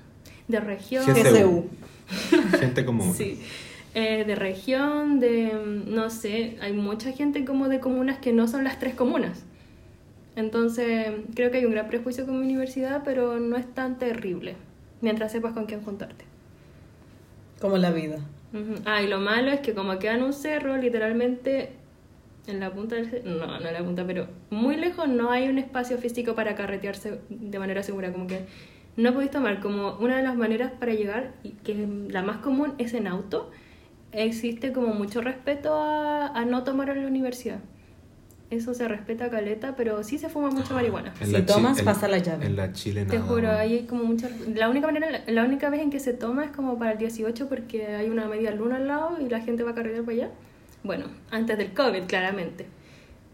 de región. GCU. Gente como una. Sí. Eh, de región, de, no sé, hay mucha gente como de comunas que no son las tres comunas. Entonces, creo que hay un gran prejuicio con mi universidad, pero no es tan terrible, mientras sepas con quién juntarte. Como la vida. Ah, y lo malo es que como queda en un cerro, literalmente en la punta del no, no en la punta, pero muy lejos no hay un espacio físico para carretearse de manera segura, como que no podéis tomar como una de las maneras para llegar, y que es la más común es en auto, existe como mucho respeto a, a no tomar en la universidad. Eso se respeta caleta, pero sí se fuma mucha marihuana. En Si tomas, pasa la llave. En la Chile Te nada. juro, ahí hay como mucha... La única, manera, la única vez en que se toma es como para el 18 porque hay una media luna al lado y la gente va a cargar para allá. Bueno, antes del COVID, claramente.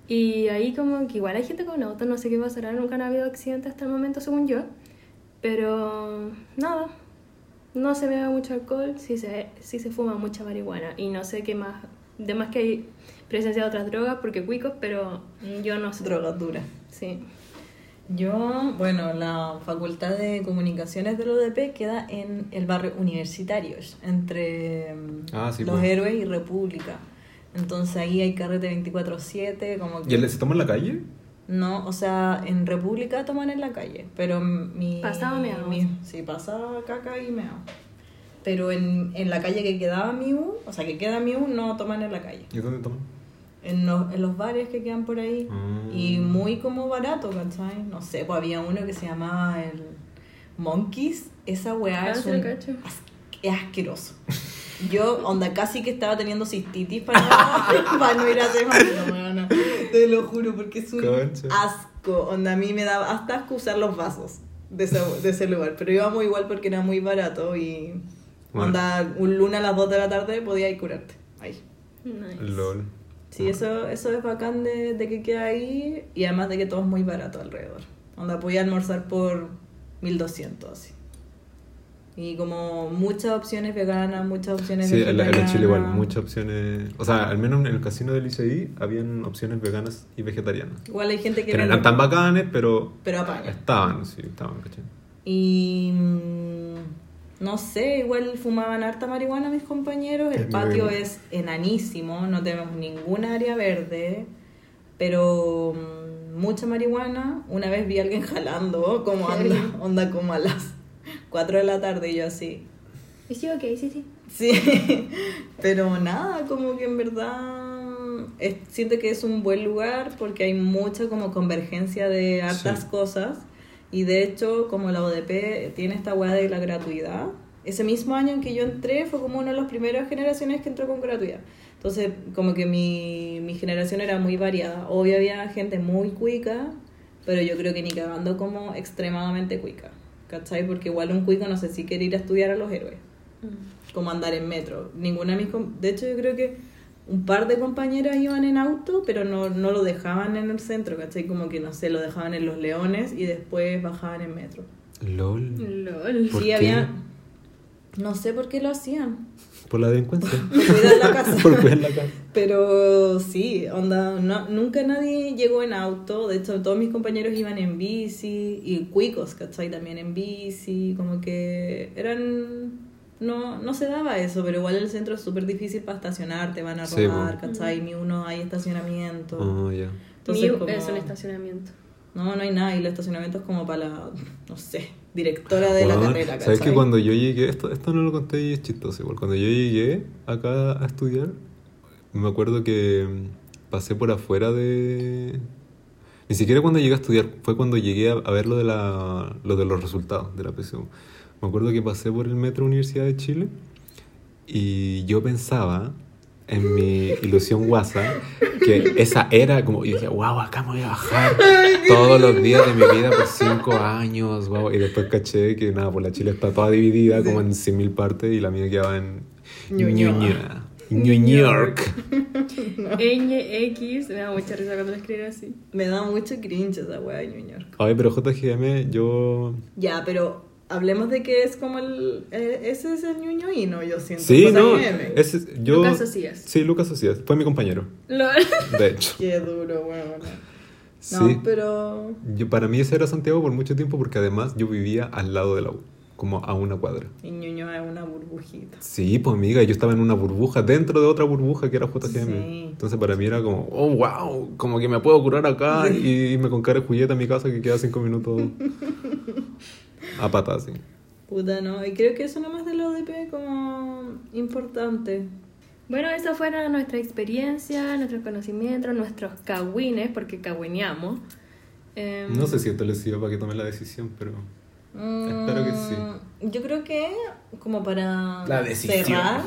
Y ahí como que igual hay gente con auto, no sé qué pasará, nunca han habido accidentes hasta el momento según yo. Pero nada, no se bebe mucho alcohol, sí se, sí se fuma mucha marihuana y no sé qué más. De más que hay presencia de otras drogas porque cuicos, pero yo no sé. Drogas duras. Sí. Yo, bueno, la Facultad de Comunicaciones del UDP queda en el barrio Universitarios, entre mm, Ah, sí, Los pues. Héroes y República. Entonces ahí hay carrete 24-7, como que... ¿Y él se toma en la calle? No, o sea, en República toman en la calle, pero mi... Pasaba meao. mi- Sí, pasaba caca y meao. Pero en, en la calle que quedaba mi U, o sea, que queda mi U, no toman en la calle. ¿Y dónde toman? En los, en los bares que quedan por ahí. Ah. Y muy como barato, ¿cachai? No sé, pues había uno que se llamaba el Monkeys. Esa weá Ah, es, un- as- es asqueroso. Yo, onda, casi que estaba teniendo cistitis para no, para no ir a weona. Te lo juro, porque es un Concha. asco. Onda, a mí me daba hasta asco usar los vasos de ese, de ese lugar. Pero íbamos igual porque era muy barato y... Bueno. Onda, un lunes a las 2 de la tarde podía ir curarte. Ahí. Nice. LOL. Sí, eso, eso es bacán de, de que queda ahí y además de que todo es muy barato alrededor. Onda, podía almorzar por 1200 así. Y como muchas opciones veganas, muchas opciones Sí, en, la- en vegetarianas. Chile igual, muchas opciones. O sea, al menos en el casino del ICI habían opciones veganas y vegetarianas. Igual hay gente que Que no eran tan bacanes, pero Pero apaña. estaban, sí, estaban, ¿cachai? Y mm, no sé, igual fumaban harta marihuana mis compañeros. El patio es enanísimo, no tenemos ningún área verde, pero mm, mucha marihuana. Una vez vi a alguien jalando, como onda, onda como a las 4 de la tarde y yo así. Y sí, ok, sí, sí. Sí, pero nada, como que en verdad es- siento que es un buen lugar porque hay mucha como convergencia de hartas Sí. cosas y de hecho como la ODP tiene esta weá de la gratuidad, ese mismo año en que yo entré fue como una de las primeras generaciones que entró con gratuidad. Entonces como que mi, mi generación era muy variada. Obvio había gente muy cuica, pero yo creo que ni cagando como extremadamente cuica. ¿Cachai? Porque igual un cuico no sé si quiere ir a estudiar a los héroes como andar en metro. Ninguna de mis de hecho yo creo que un par de compañeras iban en auto, pero no, no lo dejaban en el centro, ¿cachai? Como que no sé, lo dejaban en los leones y después bajaban en metro. LOL. LOL. ¿Por sí, qué? había no sé por qué lo hacían. Por la delincuencia. Cuidar la casa. Por cuidar la casa. Pero sí, onda, no, nunca nadie llegó en auto, de hecho todos mis compañeros iban en bici y cuicos, ¿cachai? También en bici, como que eran... No, no se daba eso, pero igual el centro es súper difícil para estacionar, te van a Sí, robar, po. ¿cachai? Ni uno hay estacionamiento. Oh, ya. Entonces, como- es un estacionamiento. No, no hay nada, y el estacionamiento es como para la, no sé, directora de la Weón, carrera. ¿Sabes que cuando yo llegué, esto, esto no lo conté y es chistoso igual, cuando yo llegué acá a estudiar, me acuerdo que mm, pasé por afuera de... Ni siquiera cuando llegué a estudiar, fue cuando llegué a, a ver lo de, la, lo de los resultados de la PSU. Me acuerdo que pasé por el metro Universidad de Chile y yo pensaba en mi ilusión guasa que esa era como, y dije, wow, acá me voy a bajar todos los días de mi vida por cinco años, wow. Y después caché que nada, por la Chile está toda dividida como en 100.000 partes y la mía quedaba en. Ñuñoa. New York. NX, me da mucha risa cuando lo escriben así. Me da mucho cringe esa weá de New York. Ay, pero JGM, yo. Ya, pero hablemos de que es como el... eh, ese es el ñuñoíno, yo siento. Sí, no. Ese, yo, Lucas Socias. Sí, Lucas Socias. Fue mi compañero, de hecho. Qué duro. Sí. No, pero... Yo, para mí ese era Santiago por mucho tiempo porque además yo vivía al lado de la U, como a una cuadra. Y Ñuñoa es una burbujita. Sí, pues amiga, yo estaba en una burbuja dentro de otra burbuja que era JGM. Sí. Entonces para mí era como, oh, wow, como que me puedo curar acá y irme con cara de juguete a mi casa que queda cinco minutos a pata, así. Puta, no. Y creo que eso nomás de la ODP como importante. Bueno, esa fue nuestra experiencia, nuestros conocimientos, nuestros cagüines, porque cagüineamos. Em, No sé si esto les sirve para que tomen la decisión, pero... Espero que sí. Mm, Yo creo que, como para La decisión. cerrar,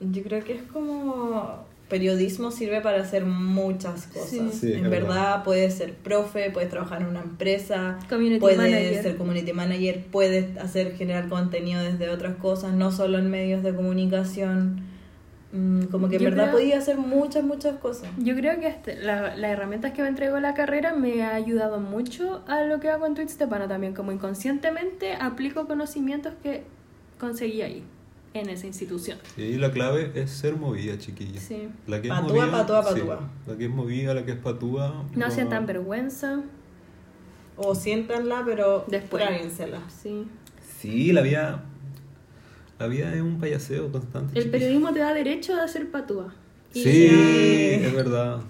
yo creo que es como periodismo sirve para hacer muchas cosas. Sí. Sí, en verdad, verdad. puedes ser profe, puedes trabajar en una empresa, Community puedes manager. ser community manager, puedes hacer generar contenido desde otras cosas, no solo en medios de comunicación. Mm, Como que en Yo verdad creo- podía hacer muchas, muchas cosas. Yo creo que este- la- las herramientas que me entregó la carrera me ha ayudado mucho a lo que hago en Twitch Stepana también, como inconscientemente aplico conocimientos que conseguí ahí, en esa institución. Y la clave es ser movida, chiquilla. Sí. La que es Patúa, movida, patúa, sí. patúa. La que es movida, la que es patúa. No sientan vergüenza. O siéntanla, pero Después. tráguensela. Sí. Sí, la vida. La vida es un payaseo constante. El periodismo te da derecho a ser patúa. Y Sí, ya- es verdad.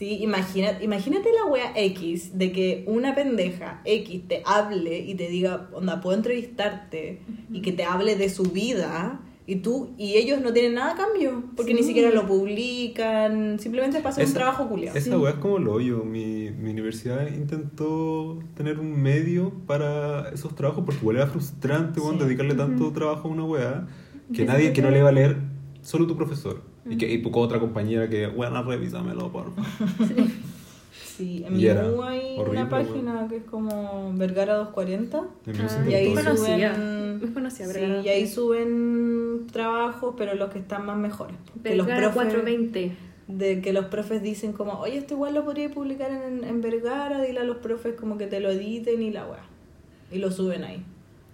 Sí, imagínate, imagínate la wea X de que una pendeja X te hable y te diga, onda, puedo entrevistarte y que te hable de su vida y tú y ellos no tienen nada a cambio porque ni Sí. siquiera lo publican, simplemente pasa un trabajo culiado. Esa weá es como lo hoyo. Mi, mi universidad intentó tener un medio para esos trabajos porque igual era frustrante Sí. dedicarle tanto trabajo a una weá que nadie que no le va a leer solo tu profesor. Y que y tu otra compañera que, bueno, revísamelo, por favor. Sí, en Y mi hay horrible, una página que es como Vergara 240 En mi Ah, y ahí conocía. suben sí, Vergara. y ahí suben trabajos, pero los que están más mejores. Que los Vergara profes- 420. de que los profes dicen como, oye, esto igual lo podría publicar en, en Vergara, dile a los profes como que te lo editen y la weá. Y lo suben ahí.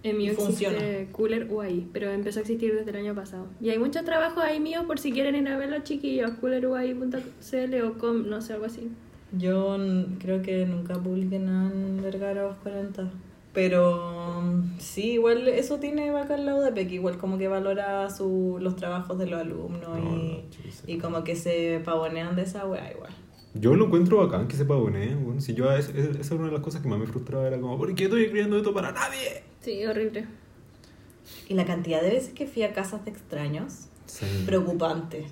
En mi Y existe funciona. Cooler UAI, pero empezó a existir desde el año pasado. Y hay muchos trabajos ahí míos por si quieren ir a verlo, chiquillos. cooleruai.cl o com, no sé, algo así. Yo creo que nunca publiqué nada en Vergara 240. Pero mm, sí, igual eso tiene bacán la UDP, que igual como que valora su, los trabajos de los alumnos No, y, no, sí, sí. y como que se pavonean de esa weá igual. Yo lo encuentro bacán que se pavonee, weón. Si yo, es- es- esa era una de las cosas que más me frustraba, era como, ¿por qué estoy escribiendo esto para nadie? Sí, horrible. Y la cantidad de veces que fui a casas de extraños, Sí. preocupante.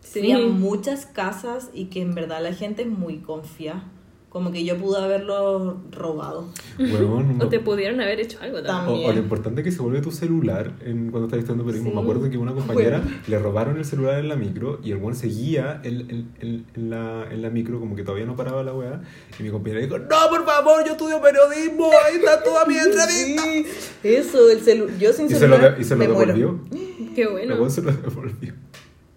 Sí. Fui a muchas casas y que en verdad la gente es muy confía. Como que yo pude haberlo robado. Weón, O no- te pudieron haber hecho algo O, también. o lo importante es que se vuelve tu celular en, cuando estás estudiando periodismo. Sí. Me acuerdo que una compañera le robaron el celular en la micro y el buen seguía en, en- en- en la, en la micro, como que todavía no paraba la weá. Y mi compañera dijo: No, por favor, yo estudio periodismo, ahí está toda mi entrevista. Sí, eso, el celu yo sin Y se lo, celular y se lo me muero. devolvió. Qué El bueno. buen se lo devolvió.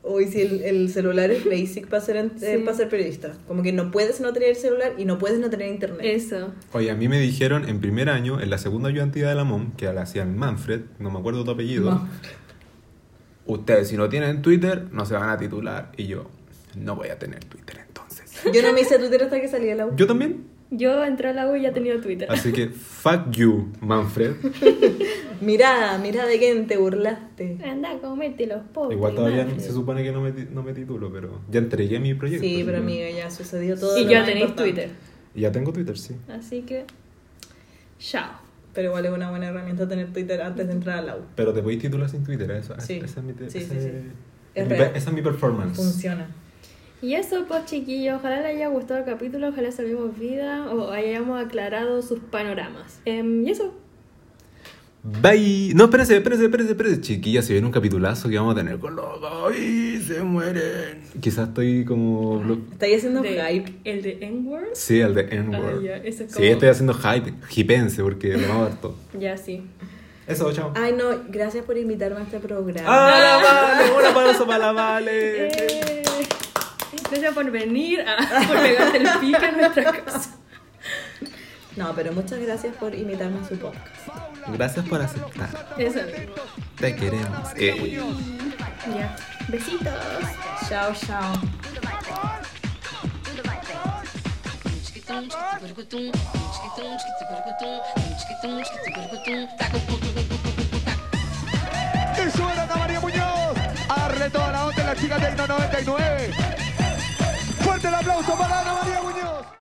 Hoy si el, el celular es basic para ser, en- eh, Sí. para ser periodista. Como que no puedes no tener celular y no puedes no tener internet. Eso. Oye, a mí me dijeron en primer año, en la segunda ayudantía de la MOM, que la hacían Manfred, no me acuerdo tu apellido. Ma- Ustedes, si no tienen Twitter, no se van a titular. Y yo, no voy a tener Twitter entonces. Yo no me hice Twitter hasta que salí de la U. Yo también. Yo entré a la U y ya tenía Twitter. Así que, fuck you, Manfred. Mira, mira de quién te burlaste. Anda a comerte los pobres. Igual todavía se supone que no me, no me titulo, pero ya entregué mi proyecto. Sí, pero amiga, ya sucedió todo. Y lo ya más tenéis importante. Twitter. Y ya tengo Twitter, sí. Así que. Chao. Pero igual es una buena herramienta tener Twitter antes de entrar a la U. Pero te podéis titular sin Twitter, eso. Sí. Esa es mi, Sí, ese- sí, sí. es esa es mi performance. Funciona. Y eso, pues chiquillos, ojalá les haya gustado el capítulo, ojalá salvemos vida o hayamos aclarado sus panoramas. Em, y eso. Bye. No, espérense, espérense, espérense, espérense. Chiquillas, se viene un capitulazo que vamos a tener con los ¡Ay, se mueren! Quizás estoy como... ¿Estáis haciendo de- hype? El de N-Word. Sí, el de N-word. Ah, Sí, estoy haciendo hype, hipense, porque lo vamos a ver todo. Ya, sí. Eso, chao. Ay, no, gracias por invitarme a este programa. ¡Ah, la Vale! ¡Un aplauso para la Vale! Eh, Gracias por venir, a, por pegarte el pique en nuestra casa. No, pero muchas gracias por invitarme a su podcast. Gracias por aceptar. Eso mismo. Te queremos. Eh. Ya. Besitos. Chao, chao. Era Ana María Muñoz. A darle toda la onda la chica Tecno 99. Fuerte el aplauso para Ana María Muñoz.